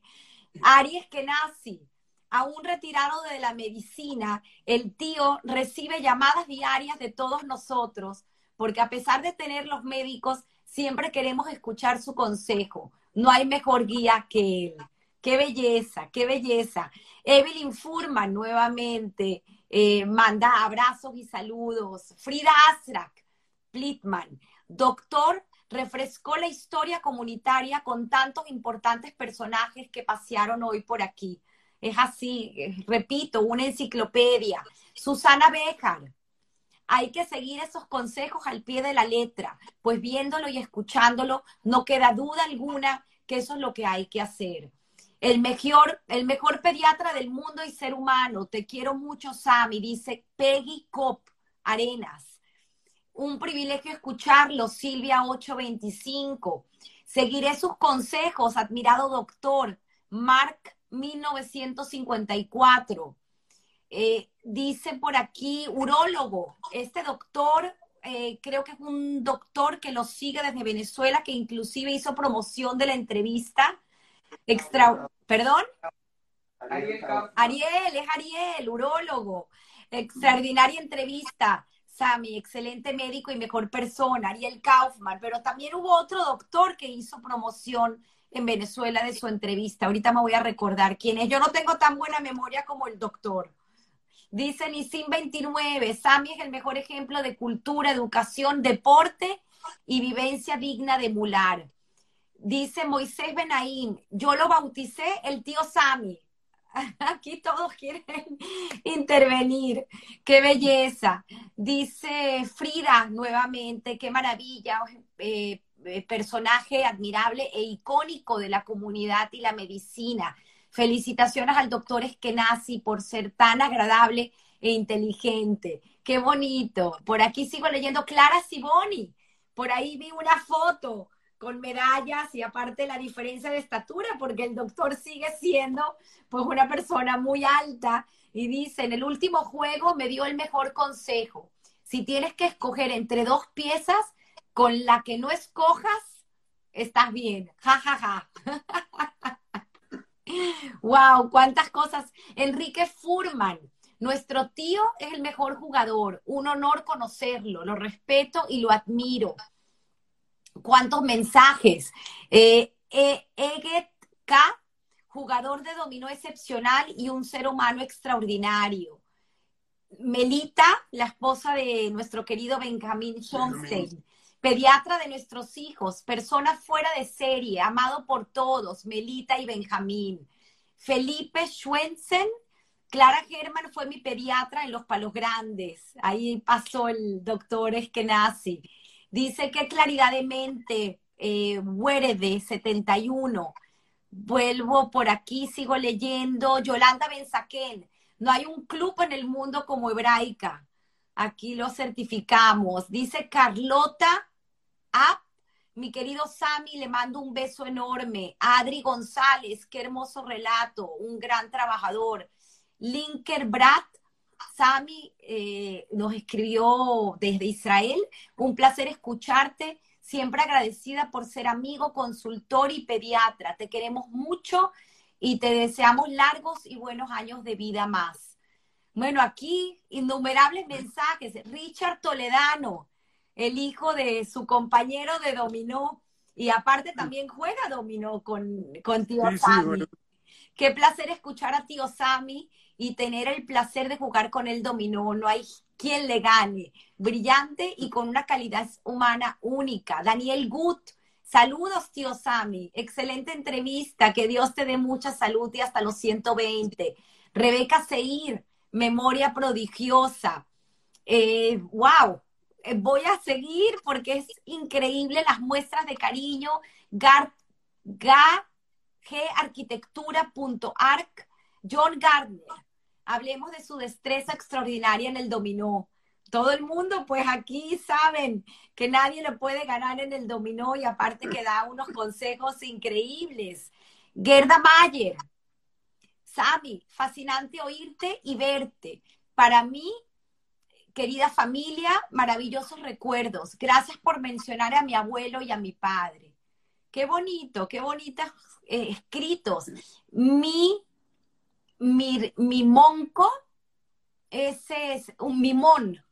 Aries Kenasi, aún retirado de la medicina, el tío recibe llamadas diarias de todos nosotros, porque a pesar de tener los médicos, siempre queremos escuchar su consejo. No hay mejor guía que él. Qué belleza, qué belleza. Evelyn Furman nuevamente eh, manda abrazos y saludos. Frida Asrak, Plitman, doctor, refrescó la historia comunitaria con tantos importantes personajes que pasearon hoy por aquí. Es así, repito, una enciclopedia. Susana Bejar, hay que seguir esos consejos al pie de la letra, pues viéndolo y escuchándolo, no queda duda alguna que eso es lo que hay que hacer. El mejor, el mejor pediatra del mundo y ser humano. Te quiero mucho, Sammy, dice Peggy Cop Arenas. Un privilegio escucharlo, Silvia 825. Seguiré sus consejos, admirado doctor. Mark 1954. Eh, dice por aquí, urólogo, este doctor, eh, creo que es un doctor que lo sigue desde Venezuela, que inclusive hizo promoción de la entrevista. Extra, ¿Perdón? Ariel, es Ariel, urólogo. Extraordinaria entrevista. Sami, excelente médico y mejor persona, Ariel Kaufman, pero también hubo otro doctor que hizo promoción en Venezuela de su entrevista. Ahorita me voy a recordar quién es. Yo no tengo tan buena memoria como el doctor. Dice Nisim 29, Sami es el mejor ejemplo de cultura, educación, deporte y vivencia digna de emular. Dice Moisés Benaim, yo lo bauticé el tío Sami. [LAUGHS] Aquí todos quieren [LAUGHS] intervenir. Qué belleza. Dice Frida nuevamente, qué maravilla. Eh, eh, personaje admirable e icónico de la comunidad y la medicina. Felicitaciones al doctor Eskenazi por ser tan agradable e inteligente. Qué bonito. Por aquí sigo leyendo Clara Siboni. Por ahí vi una foto con medallas y aparte la diferencia de estatura, porque el doctor sigue siendo pues una persona muy alta y dice, en el último juego me dio el mejor consejo. Si tienes que escoger entre dos piezas, con la que no escojas, estás bien. Ja, ja, ja. [LAUGHS] wow, cuántas cosas. Enrique Furman, nuestro tío es el mejor jugador. Un honor conocerlo. Lo respeto y lo admiro cuántos mensajes. Eh, eh, Eget K, jugador de dominó excepcional y un ser humano extraordinario. Melita, la esposa de nuestro querido Benjamín Schonstein, pediatra de nuestros hijos, persona fuera de serie, amado por todos, Melita y Benjamín. Felipe Schwensen, Clara Germán fue mi pediatra en Los Palos Grandes. Ahí pasó el doctor Eskenazi. Dice que claridad de mente, eh, de 71. Vuelvo por aquí, sigo leyendo. Yolanda Benzaquén, no hay un club en el mundo como Hebraica. Aquí lo certificamos. Dice Carlota Mi querido Sami, le mando un beso enorme. Adri González, qué hermoso relato, un gran trabajador. Linker Brat, Sami eh, nos escribió desde Israel. Un placer escucharte. Siempre agradecida por ser amigo, consultor y pediatra. Te queremos mucho y te deseamos largos y buenos años de vida más. Bueno, aquí innumerables mensajes. Richard Toledano, el hijo de su compañero de dominó, y aparte también juega dominó con, con tío Sami. Qué placer escuchar a tío Sami y tener el placer de jugar con él dominó. No hay quien le gane. Brillante y con una calidad humana única. Daniel Gut, saludos, tío Sami. Excelente entrevista. Que Dios te dé mucha salud y hasta los 120. Rebeca Seir, memoria prodigiosa. Eh, wow, eh, voy a seguir porque es increíble las muestras de cariño. Gar, ga. John Gardner, hablemos de su destreza extraordinaria en el dominó. Todo el mundo, pues aquí saben que nadie lo puede ganar en el dominó y aparte que da unos consejos increíbles. Gerda Mayer, Sami, fascinante oírte y verte. Para mí, querida familia, maravillosos recuerdos. Gracias por mencionar a mi abuelo y a mi padre. Qué bonito, qué bonitos eh, escritos. Mi mi, mimonco, ese es un mimón.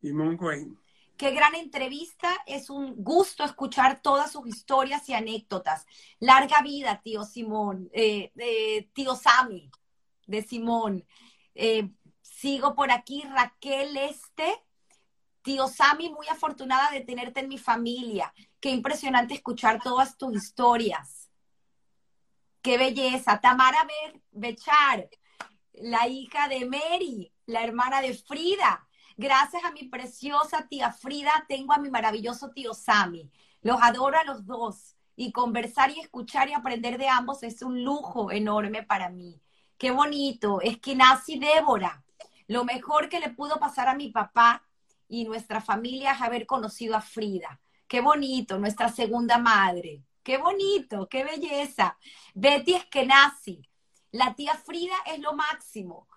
Mimón Cohen. Qué gran entrevista, es un gusto escuchar todas sus historias y anécdotas. Larga vida, tío Simón, eh, eh, tío Sami, de Simón. Eh, sigo por aquí, Raquel Este. Tío Sami, muy afortunada de tenerte en mi familia. Qué impresionante escuchar todas tus historias. Qué belleza. Tamara Bechar, la hija de Mary, la hermana de Frida. Gracias a mi preciosa tía Frida, tengo a mi maravilloso tío Sami. Los adoro a los dos. Y conversar y escuchar y aprender de ambos es un lujo enorme para mí. Qué bonito. Es que nací Débora. Lo mejor que le pudo pasar a mi papá y nuestra familia es haber conocido a Frida. Qué bonito, nuestra segunda madre. Qué bonito, qué belleza. Betty Eskenazi, la tía Frida es lo máximo.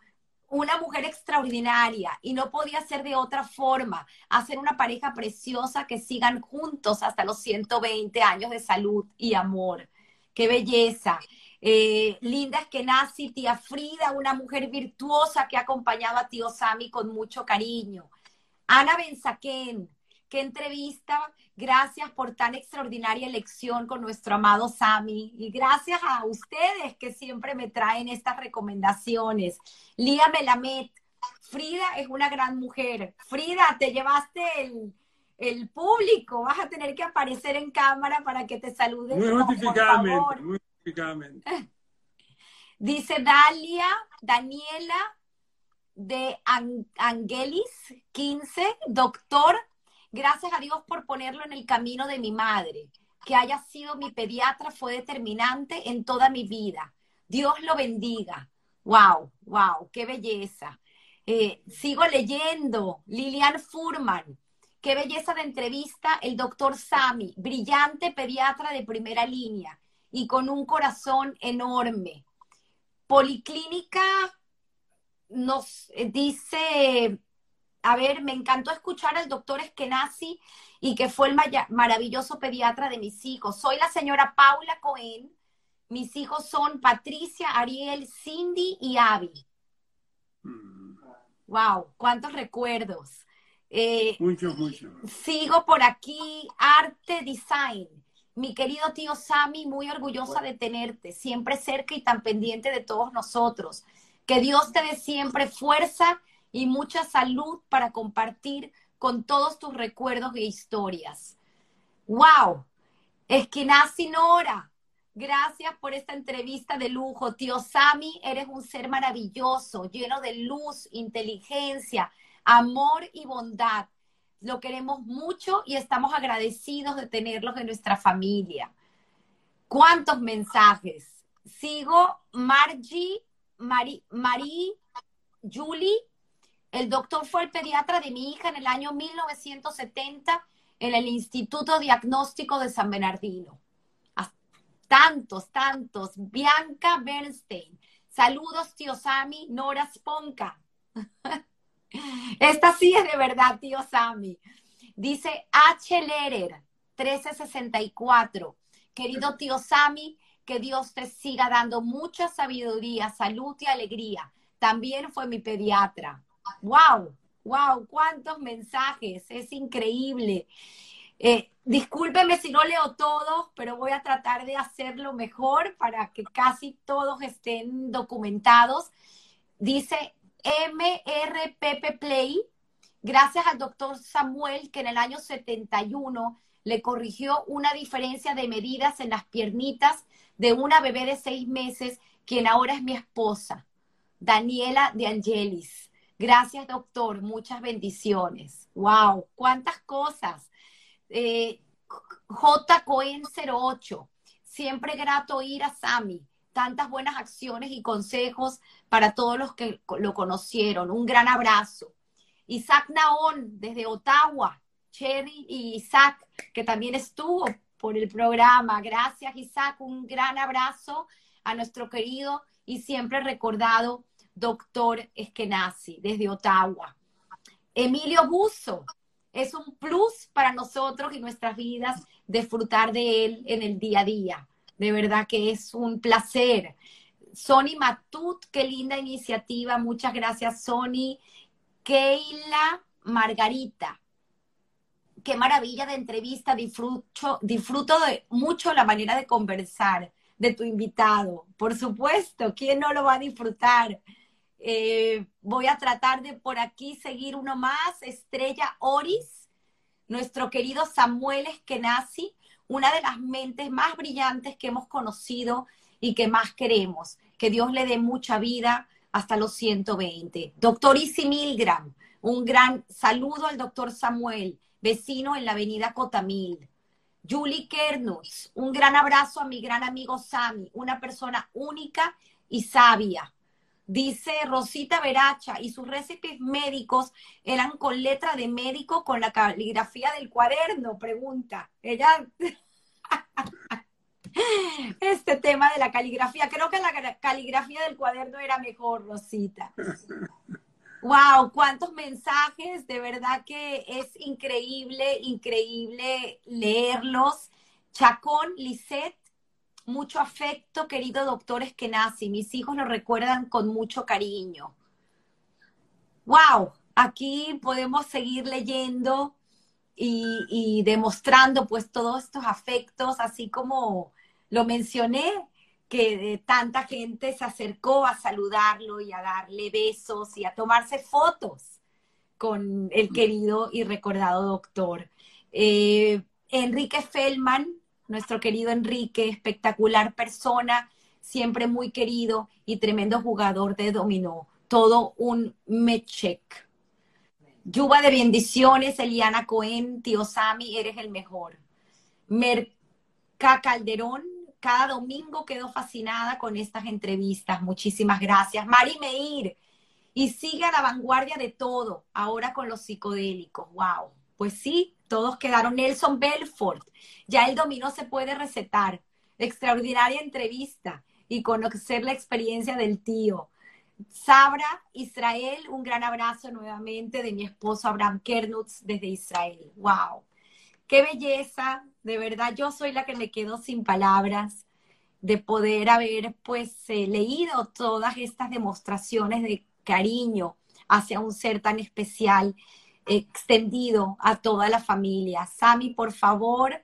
Una mujer extraordinaria y no podía ser de otra forma. Hacer una pareja preciosa que sigan juntos hasta los 120 años de salud y amor. Qué belleza. Eh, Linda Eskenazi, tía Frida, una mujer virtuosa que ha acompañado a tío Sami con mucho cariño. Ana Benzaquén, qué entrevista Gracias por tan extraordinaria elección con nuestro amado Sami y gracias a ustedes que siempre me traen estas recomendaciones. Lía Melamed, Frida es una gran mujer. Frida, te llevaste el, público, vas a tener que aparecer en cámara para que te saluden. Muy [LAUGHS] Dice Dalia, Daniela de Angelis 15, doctor, gracias a Dios por ponerlo en el camino de mi madre. Que haya sido mi pediatra fue determinante en toda mi vida. Dios lo bendiga. Wow, wow, qué belleza. Eh, sigo leyendo. Lilian Furman. Qué belleza de entrevista. El doctor Sami, brillante pediatra de primera línea y con un corazón enorme. Policlínica nos dice, a ver, me encantó escuchar al doctor Eskenazi y que fue el maravilloso pediatra de mis hijos. Soy la señora Paula Cohen. Mis hijos son Patricia, Ariel, Cindy y Abby. Wow, mm. cuántos recuerdos. Eh, muchos, muchos. Sigo por aquí, arte, design. Mi querido tío Sammy, muy orgullosa de tenerte, siempre cerca y tan pendiente de todos nosotros. Que Dios te dé siempre fuerza y mucha salud para compartir con todos tus recuerdos e historias. ¡Wow! Esquinazi Nora, gracias por esta entrevista de lujo. Tío Sammy, eres un ser maravilloso, lleno de luz, inteligencia, amor y bondad. Lo queremos mucho y estamos agradecidos de tenerlos en nuestra familia. ¿Cuántos mensajes? Sigo Margie, Marie, Julie. El doctor fue el pediatra de mi hija en el año 1970 en el Instituto Diagnóstico de San Bernardino. Ah, tantos, tantos. Bianca Bernstein. Saludos, tío Sami. Nora Sponka. [LAUGHS] Esta sí es de verdad, tío Sammy. Dice H. Lerer, 1364. Querido tío Sammy, que Dios te siga dando mucha sabiduría, salud y alegría. También fue mi pediatra. ¡Wow! ¡Wow! ¡Cuántos mensajes! Es increíble. Eh, discúlpeme si no leo todos, pero voy a tratar de hacerlo mejor para que casi todos estén documentados. Dice MRPP Play, gracias al doctor Samuel, que en el año 71 le corrigió una diferencia de medidas en las piernitas de una bebé de seis meses, quien ahora es mi esposa, Daniela de Angelis. Gracias, doctor. Muchas bendiciones. ¡Wow! ¿Cuántas cosas? Eh, J. Cohen 08. Siempre grato ir a Sami tantas buenas acciones y consejos para todos los que lo conocieron. Un gran abrazo. Isaac Naón, desde Ottawa. Cherry y Isaac, que también estuvo por el programa. Gracias, Isaac. Un gran abrazo a nuestro querido y siempre recordado doctor Eskenazi, desde Ottawa. Emilio Buzo, es un plus para nosotros y nuestras vidas disfrutar de él en el día a día. De verdad que es un placer. Sony Matut, qué linda iniciativa. Muchas gracias, Sony. Keila Margarita. Qué maravilla de entrevista. Disfruto, disfruto de mucho la manera de conversar de tu invitado. Por supuesto, ¿quién no lo va a disfrutar? Eh, voy a tratar de por aquí seguir uno más. Estrella Oris, nuestro querido Samuel Eskenazi una de las mentes más brillantes que hemos conocido y que más queremos. Que Dios le dé mucha vida hasta los 120. Doctor Isi Milgram, un gran saludo al doctor Samuel, vecino en la avenida Cotamil. Julie Kernus, un gran abrazo a mi gran amigo Sami, una persona única y sabia. Dice Rosita Veracha, y sus recipes médicos eran con letra de médico con la caligrafía del cuaderno, pregunta. Ella, [LAUGHS] este tema de la caligrafía, creo que la caligrafía del cuaderno era mejor, Rosita. Wow, cuántos mensajes, de verdad que es increíble, increíble leerlos. Chacón, Lisette, mucho afecto, querido doctor Eskenazi. Mis hijos lo recuerdan con mucho cariño. Wow, aquí podemos seguir leyendo y, demostrando pues todos estos afectos, así como lo mencioné, que tanta gente se acercó a saludarlo y a darle besos y a tomarse fotos con el querido y recordado doctor. Eh, Enrique Feldman, nuestro querido Enrique, espectacular persona, siempre muy querido y tremendo jugador de dominó. Todo un mechec. Lluvia de bendiciones, Eliana Cohen, tío Sami, eres el mejor. Merca Calderón, cada domingo quedo fascinada con estas entrevistas. Muchísimas gracias. Mari Meir, y sigue a la vanguardia de todo, ahora con los psicodélicos. ¡Wow! Pues sí, todos quedaron. Nelson Belfort, ya el dominó se puede recetar. Extraordinaria entrevista y conocer la experiencia del tío. Sabra, Israel, un gran abrazo nuevamente de mi esposo Abraham Kernutz desde Israel. ¡Wow! ¡Qué belleza! De verdad, yo soy la que me quedo sin palabras de poder haber pues eh, leído todas estas demostraciones de cariño hacia un ser tan especial extendido a toda la familia. Sami, por favor,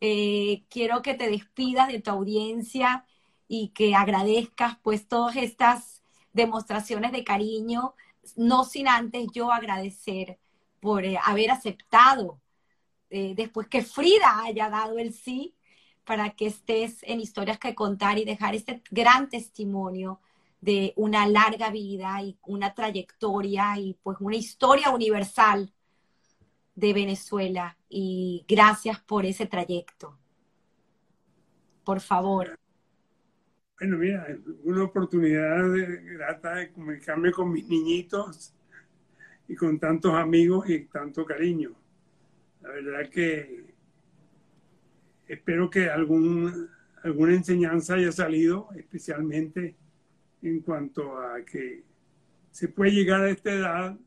eh, quiero que te despidas de tu audiencia y que agradezcas pues todas estas demostraciones de cariño, no sin antes yo agradecer por eh, haber aceptado eh, después que Frida haya dado el sí para que estés en historias que contar y dejar este gran testimonio de una larga vida y una trayectoria y pues una historia universal de Venezuela. Y gracias por ese trayecto. Por favor. Bueno, mira, una oportunidad grata de comunicarme con mis niñitos y con tantos amigos y tanto cariño. La verdad que espero que algún, alguna enseñanza haya salido, especialmente en cuanto a que se puede llegar a esta edad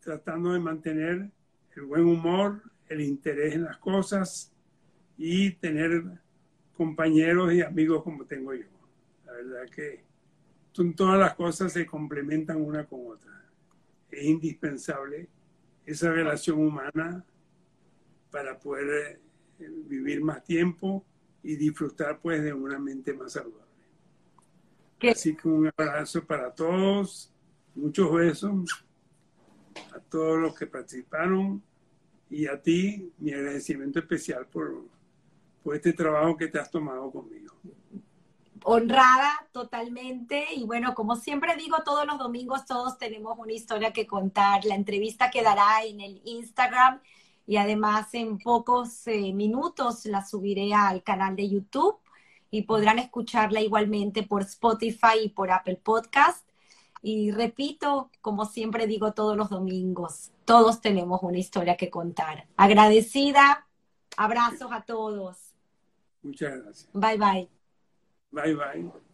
tratando de mantener el buen humor, el interés en las cosas y tener compañeros y amigos como tengo yo. La verdad que todas las cosas se complementan una con otra. Es indispensable esa relación humana para poder eh, vivir más tiempo y disfrutar pues de una mente más saludable. Así que un abrazo para todos, muchos besos a todos los que participaron y a ti mi agradecimiento especial por, por este trabajo que te has tomado conmigo. Honrada totalmente y bueno, como siempre digo, todos los domingos todos tenemos una historia que contar. La entrevista quedará en el Instagram y además en pocos eh, minutos la subiré al canal de YouTube y podrán escucharla igualmente por Spotify y por Apple Podcast. Y repito, como siempre digo todos los domingos, todos tenemos una historia que contar. Agradecida, abrazos a todos. Muchas gracias. Bye bye. Bye bye.